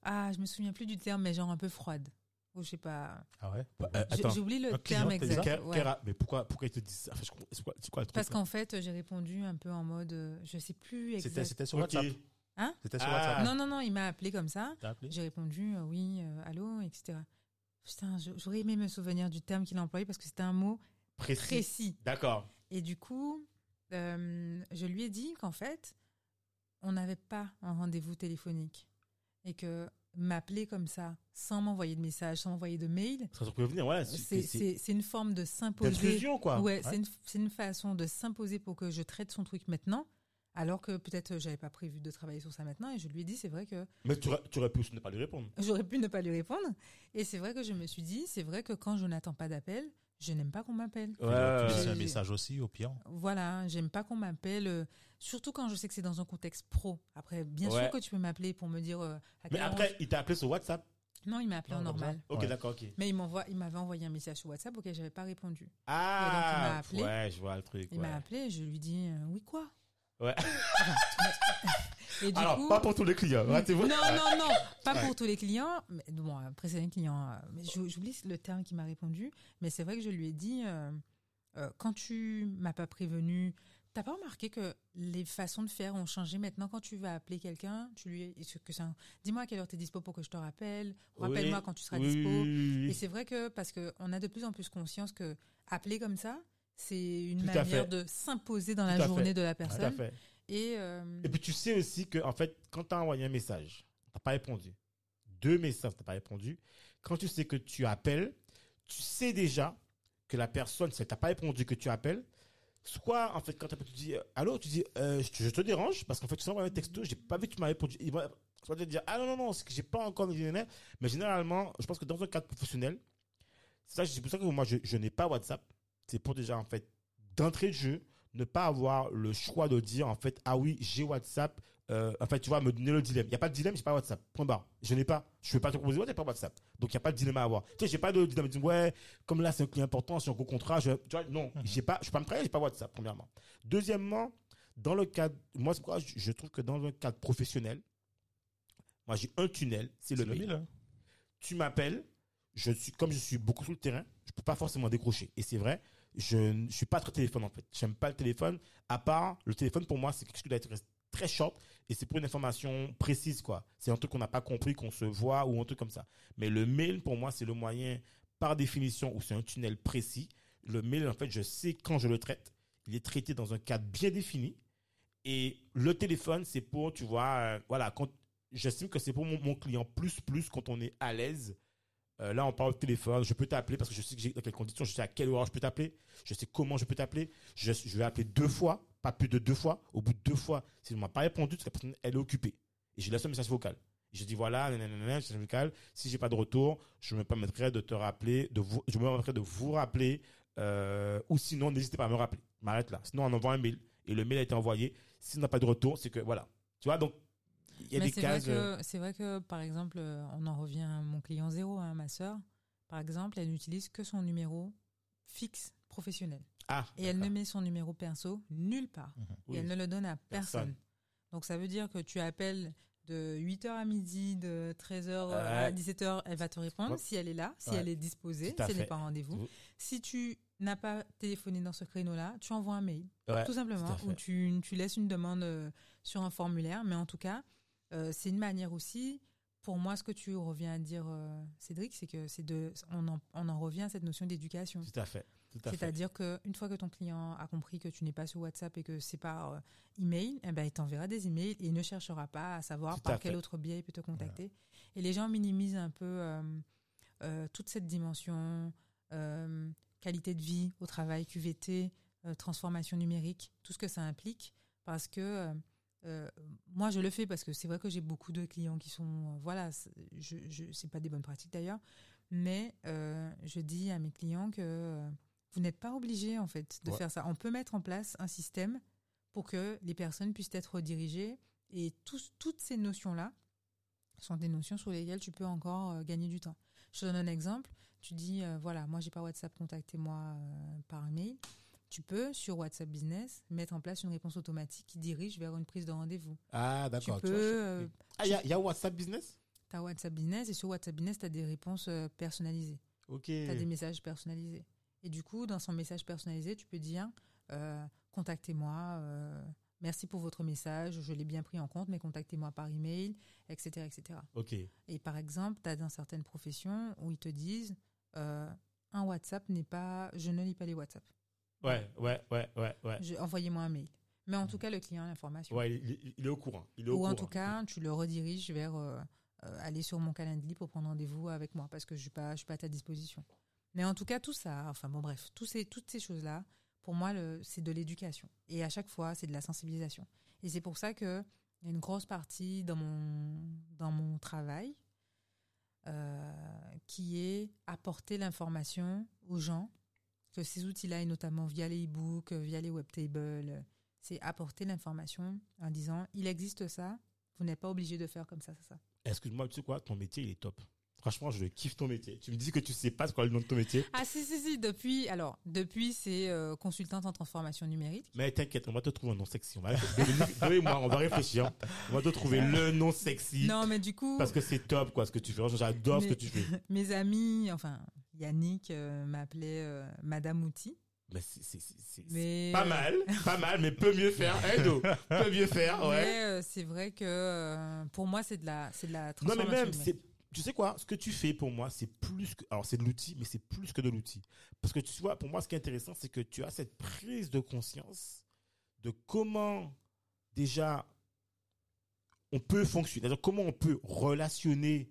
Ah, je me souviens plus du terme, mais genre un peu froide. Ou je sais pas. Ah ouais. Euh, J'ai attends, j'ai oublié le terme dit exact. ouais. mais pourquoi, pourquoi il te dit ça? Enfin, je quoi, quoi le truc Parce qu'en fait, j'ai répondu un peu en mode. euh, Je sais plus C'était, exact. c'était sur. WhatsApp. Hein? C'était sur Ah. WhatsApp. Non, non, non, il m'a appelé comme ça. J'ai répondu euh, oui, euh, allô, etc. Putain, j'aurais aimé me souvenir du terme qu'il a employé parce que c'était un mot Précis. précis. D'accord. Et du coup, euh, je lui ai dit qu'en fait, on n'avait pas un rendez-vous téléphonique. Et que m'appeler comme ça, sans m'envoyer de message, sans m'envoyer de mail, Ça peut venir, ouais. c'est une forme de s'imposer. quoi. Ouais, Ouais. c'est une, une façon de s'imposer pour que je traite son truc maintenant, alors que peut-être euh, j'avais pas prévu de travailler sur ça maintenant. Et je lui ai dit, c'est vrai que Mais tu aurais, tu aurais pu ne pas lui répondre. j'aurais pu ne pas lui répondre. Et c'est vrai que je me suis dit, c'est vrai que quand je n'attends pas d'appel, je n'aime pas qu'on m'appelle. Tu Ouais, ouais. un message aussi au client. Voilà, j'aime pas qu'on m'appelle, euh, surtout quand je sais que c'est dans un contexte pro. Après, bien Ouais. sûr que tu peux m'appeler pour me dire. euh, à Mais quelle heure après, il t'a appelé sur WhatsApp? on- Non, il m'a appelé en Non, comme normal. Ok, Ouais. d'accord, ok. Mais il m'envoie, il m'avait envoyé un message sur WhatsApp auquel j'avais pas répondu. Ah, appelé. ouais, je vois le truc. Il ouais. m'a appelé, et je lui dis euh, oui quoi? Ouais. Et du Alors, coup, pas pour tous les clients, ratez-vous. Non, non, non, pas Ouais. pour tous les clients. Mais, bon, après, c'est un client. euh, Mais j'oublie le terme qui m'a répondu. Mais c'est vrai que je lui ai dit euh, euh, quand tu m'as pas prévenu, t'as pas remarqué que les façons de faire ont changé maintenant? Quand tu vas appeler quelqu'un, tu lui que ça dis-moi à quelle heure tu es dispo pour que je te rappelle, rappelle-moi Oui, quand tu seras oui, dispo. oui, Et c'est vrai que parce que on a de plus en plus conscience que appeler comme ça, c'est une Tout manière de s'imposer dans Tout la fait. journée de la Tout à personne. fait. Et, euh, Et puis tu sais aussi que en fait, quand tu as envoyé un message, t'as pas répondu. Deux messages, t'as pas répondu. Quand tu sais que tu appelles, tu sais déjà que la personne, si elle t'a pas répondu, que tu appelles, soit en fait quand tu dis euh, allô, tu dis euh, je, te dérange parce qu'en fait tu envoyé un texto, j'ai pas vu que tu m'as répondu. Il va soit te dire ah non non non, c'est que j'ai pas encore mais généralement, je pense que dans un cadre professionnel, c'est pour ça que moi je, je n'ai pas WhatsApp. C'est pour déjà en fait d'entrée de jeu ne pas avoir le choix de dire en fait ah oui j'ai WhatsApp euh, en fait tu vois me donner le dilemme. Il y a pas de dilemme j'ai pas WhatsApp. Point barre. Je n'ai pas. Je vais pas te proposer WhatsApp j'ai pas WhatsApp. Donc il y a pas de dilemme à avoir. Tu sais j'ai pas de dilemme. De dire ouais comme là c'est un client important c'est un gros contrat je tu vois non Mhm. j'ai pas je peux pas me j'ai pas WhatsApp premièrement. Deuxièmement dans le cadre moi c'est pourquoi je, trouve que dans un cadre professionnel moi j'ai un tunnel c'est le le mail. mail, hein. tu m'appelles, je suis comme je suis beaucoup sur le terrain, je peux pas forcément décrocher. Et c'est vrai, je ne suis pas très téléphone en fait. J'aime pas le téléphone. À part le téléphone pour moi, c'est quelque chose qui doit être très short et c'est pour une information précise quoi. C'est un truc qu'on n'a pas compris, qu'on se voit ou un truc comme ça. Mais le mail pour moi, c'est le moyen par définition où c'est un tunnel précis. Le mail en fait, je sais quand je le traite. Il est traité dans un cadre bien défini. Et le téléphone, c'est pour, tu vois, euh, voilà, quand j'estime que c'est pour mon, mon client plus plus quand on est à l'aise. Euh, là, on parle au téléphone, je peux t'appeler parce que je sais que j'ai- dans quelles conditions, je sais à quelle heure je peux t'appeler, je sais comment je peux t'appeler. Je, vais appeler deux fois, pas plus de deux fois. Au bout de deux fois, si elle m'a pas répondu, c'est que la personne elle est occupée. Et je laisse un message vocal. Je dis voilà, nanana, message vocal. Si j'ai pas de retour, je me permettrai de te rappeler, de vous, je me permettrai de vous rappeler, euh, ou sinon n'hésitez pas à me rappeler. M'arrête là. Sinon on envoie un mail et le mail a été envoyé. Si on n'a pas de retour, c'est que voilà. Tu vois donc y a Mais des cases. euh, que c'est vrai que par exemple, euh, on en revient à mon client zéro, hein, ma sœur. Par exemple, elle n'utilise que son numéro fixe professionnel Ah. et elle ne met son numéro perso nulle part Oui. et elle ne le donne à personne. Personne. Donc ça veut dire que tu appelles de 8h à midi, de 13h Ouais. à 17h, elle va te répondre Ouais. si elle est là, si Ouais. elle est disposée, si elle n'est pas en rendez-vous. Vous- Si tu n'as pas téléphoné dans ce créneau-là, tu envoies un mail Ouais, tout simplement, ou tu, tu laisses une demande euh, sur un formulaire. Mais en tout cas, euh, c'est une manière aussi pour moi, ce que tu reviens à dire, euh, Cédric, c'est que c'est de, on en, on en revient à cette notion d'éducation. Tout à fait. C'est-à-dire qu'une fois que ton client a compris que tu n'es pas sur WhatsApp et que c'est par euh, email, eh ben, il t'enverra des emails et il ne cherchera pas à savoir Tout à par quel fait. autre biais il peut te contacter. Et les gens minimisent un peu euh, toute cette dimension qualité de vie au travail, QVT, transformation numérique, tout ce que ça implique, parce que euh, moi je le fais parce que c'est vrai que j'ai beaucoup de clients qui sont euh, voilà, je, je c'est pas des bonnes pratiques d'ailleurs, mais euh, je dis à mes clients que vous n'êtes pas obligé en fait de Ouais. faire ça. On peut mettre en place un système pour que les personnes puissent être redirigées et toutes ces notions là sont des notions sur lesquelles tu peux encore gagner du temps. Je te donne un exemple. Tu dis, voilà, moi, j'ai pas WhatsApp, contactez-moi par mail. Tu peux, sur WhatsApp Business, mettre en place une réponse automatique qui dirige vers une prise de rendez-vous. Ah, Tu d'accord. peux, vois, je- euh, Ah, il y a, il y a WhatsApp Business? Tu as WhatsApp Business et sur WhatsApp Business, tu as des réponses euh, personnalisées. Ok. Tu as des messages personnalisés. Et du coup, dans son message personnalisé, tu peux dire, euh, contactez-moi, euh, merci pour votre message, je l'ai bien pris en compte, mais contactez-moi par email, etc., etc. Ok. Et par exemple, tu as dans certaines professions où ils te disent un WhatsApp n'est pas. Je ne lis pas les WhatsApp. Ouais, ouais, ouais, ouais, ouais. Envoyez-moi un mail. Mais en tout cas, le client a l'information. Ouais, il, est au courant. Il est au Ou en courant. tout cas, tu le rediriges vers euh, euh, aller sur mon calendrier pour prendre rendez-vous avec moi parce que je ne suis, pas- je suis pas à ta disposition. Mais en tout cas, tout ça, enfin bon, bref, tous ces, toutes ces choses-là, pour moi, c'est de l'éducation. Et à chaque fois, c'est de la sensibilisation. Et c'est pour ça que il y a une grosse partie dans mon, dans mon travail euh, qui est apporter l'information aux gens, que ces outils-là, et notamment via les e-books, via les webtables, euh, c'est apporter l'information en disant il existe ça, vous n'êtes pas obligé de faire comme ça, ça, ça. Excuse-moi, tu sais quoi? Ton métier, il est top. Franchement, je kiffe ton métier. Tu me dis que tu sais pas ce qu'est le nom de ton métier. Ah si, si, si, depuis, alors, depuis, c'est euh, consultante en transformation numérique. Mais t'inquiète, on va te trouver un nom sexy. On va Dominique, toi et moi, on va réfléchir. On va te trouver le nom sexy. Non, mais du coup, Parce que c'est top, quoi, ce que tu fais. J'adore ce que tu fais. mes amis, enfin, Yannick euh, m'appelait euh, Madame Outil. C'est, Mais, pas euh, mal, pas mal, mais peut mieux faire. Hein, Do peut mieux faire, ouais. Mais euh, c'est vrai que euh, pour moi, c'est de la, c'est de la Non, transformation mais même, c'est, tu sais quoi, ce que tu fais pour moi, c'est plus que, alors c'est de l'outil, mais c'est plus que de l'outil. Parce que tu vois, pour moi, ce qui est intéressant, c'est que tu as cette prise de conscience de comment, déjà, on peut fonctionner, c'est-à-dire comment on peut relationner,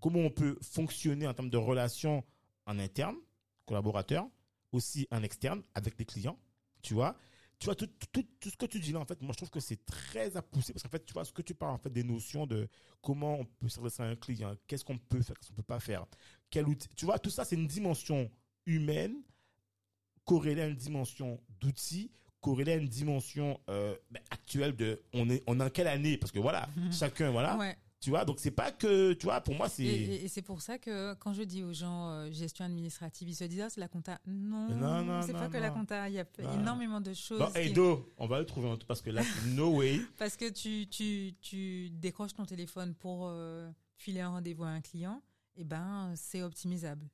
comment on peut fonctionner en termes de relations en interne, collaborateurs, aussi en externe, avec les clients, tu vois. Tu vois, tout, tout, tout ce que tu dis là, en fait, moi, je trouve que c'est très à pousser parce qu'en fait, tu vois, ce que tu parles, en fait, des notions de comment on peut s'adresser à un client, qu'est-ce qu'on peut faire, qu'est-ce qu'on peut pas faire, quel outil. Tu vois, tout ça, c'est une dimension humaine corrélée à une dimension d'outils, corrélée à une dimension euh, ben, actuelle de on est on est en quelle année parce que voilà chacun voilà Ouais. Tu vois donc c'est pas que tu vois pour moi c'est Et, et- et c'est pour ça que quand je dis aux gens euh, gestion administrative, ils se disent ah, c'est la compta. Non, Non, non, c'est non, pas que la compta. Il y a énormément de choses. bon qui- Edo on va le trouver parce que là no way Parce que tu, tu, tu décroches ton téléphone pour euh, filer un rendez-vous à un client, et ben c'est optimisable.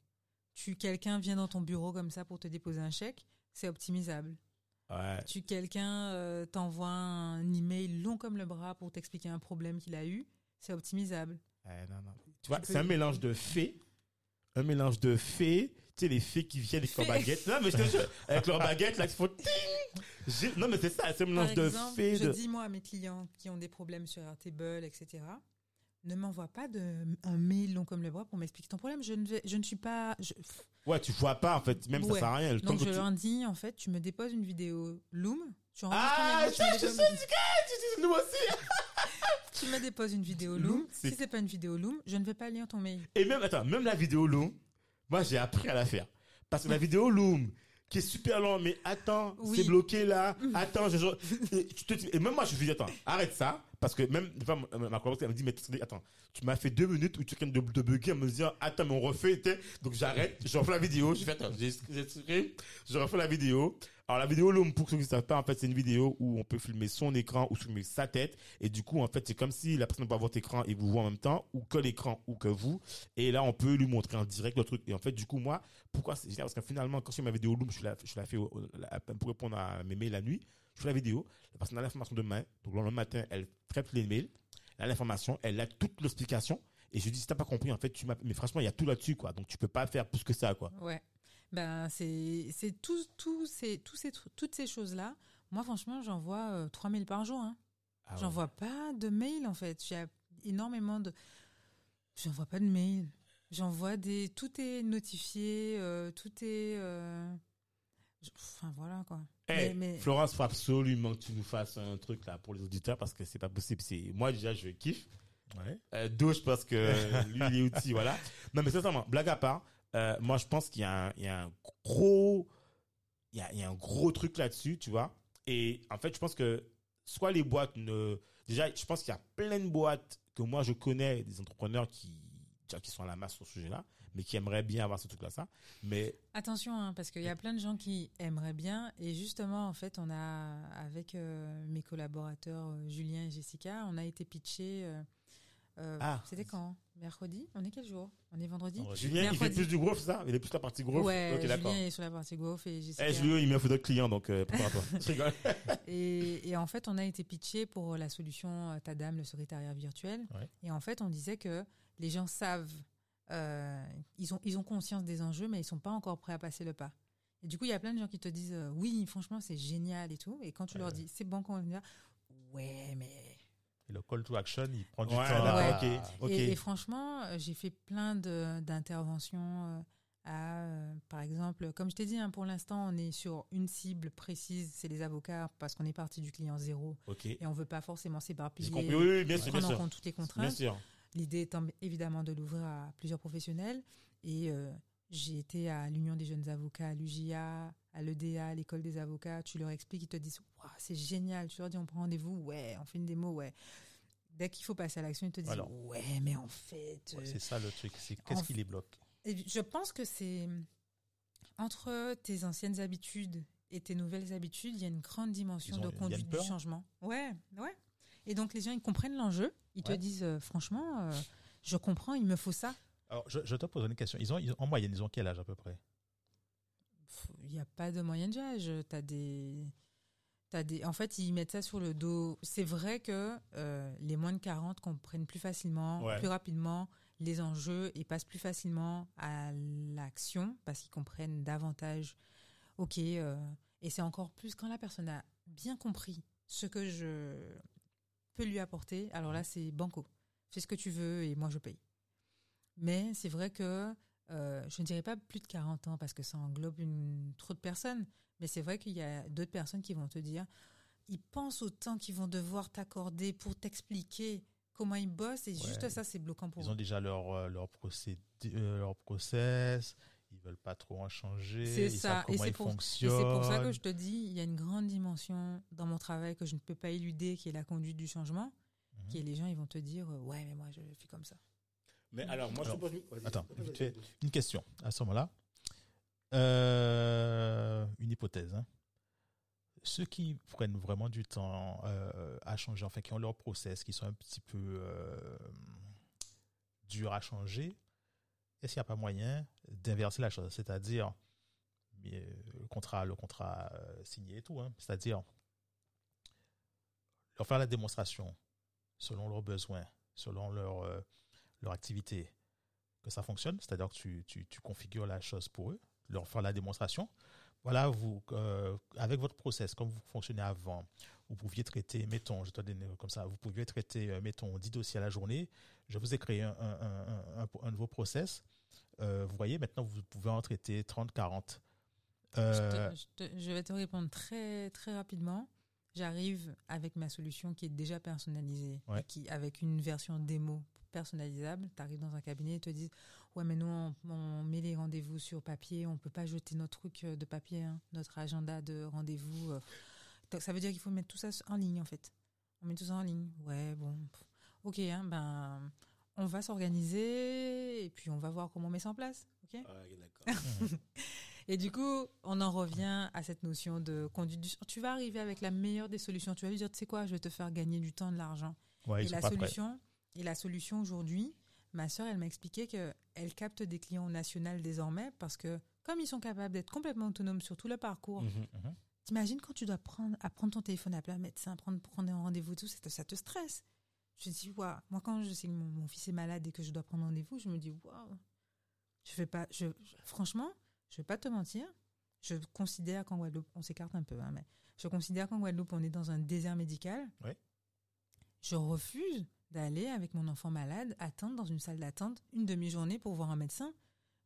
Tu quelqu'un vient dans ton bureau comme ça pour te déposer un chèque, c'est optimisable. ouais Tu quelqu'un euh, t'envoie un email long comme le bras pour t'expliquer un problème qu'il a eu, c'est optimisable. Ouais, non, non. Tu vois, c'est un mélange de fées, un mélange de fées, tu sais, les fées qui viennent avec leurs baguettes. Non, mais je te jure, avec leurs baguettes, là, il faut ting Non, mais c'est ça, c'est un mélange Par de fées. je De... dis moi à mes clients qui ont des problèmes sur Airtable, etc. Ne m'envoie pas de, un mail long comme le bras pour m'expliquer ton problème. Je ne, vais, je ne suis pas. je- Ouais, tu vois pas, en fait, même ça Ouais. sert à rien. Le temps Donc que je tu- leur dis, en fait, tu me déposes une vidéo Loom. Tu Ah, je je dis nous aussi. Tu me déposes une vidéo Loom, Si c'est pas une vidéo Loom, je ne vais pas lire ton mail. Et même, attends, même la vidéo Loom, moi, j'ai appris à la faire. Parce que la vidéo Loom, qui est super long, mais attends, Oui. c'est bloqué là, attends, je, je- et, tu te- et même moi, je me dis, attends, arrête ça, parce que même, fois, ma collaboratrice, elle me dit, mais attends, tu m'as fait deux minutes où tu viens de, de bugger, elle me dit, attends, mais on refait, donc j'arrête, je refais la vidéo, je fais, attends, j'ai je refais la vidéo. Alors, la vidéo Loom, pour ceux qui ne savent pas, en fait, c'est une vidéo où on peut filmer son écran ou filmer sa tête, et du coup, en fait, c'est comme si la personne voit votre écran et vous voit en même temps, ou que l'écran, ou que vous, et là, on peut lui montrer en direct le truc. Et en fait, du coup, moi, pourquoi c'est génial? Parce que finalement, quand je fais ma vidéo Loom, je la, je fais pour répondre à mes mails la nuit. Je fais la vidéo, la personne a l'information demain. Donc, le lendemain matin, elle traite les mails, elle a l'information, elle a toute l'explication. Et je dis, si t'as pas compris, en fait, tu mais franchement, il y a tout là-dessus, quoi. Donc, tu peux pas faire plus que ça, quoi. Ouais. Ben, c'est, c'est tout, tout ces, tous ces, toutes ces choses-là. Moi, franchement, j'envoie euh, 3000 par jour. Hein. Ah ouais. J'envoie pas de mails, en fait. J'ai énormément de. J'envoie pas de mails. J'envoie des. Tout est notifié, euh, tout est. euh, Enfin, voilà, quoi. Eh, Mais- mais- Florence, faut absolument que tu nous fasses un truc là pour les auditeurs parce que c'est pas possible. C'est moi déjà je kiffe. Ouais. Euh, Do, je pense que lui il est outil, voilà. Non mais sincèrement, blague à part, euh, moi je pense qu'il y a un, gros, il y a, il y a un gros truc là-dessus, tu vois. Et en fait, je pense que soit les boîtes ne, déjà, je pense qu'il y a plein de boîtes que moi je connais, des entrepreneurs qui, qui sont à la masse sur ce sujet-là, mais qui aimeraient bien avoir ce truc-là, ça. Mais Attention, hein, parce qu'il y a plein de gens qui aimeraient bien. Et justement, en fait, on a, avec euh, mes collaborateurs euh, Julien et Jessica, on a été pitchés. euh, euh, Ah. C'était quand Mercredi On est quel jour? On est vendredi? Vendredi. Julien, il fait plus du growth, c'est ça? Il est plus la partie growth Ouais, Ok, d'accord. Julien est sur la partie growth et Jessica. Eh, Julien, il met photo de client, donc euh, prépare toi. Je rigole. Et, et en fait, on a été pitché pour la solution euh, Tadam, le secrétariat virtuel. Ouais. Et en fait, on disait que les gens savent, euh, ils, ont, ils ont conscience des enjeux, mais ils sont pas encore prêts à passer le pas. Et du coup, il y a plein de gens qui te disent euh, oui, franchement, c'est génial et tout. Et quand tu leur dis c'est bon qu'on venir, ouais, mais. Et le call to action, il prend du Ouais, temps. Ok. Et, et franchement, euh, j'ai fait plein de- d'interventions. euh, à, euh, par exemple, comme je t'ai dit, hein, pour l'instant, on est sur une cible précise, c'est les avocats, parce qu'on est parti du client zéro et on veut pas forcément s'éparpiller. Oui, oui, bien sûr, bien prendre en compte toutes les Bien contraintes. sûr. L'idée étant évidemment de l'ouvrir à plusieurs professionnels. Et euh, j'ai été à l'Union des jeunes avocats, à l'UJA, à l'EDA, à l'école des avocats. Tu leur expliques, ils te disent c'est génial. Tu leur dis on prend rendez-vous, ouais, on fait une démo, ouais. Dès qu'il faut passer à l'action, ils te disent Alors. ouais, mais en fait. Ouais, euh, c'est ça le truc. C'est qu'est-ce qui les bloque et je pense que c'est entre tes anciennes habitudes et tes nouvelles habitudes, il y a une grande dimension ont- de conduite du changement. Ouais, ouais. Et donc les gens ils comprennent l'enjeu, ils te disent euh, franchement, euh, je comprends, il me faut ça. Alors, je, je te pose une question. Ils ont, ils- en moyenne, ils ont quel âge à peu près? Il n'y a pas de moyen d'âge. T'as des, t'as des. En fait, ils mettent ça sur le dos. C'est vrai que euh, les moins de 40 comprennent plus facilement, Ouais. plus rapidement les enjeux et passent plus facilement à l'action parce qu'ils comprennent davantage. Ok. euh, et c'est encore plus quand la personne a bien compris ce que je peux lui apporter. Alors là, c'est banco. Fais ce que tu veux et moi je paye. Mais c'est vrai que euh, je ne dirais pas plus de 40 ans parce que ça englobe une, trop de personnes. Mais c'est vrai qu'il y a d'autres personnes qui vont te dire, ils pensent au temps qu'ils vont devoir t'accorder pour t'expliquer comment ils bossent et Ouais. juste ça, c'est bloquant pour Ils eux. ont déjà leur, euh, leur, procédé, euh, leur process. Ils veulent pas trop en changer. C'est ils ça. savent Et comment c'est ils pour- Et fonctionnent. c'est pour ça que je te dis, il y a une grande dimension dans mon travail que je ne peux pas éluder, qui est la conduite du changement, Mhm. qui est les gens, ils vont te dire, ouais, mais moi, je fais comme ça. Mais alors, moi, Alors, je te pose une- vas-y. attends, vite fait. Une question à ce moment-là. Euh, une hypothèse. hein. Ceux qui prennent vraiment du temps euh, à changer, enfin qui ont leur process, qui sont un petit peu euh, durs à changer, est-ce qu'il n'y a pas moyen d'inverser la chose? C'est-à-dire, le contrat, le contrat signé et tout, hein, c'est-à-dire leur faire la démonstration selon leurs besoins, selon leur, leur activité, que ça fonctionne, c'est-à-dire que tu, tu, tu configures la chose pour eux, leur faire la démonstration. Voilà, vous, euh, avec votre process, comme vous fonctionnez avant, vous pouviez traiter, mettons, je te donne comme ça, vous pouviez traiter, euh, mettons, 10 dossiers à la journée. Je vous ai créé un, un, un, un, un nouveau process. Euh, vous voyez, maintenant, vous pouvez en traiter 30, 40. Euh, Je, te- je te- je vais te répondre très très rapidement. J'arrive avec ma solution qui est déjà personnalisée, Ouais. et qui avec une version démo personnalisable. Tu arrives dans un cabinet et te disent ouais mais nous on, on met les rendez-vous sur papier, on peut pas jeter notre truc euh, de papier, hein, notre agenda de rendez-vous. euh. Donc, ça veut dire qu'il faut mettre tout ça en ligne en fait. On met tout ça en ligne. Ouais bon, ok hein, ben on va s'organiser et puis on va voir comment on met ça en place. Ok? Ah, d'accord. Et du coup, on en revient à cette notion de conduite du Tu vas arriver avec la meilleure des solutions. Tu vas lui dire, tu sais quoi, je vais te faire gagner du temps, de l'argent. ouais, et ils la prêts. Et la solution aujourd'hui, ma sœur, elle m'a expliqué que elle capte des clients nationaux désormais parce que comme ils sont capables d'être complètement autonomes sur tout le parcours. Mhm. t'imagines quand tu dois prendre, à prendre ton téléphone à plein médecin, prendre, prendre un rendez-vous, tout, ça te, ça te stresse. Je dis, waouh, moi quand je sais que mon, mon fils est malade et que je dois prendre rendez-vous, je me dis, waouh, je fais pas, je, je- franchement, je vais pas te mentir, je considère qu'en Guadeloupe, on s'écarte un peu, hein, mais je considère qu'en Guadeloupe, on est dans un désert médical. Ouais. Je refuse d'aller avec mon enfant malade attendre dans une salle d'attente une demi-journée pour voir un médecin.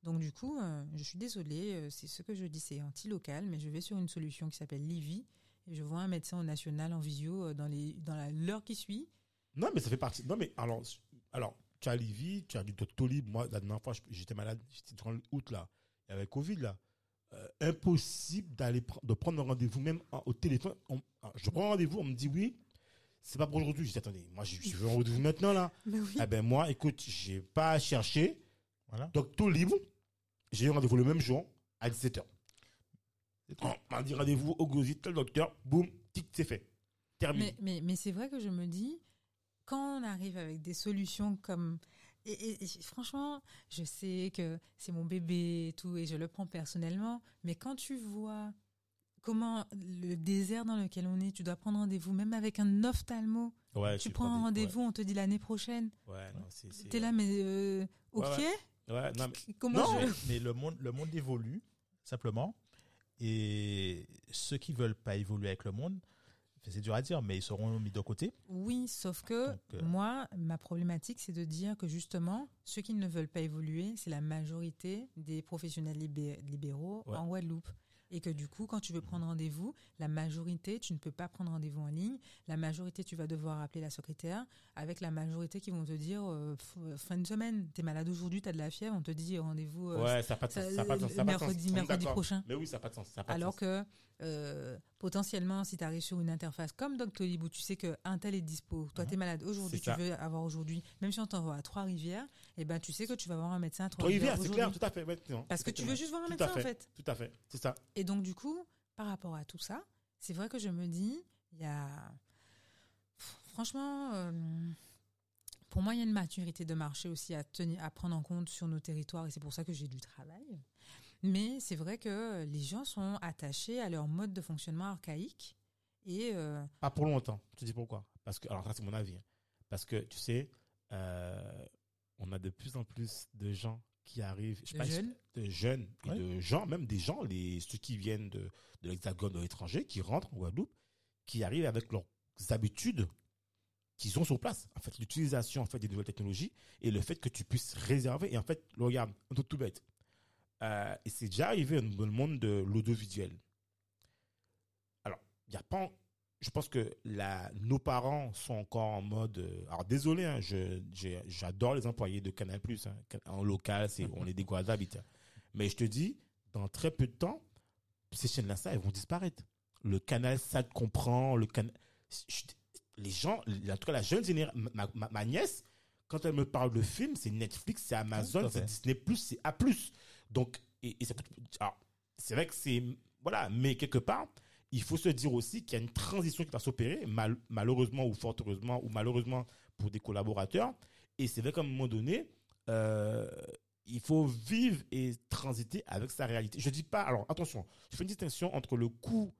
Donc du coup, euh, je suis désolée, euh, c'est ce que je dis, c'est anti-local, mais je vais sur une solution qui s'appelle Livy et je vois un médecin au national en visio euh, dans les dans l'heure qui suit. Non, mais ça fait partie. Non, mais alors, alors tu as Livy, tu as du Doctolib. Moi, la dernière fois, j'étais malade, j'étais durant août, là. Il Covid, là. Impossible d'aller de prendre un rendez-vous, même au téléphone. On- ah, je prends rendez-vous, on me dit oui, c'est pas pour aujourd'hui. Je dis, attendez, moi, je, je veux un rendez-vous maintenant, là. Mais oui. Eh ben, moi, écoute, j'ai pas à chercher. Voilà. Doctolib, j'ai eu un rendez-vous le même jour, à 17h. C'est tout. On m'a dit rendez-vous au Gozi, tel docteur, boum, tic, c'est fait. Terminé. Mais, mais, mais c'est vrai que je me dis, quand on arrive avec des solutions comme... Et, et- et franchement, je sais que c'est mon bébé et tout, et je le prends personnellement, mais quand tu vois comment le désert dans lequel on est, tu dois prendre rendez-vous, même avec un ophtalmo, Ouais, tu prends rendez-vous, on te dit l'année prochaine. Ouais, non, c'est. c'est- T'es là, mais euh, ok Ouais, Ouais, non, mais Comment Non, je... Mais, mais le monde, le monde évolue simplement, et ceux qui veulent pas évoluer avec le monde, c'est dur à dire, mais ils seront mis de côté. Oui, sauf que Donc, euh, moi, ma problématique, c'est de dire que justement, ceux qui ne veulent pas évoluer, c'est la majorité des professionnels libé- libéraux Ouais. en Guadeloupe. Et que du coup, quand tu veux prendre rendez-vous, la majorité, tu ne peux pas prendre rendez-vous en ligne. La majorité, tu vas devoir appeler la secrétaire. Avec la majorité qui vont te dire, euh, euh, fin de semaine, t'es malade aujourd'hui, t'as de la fièvre, on te dit rendez-vous euh, Ouais, ça n'a pas de sens. ça- Ça a pas de sens. ça a pas de sens. mercredi- prochain. Mais oui, ça n'a pas de sens. ça a pas de Alors sens. que euh, potentiellement, si tu arrives sur une interface comme Doctolib où tu sais qu'un tel est dispo, toi Mhm. tu es malade aujourd'hui, tu ça. veux avoir aujourd'hui, même si on t'envoie à Trois-Rivières, et ben tu sais que tu vas voir un médecin à Trois rivières, Trois-Rivières c'est clair, tout à fait. ouais, non, Parce que tu veux juste voir un Tout médecin en fait. Tout à fait, c'est ça. Et donc du coup, par rapport à tout ça, c'est vrai que je me dis, il y a... Franchement, euh, pour moi, il y a une maturité de marché aussi à, tenir, à prendre en compte sur nos territoires et c'est pour ça que j'ai du travail. Mais c'est vrai que les gens sont attachés à leur mode de fonctionnement archaïque et euh, Pas pour longtemps. Te dis pourquoi. Parce que, alors ça c'est mon avis. hein. Parce que tu sais, euh, on a de plus en plus de gens qui arrivent, je sais De pas, jeunes. de jeunes et Ouais. de gens, même des gens, les ceux qui viennent de, de l'hexagone de l'étranger, qui rentrent en Guadeloupe, qui arrivent avec leurs habitudes qu'ils ont sur place. En fait, l'utilisation en fait des nouvelles technologies et le fait que tu puisses réserver. Et en fait, regarde, un truc tout bête. Euh, et c'est déjà arrivé dans le monde de l'audiovisuel. Alors, il y a pas. Je pense que la, nos parents sont encore en mode. euh, alors désolé, hein, je j'adore les employés de Canal Plus en local, c'est on est des Guadeloupe. Mais je te dis, dans très peu de temps, ces chaînes-là, ça, elles vont disparaître. Le canal, ça te comprend. Le canal, les gens, en tout cas la jeune génération, ma, ma- ma nièce, quand elle me parle de films, c'est Netflix, c'est Amazon, à c'est Disney+, c'est A+. Donc, et, et ça coûte- alors, c'est vrai que c'est, voilà, mais quelque part, il faut se dire aussi qu'il y a une transition qui va s'opérer, mal- malheureusement ou fort heureusement, ou malheureusement pour des collaborateurs. Et c'est vrai qu'à un moment donné, euh, il faut vivre et transiter avec sa réalité. Je dis pas, alors attention, je fais une distinction entre le coût,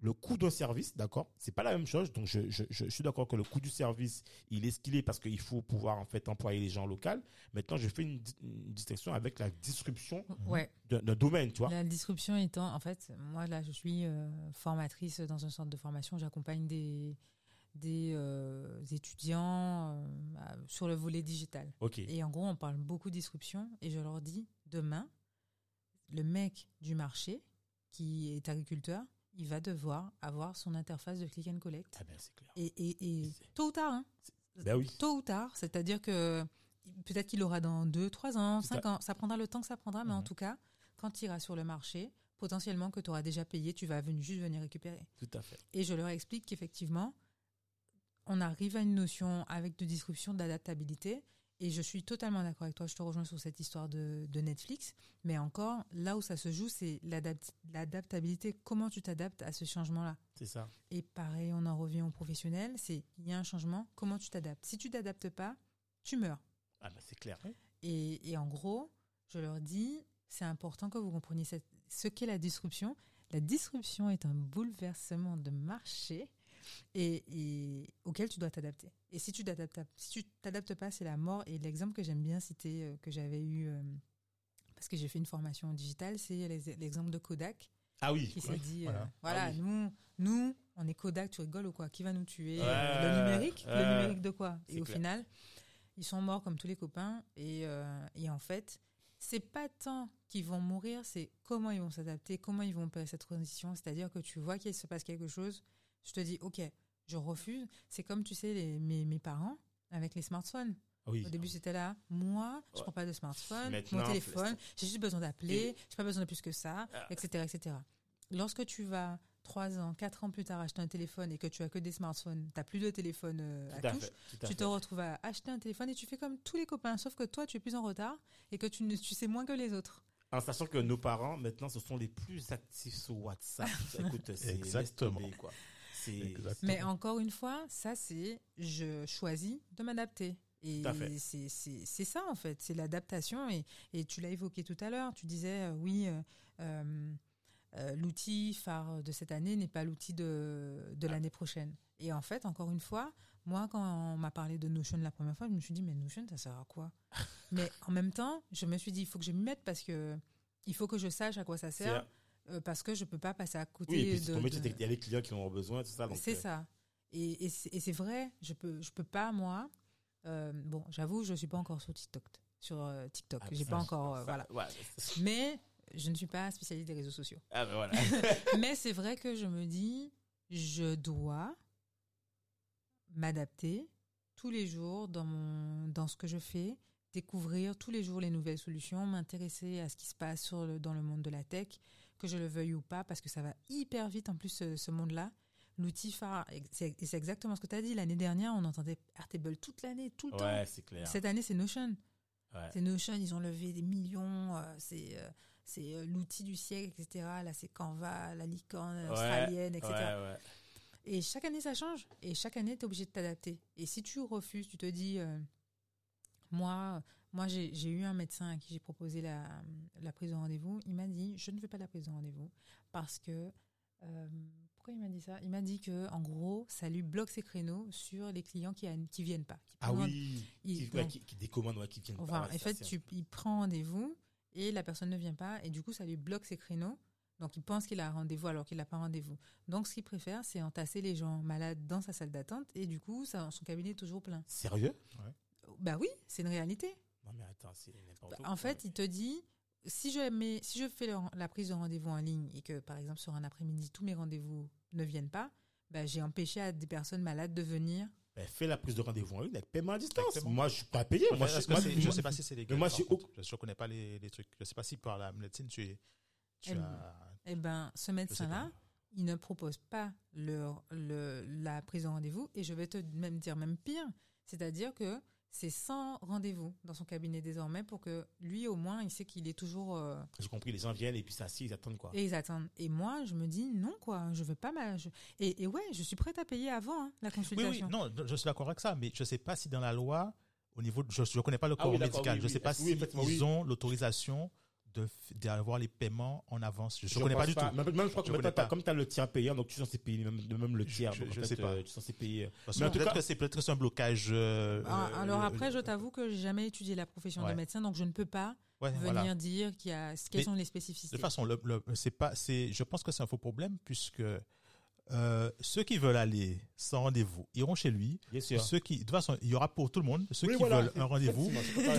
le coût d'un service, d'accord C'est pas la même chose. Donc je, je, je suis d'accord que le coût du service, il est ce qu'il est parce qu'il faut pouvoir en fait employer les gens locaux. Maintenant, je fais une, di- une distinction avec la disruption ouais. d'un domaine, tu vois La disruption étant, en fait, moi là, je suis euh, formatrice dans un centre de formation. J'accompagne des, des euh, étudiants euh, sur le volet digital. Et en gros, on parle beaucoup de disruption. Et je leur dis, demain, le mec du marché, qui est agriculteur, il va devoir avoir son interface de click and collect. Ah ben c'est clair. Et, et, et tôt ou tard, hein, Ben oui. tôt ou tard, c'est-à-dire que peut-être qu'il aura dans 2, 3 ans, Tout 5 ans, ça prendra le temps que ça prendra, mais en Mhm. tout cas, quand tu iras sur le marché, potentiellement que tu auras déjà payé, tu vas venir, juste venir récupérer. Tout à fait. Et je leur explique qu'effectivement, on arrive à une notion avec de disruption, d'adaptabilité. Et je suis totalement d'accord avec toi, je te rejoins sur cette histoire de, de Netflix. Mais encore, là où ça se joue, c'est l'adapt- l'adaptabilité. Comment tu t'adaptes à ce changement-là C'est ça. Et pareil, on en revient au professionnel, c'est il y a un changement, comment tu t'adaptes? Si tu t'adaptes pas, tu meurs. Ah ben c'est clair. Et, et en gros, je leur dis, c'est important que vous compreniez cette- ce qu'est la disruption. La disruption est un bouleversement de marché et, et auquel tu dois t'adapter. Et si tu t'adaptes, si tu t'adaptes pas, c'est la mort. Et l'exemple que j'aime bien citer, euh, que j'avais eu, euh, parce que j'ai fait une formation en digital, c'est l'exemple de Kodak Ah oui. qui s'est oui. dit, voilà. euh, voilà, Ah oui. nous, nous, on est Kodak, tu rigoles ou quoi? Qui va nous tuer? Ouais, Le numérique? Le numérique de quoi? Et au clair. final, ils sont morts comme tous les copains. Et, et en fait, c'est pas tant qu'ils vont mourir, c'est comment ils vont s'adapter, comment ils vont opérer cette transition. C'est-à-dire que tu vois qu'il se passe quelque chose, je te dis, ok, je refuse. C'est comme, tu sais, les, mes, mes parents avec les smartphones. Oui. Au début, c'était là, moi, je Ouais. prends pas de smartphone, Maintenant, mon téléphone, j'ai juste besoin d'appeler, Et- j'ai pas besoin de plus que ça, Ah. etc., etc. Lorsque tu vas trois ans, quatre ans plus tard acheter un téléphone et que tu as que des smartphones, t'as plus de téléphone euh, à à touche, fait. tout à tu te fait. retrouves à acheter un téléphone et tu fais comme tous les copains, sauf que toi, tu es plus en retard et que tu, ne, tu sais moins que les autres. En sachant que nos parents, maintenant, ce sont les plus actifs sur WhatsApp. Écoute, c'est Exactement. quoi. Mais encore une fois, ça, c'est je choisis de m'adapter. Et c'est c'est- c'est ça, en fait, c'est l'adaptation. Et, et tu l'as évoqué tout à l'heure, tu disais, euh, oui, euh, euh, l'outil phare de cette année n'est pas l'outil de, de l'année prochaine. Et en fait, encore une fois, moi, quand on m'a parlé de Notion la première fois, je me suis dit, mais Notion, ça sert à quoi? Mais en même temps, je me suis dit, il faut que je m'y mette parce que il faut que je sache à quoi ça sert, euh, parce que je peux pas passer à côté Oui, et puis c'est de... il y a des clients qui en ont besoin, tout ça. c'est euh, ça. Et, et c'est vrai, je peux, je peux pas, moi. euh, bon, j'avoue, je suis pas encore sur TikTok. Sur TikTok. ah, J'ai pas encore. ça, voilà. ouais. Mais je ne suis pas spécialiste des réseaux sociaux. Ah, ben voilà. Mais c'est vrai que je me dis, je dois m'adapter tous les jours dans, mon, dans ce que je fais, découvrir tous les jours les nouvelles solutions, m'intéresser à ce qui se passe sur le- dans le monde de la tech, que je le veuille ou pas, parce que ça va hyper vite en plus ce, ce monde-là. L'outil phare, et c'est exactement ce que tu as dit. L'année dernière, on entendait Artable toute l'année, tout le temps. Ouais, c'est clair. Cette année, c'est Notion. Ouais. C'est Notion, ils ont levé des millions, euh, c'est euh, c'est euh, l'outil du siècle, etc. Là, c'est Canva, la licorne Ouais, australienne, etc. Ouais, ouais. Et chaque année, ça change. Et chaque année, tu es obligé de t'adapter. Et si tu refuses, tu te dis, moi, moi j'ai eu un médecin à qui j'ai proposé la, la prise de rendez-vous. Il m'a dit, je ne veux pas la prise de rendez-vous parce que... euh, pourquoi il m'a dit ça? Il m'a dit que en gros, ça lui bloque ses créneaux sur les clients qui, qui viennent pas. qui Ah prennent- oui. il- Qui, ouais, donc- qui, qui décommandent, ouais, qui viennent Enfin, pas. ouais, en fait, tu, il prend rendez-vous et la personne ne vient pas et du coup, ça lui bloque ses créneaux. Donc, il pense qu'il a un rendez-vous alors qu'il n'a pas rendez-vous. Donc, ce qu'il préfère, c'est entasser les gens malades dans sa salle d'attente et du coup, ça, son cabinet est toujours plein. Sérieux? Bah oui, c'est une réalité. Non, mais attends, c'est n'importe Bah, quoi. en fait, il te dit, si je, mets, si je fais le- la prise de rendez-vous en ligne et que, par exemple, sur un après-midi, tous mes rendez-vous ne viennent pas, bah, j'ai empêché à des personnes malades de venir. Ben, fais la prise de rendez-vous en ligne avec paiement à distance. Exactement. Moi, je suis pas payé. Moi, je, moi, je sais pas si c'est légal. moi. Je ne connais pas les, les trucs. Je sais pas si par la médecine, tu, es, tu Eh as. Eh ben, ce médecin-là, il ne propose pas le, le, la prise de rendez-vous. Et je vais te même dire même pire, c'est-à-dire que c'est sans rendez-vous dans son cabinet désormais pour que lui, au moins, il sait qu'il est toujours... euh, J'ai compris, les gens viennent et puis ça, si, ils attendent quoi. et ils attendent. Et moi, je me dis non, quoi, je veux pas mal. je- Et, et ouais, je suis prête à payer avant hein, la Oui, consultation. oui, non, je suis d'accord avec ça, mais je ne sais pas si dans la loi, au niveau, de- je ne connais pas le Ah corps oui, médical, oui, je ne oui. sais pas oui, si ils oui. ont l'autorisation d'avoir les paiements en avance. Je ne connais pas du tout. Même, même, je crois que Je même, connais t'as- pas. comme tu as le tiers payant, donc tu es censé payer même, même le tiers. Je- en sais pas. euh, tu es censé payer. Peut-être que c'est peut-être que c'est un blocage. euh, Ah, euh, alors euh, après, je t'avoue que j'ai jamais étudié la profession Ouais. de médecin, donc je ne peux pas ouais, venir voilà. dire qu'il y a, quelles Mais sont les De spécificités. toute façon, le, le- c'est pas, c'est, je pense que c'est un faux problème puisque euh, ceux qui veulent aller sans rendez-vous iront chez lui. Bien sûr. Ceux qui, de toute façon, il y aura pour tout le monde. Ceux Oui, qui voilà, veulent un rendez-vous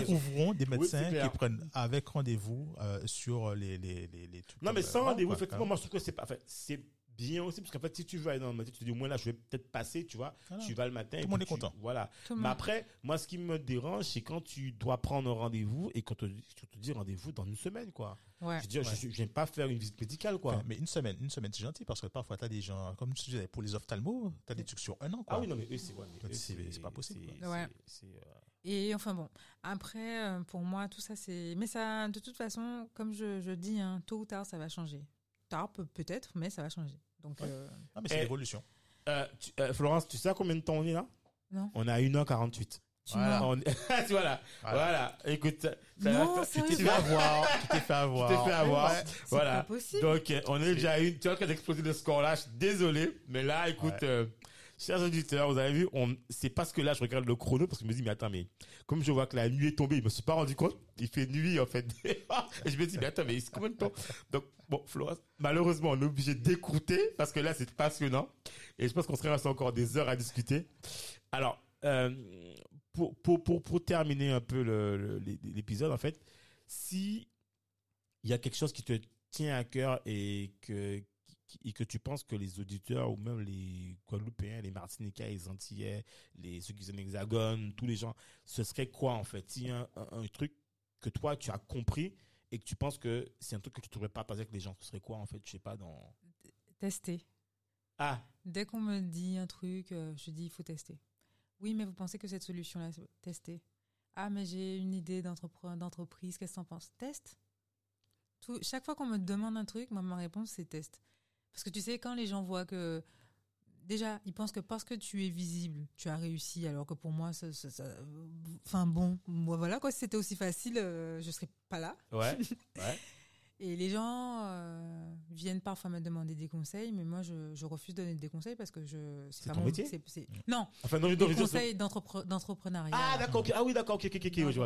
trouveront des médecins qui prennent avec rendez-vous euh, sur les, les, les, les trucs Non, mais euh, sans rendez-vous, effectivement, moi, je trouve que c'est pas, en fait, c'est bien aussi, parce qu'en fait, si tu vas aller dans le matin, tu te dis, au moins là, je vais peut-être passer, tu vois, Voilà. tu vas le matin. Tout et le monde est tu- content. Voilà. Tout Mais après, moi, ce qui me dérange, c'est quand tu dois prendre un rendez-vous et qu'on te, te dit rendez-vous dans une semaine, quoi. Ouais. Je veux dire, je, Ouais. je, je viens pas faire une visite médicale, quoi. Enfin, mais une semaine, une semaine, c'est gentil parce que parfois, tu as des gens, comme tu disais, pour les ophtalmos, tu as des trucs sur un an. Quoi. Ah oui, non, mais eux, c'est, ouais, c'est- c'est pas possible. Ouais. euh, Et enfin bon, après, euh, pour moi, tout ça, c'est. Mais ça, de toute façon, comme je, je dis, hein, tôt ou tard, ça va changer. Tard, peut- peut-être, mais ça va changer. Donc, Ouais. euh, Ah, mais c'est l'évolution. Euh, euh, Florence, tu sais à combien de temps on est là Non. On est à 1h48. tu Voilà. m'as- On voilà. voilà. Écoute, ça, ça Non, va faire- Tu t'es fait avoir. Tu t'es fait avoir. Tu t'es fait avoir. Ouais. Voilà. pas possible. Donc, euh, on est déjà à une. Tu vois, quand d'exploser le score là, je suis désolé. Mais là, écoute, Ouais. Chers auditeurs, vous avez vu, c'est parce que là, je regarde le chrono parce que je me dis, mais attends, mais comme je vois que la nuit est tombée, je me suis pas rendu compte. Il fait nuit, en fait. je me dis, mais attends, mais c'est combien de temps? Donc, bon, Florence, malheureusement, on est obligé d'écouter parce que là, c'est passionnant. Et je pense qu'on serait resté encore des heures à discuter. Alors, euh, pour, pour, pour, terminer un peu l'épisode, en fait, si il y a quelque chose qui te tient à cœur et que, et que tu penses que les auditeurs ou même les Guadeloupéens, les Martiniquais, les Antillais, les, ceux qui sont en hexagone, tous les gens, ce serait quoi en fait? Si un, un, un truc que toi tu as compris et que tu penses que c'est un truc que tu ne devrais pas partager avec les gens, ce serait quoi en fait? Je sais pas dans. Tester. Ah, Dès qu'on me dit un truc, euh, je dis il faut tester. Oui, mais vous pensez que cette solution-là, c'est- tester. Ah, mais j'ai une idée d'entreprise, qu'est-ce que t'en penses? Teste. Tout, chaque fois qu'on me demande un truc, moi, ma réponse, c'est test. Parce que tu sais, quand les gens voient que. Déjà, ils pensent que parce que tu es visible, tu as réussi, alors que pour moi, ça. ça- ça- enfin bon, moi voilà, quoi, si c'était aussi facile, euh, je serais pas là. ouais, ouais. Et les gens euh, viennent parfois me demander des conseils, mais moi je, je refuse de donner des conseils parce que je C'est pas ton mon- métier Non, Enfin, non, je des conseils d'entrepre- d'entrepreneuriat. Ah, d'accord. Ah oui, d'accord, ok, ok, ok, je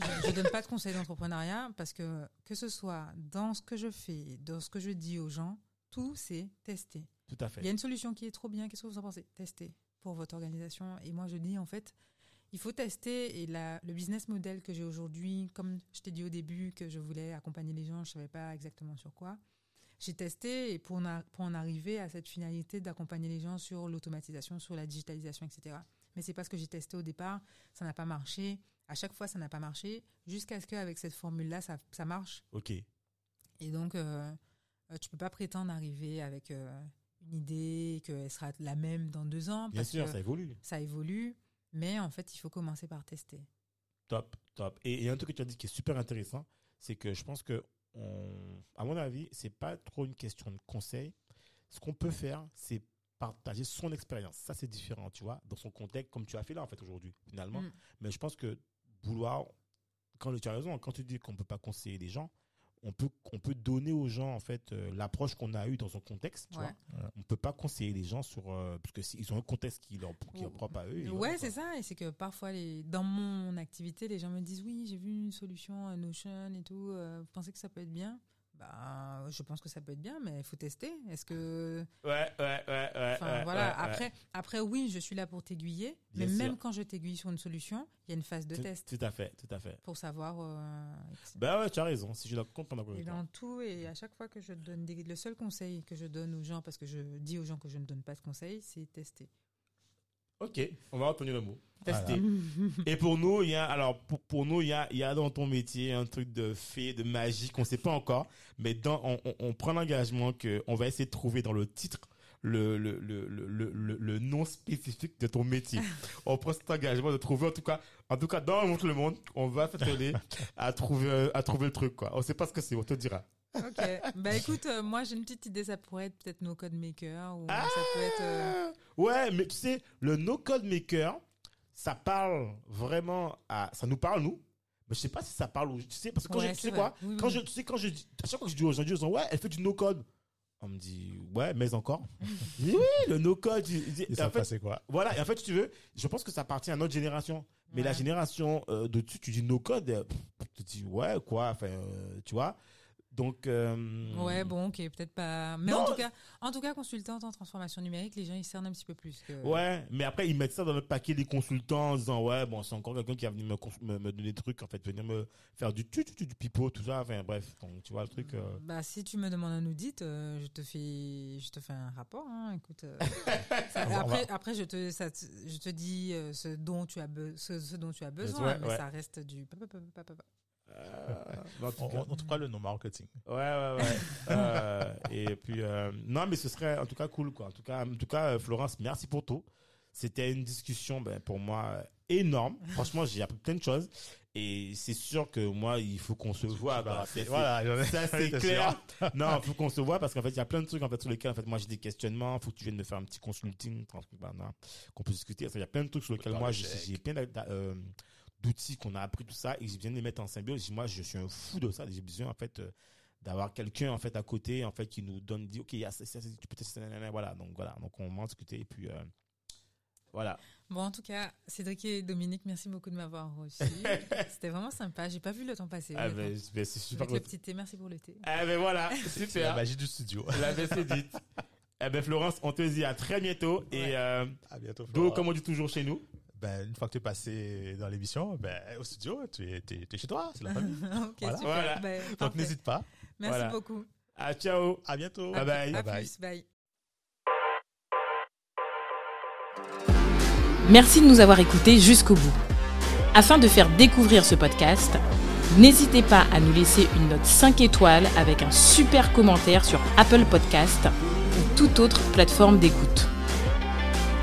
je, je donne pas de conseils d'entrepreneuriat parce que que ce soit dans ce que je fais, dans ce que je dis aux gens, tout c'est tester. Tout à Il y a une solution qui est trop bien, qu'est-ce que vous en pensez? Tester pour votre organisation. Et moi je dis en fait, il faut tester et la, le business model que j'ai aujourd'hui, comme je t'ai dit au début que je voulais accompagner les gens, je savais pas exactement sur quoi. J'ai testé et pour en, a- pour en arriver à cette finalité d'accompagner les gens sur l'automatisation, sur la digitalisation, etc. Mais c'est parce que j'ai testé au départ, ça n'a pas marché. À chaque fois, ça n'a pas marché, jusqu'à ce qu'avec cette formule-là, ça, ça marche. Ok. Et donc, euh, tu peux pas prétendre arriver avec euh, une idée qu'elle sera la même dans deux ans, Bien parce sûr, que ça évolue. ça évolue. Mais en fait, il faut commencer par tester. Top, top. Et, et un truc que tu as dit qui est super intéressant, c'est que je pense que, on, à mon avis, c'est pas trop une question de conseil. Ce qu'on peut faire, c'est partager son expérience. Ça, c'est différent, tu vois, dans son contexte, comme tu as fait là, en fait, aujourd'hui, finalement. Mm. Mais je pense que vouloir, quand tu as raison, quand tu dis qu'on peut pas conseiller les gens, on peut, on peut donner aux gens, en fait, euh, l'approche qu'on a eue dans son contexte, tu Ouais. vois. On peut pas conseiller les gens sur, euh, parce que s'ils ont un contexte qui leur, qui est propre à eux. Ouais, voilà, c'est ça. Et c'est que parfois, les... dans mon activité, les gens me disent Oui, j'ai vu une solution, un Notion et tout. euh, vous pensez que ça peut être bien? Bah, Je pense que ça peut être bien, mais il faut tester. Est-ce que. Ouais, ouais, ouais, ouais. Enfin, ouais, voilà. ouais, ouais. après, après, oui, je suis là pour t'aiguiller. Mais sûr. même quand je t'aiguille sur une solution, il y a une phase de Tout- test Tout à fait, tout à fait. pour savoir. euh, Ben ouais, tu as raison. Si je complètement d'accord Et dans tout, et à chaque fois que je donne des, le seul conseil que je donne aux gens, parce que je dis aux gens que je ne donne pas de conseils, c'est tester. Ok, on va retenir le mot. Voilà. Tester. Et pour nous, il y a, alors, pour, pour nous, il y a, il y a dans ton métier un truc de fée, de magie qu'on sait pas encore. Mais dans, on, on, on prend l'engagement que on va essayer de trouver dans le titre le, le, le, le, le, le- nom spécifique de ton métier. on prend cet engagement de trouver, en tout cas, en tout cas, dans le monde, on va s'atteler à trouver, à trouver le truc, quoi. On sait pas ce que c'est, on te dira. Ok. bah écoute, euh, moi j'ai une petite idée, ça pourrait être peut-être nos code maker ou ça peut être. euh, Ah Ouais, mais tu sais, le no code maker, ça parle vraiment à, ça nous parle nous. Mais je sais pas si ça parle tu sais, parce que quand Ouais, je, tu sais quoi. Oui, quand oui. je, tu sais, quand je dis, à chaque fois que je dis aux gens, ils disent, ouais, elle fait du no code. On me dit, ouais, mais encore. Oui, le no code. Et en ça fait, quoi? voilà, et en fait, si tu veux, je pense que ça appartient à notre génération. Mais la génération euh, de dessus, tu dis no code, euh, pff, tu te dis, ouais, quoi, enfin, euh, tu vois. Donc, euh, Ouais, bon, ok, peut-être pas. Mais Non. en tout cas, en tout cas, consultante en transformation numérique, les gens ils cernent un petit peu plus que. Ouais, mais après ils mettent ça dans le paquet des consultants en disant ouais bon c'est encore quelqu'un qui va venir me, me, me donner des trucs en fait venir me faire du tu tu tu du pipeau tout ça enfin bref donc tu vois le truc euh, Bah si tu me demandes un audit, euh, je te fais, je te fais un rapport. Hein, écoute. ça- après, après je te, ça je te dis ce dont tu as, be- ce, ce dont tu as besoin, Ouais, mais ouais. ça reste du. Euh, mais en tout on, cas, on, trouvera le nom marketing. ouais ouais ouais Euh, et puis euh, non mais ce serait en tout cas cool quoi en tout cas en tout cas Florence merci pour tout c'était une discussion ben, pour moi énorme franchement j'ai appris plein de choses et c'est sûr que moi il faut qu'on se voit c'est- voilà, Ça, c'est clair. non, faut qu'on se voit parce qu'en fait, il y a plein de trucs en fait sur lesquels en fait moi j'ai des questionnements. Faut que tu viennes me faire un petit consulting, bah, non, qu'on peut discuter. Il y a plein de trucs sur lesquels moi j'ai plein d'outils qu'on a appris tout ça et je viens de les mettre en symbiose. Moi, je suis un fou de ça. J'ai besoin en fait euh, d'avoir quelqu'un en fait à côté en fait qui nous donne dit ok il y a ça, tu peux tester voilà donc voilà donc on va en discuter et puis euh, Voilà. Bon, en tout cas, Cédric et Dominique, merci beaucoup de m'avoir reçu. C'était vraiment sympa. J'ai pas vu le temps passer. Ah, ben, ben, c'est super. Avec le petit thé, merci pour le thé. Ah, ben voilà, C'est la super. magie du studio. La baisse est dite. Eh ben, Florence, on te dit à très bientôt. Et Ouais. euh, À bientôt. Do, Florent. comme on dit toujours chez nous. Ben, une fois que tu es passé dans l'émission, ben, au studio, tu es, chez toi, c'est la famille. ok, Voilà. super. Voilà. Ben, Donc n'hésite pas. Merci Voilà. beaucoup. Ah, ciao. À bientôt. Bye bye. À Bye bye. plus. Bye. Merci de nous avoir écoutés jusqu'au bout. Afin de faire découvrir ce podcast, n'hésitez pas à nous laisser une note 5 étoiles avec un super commentaire sur Apple Podcast ou toute autre plateforme d'écoute.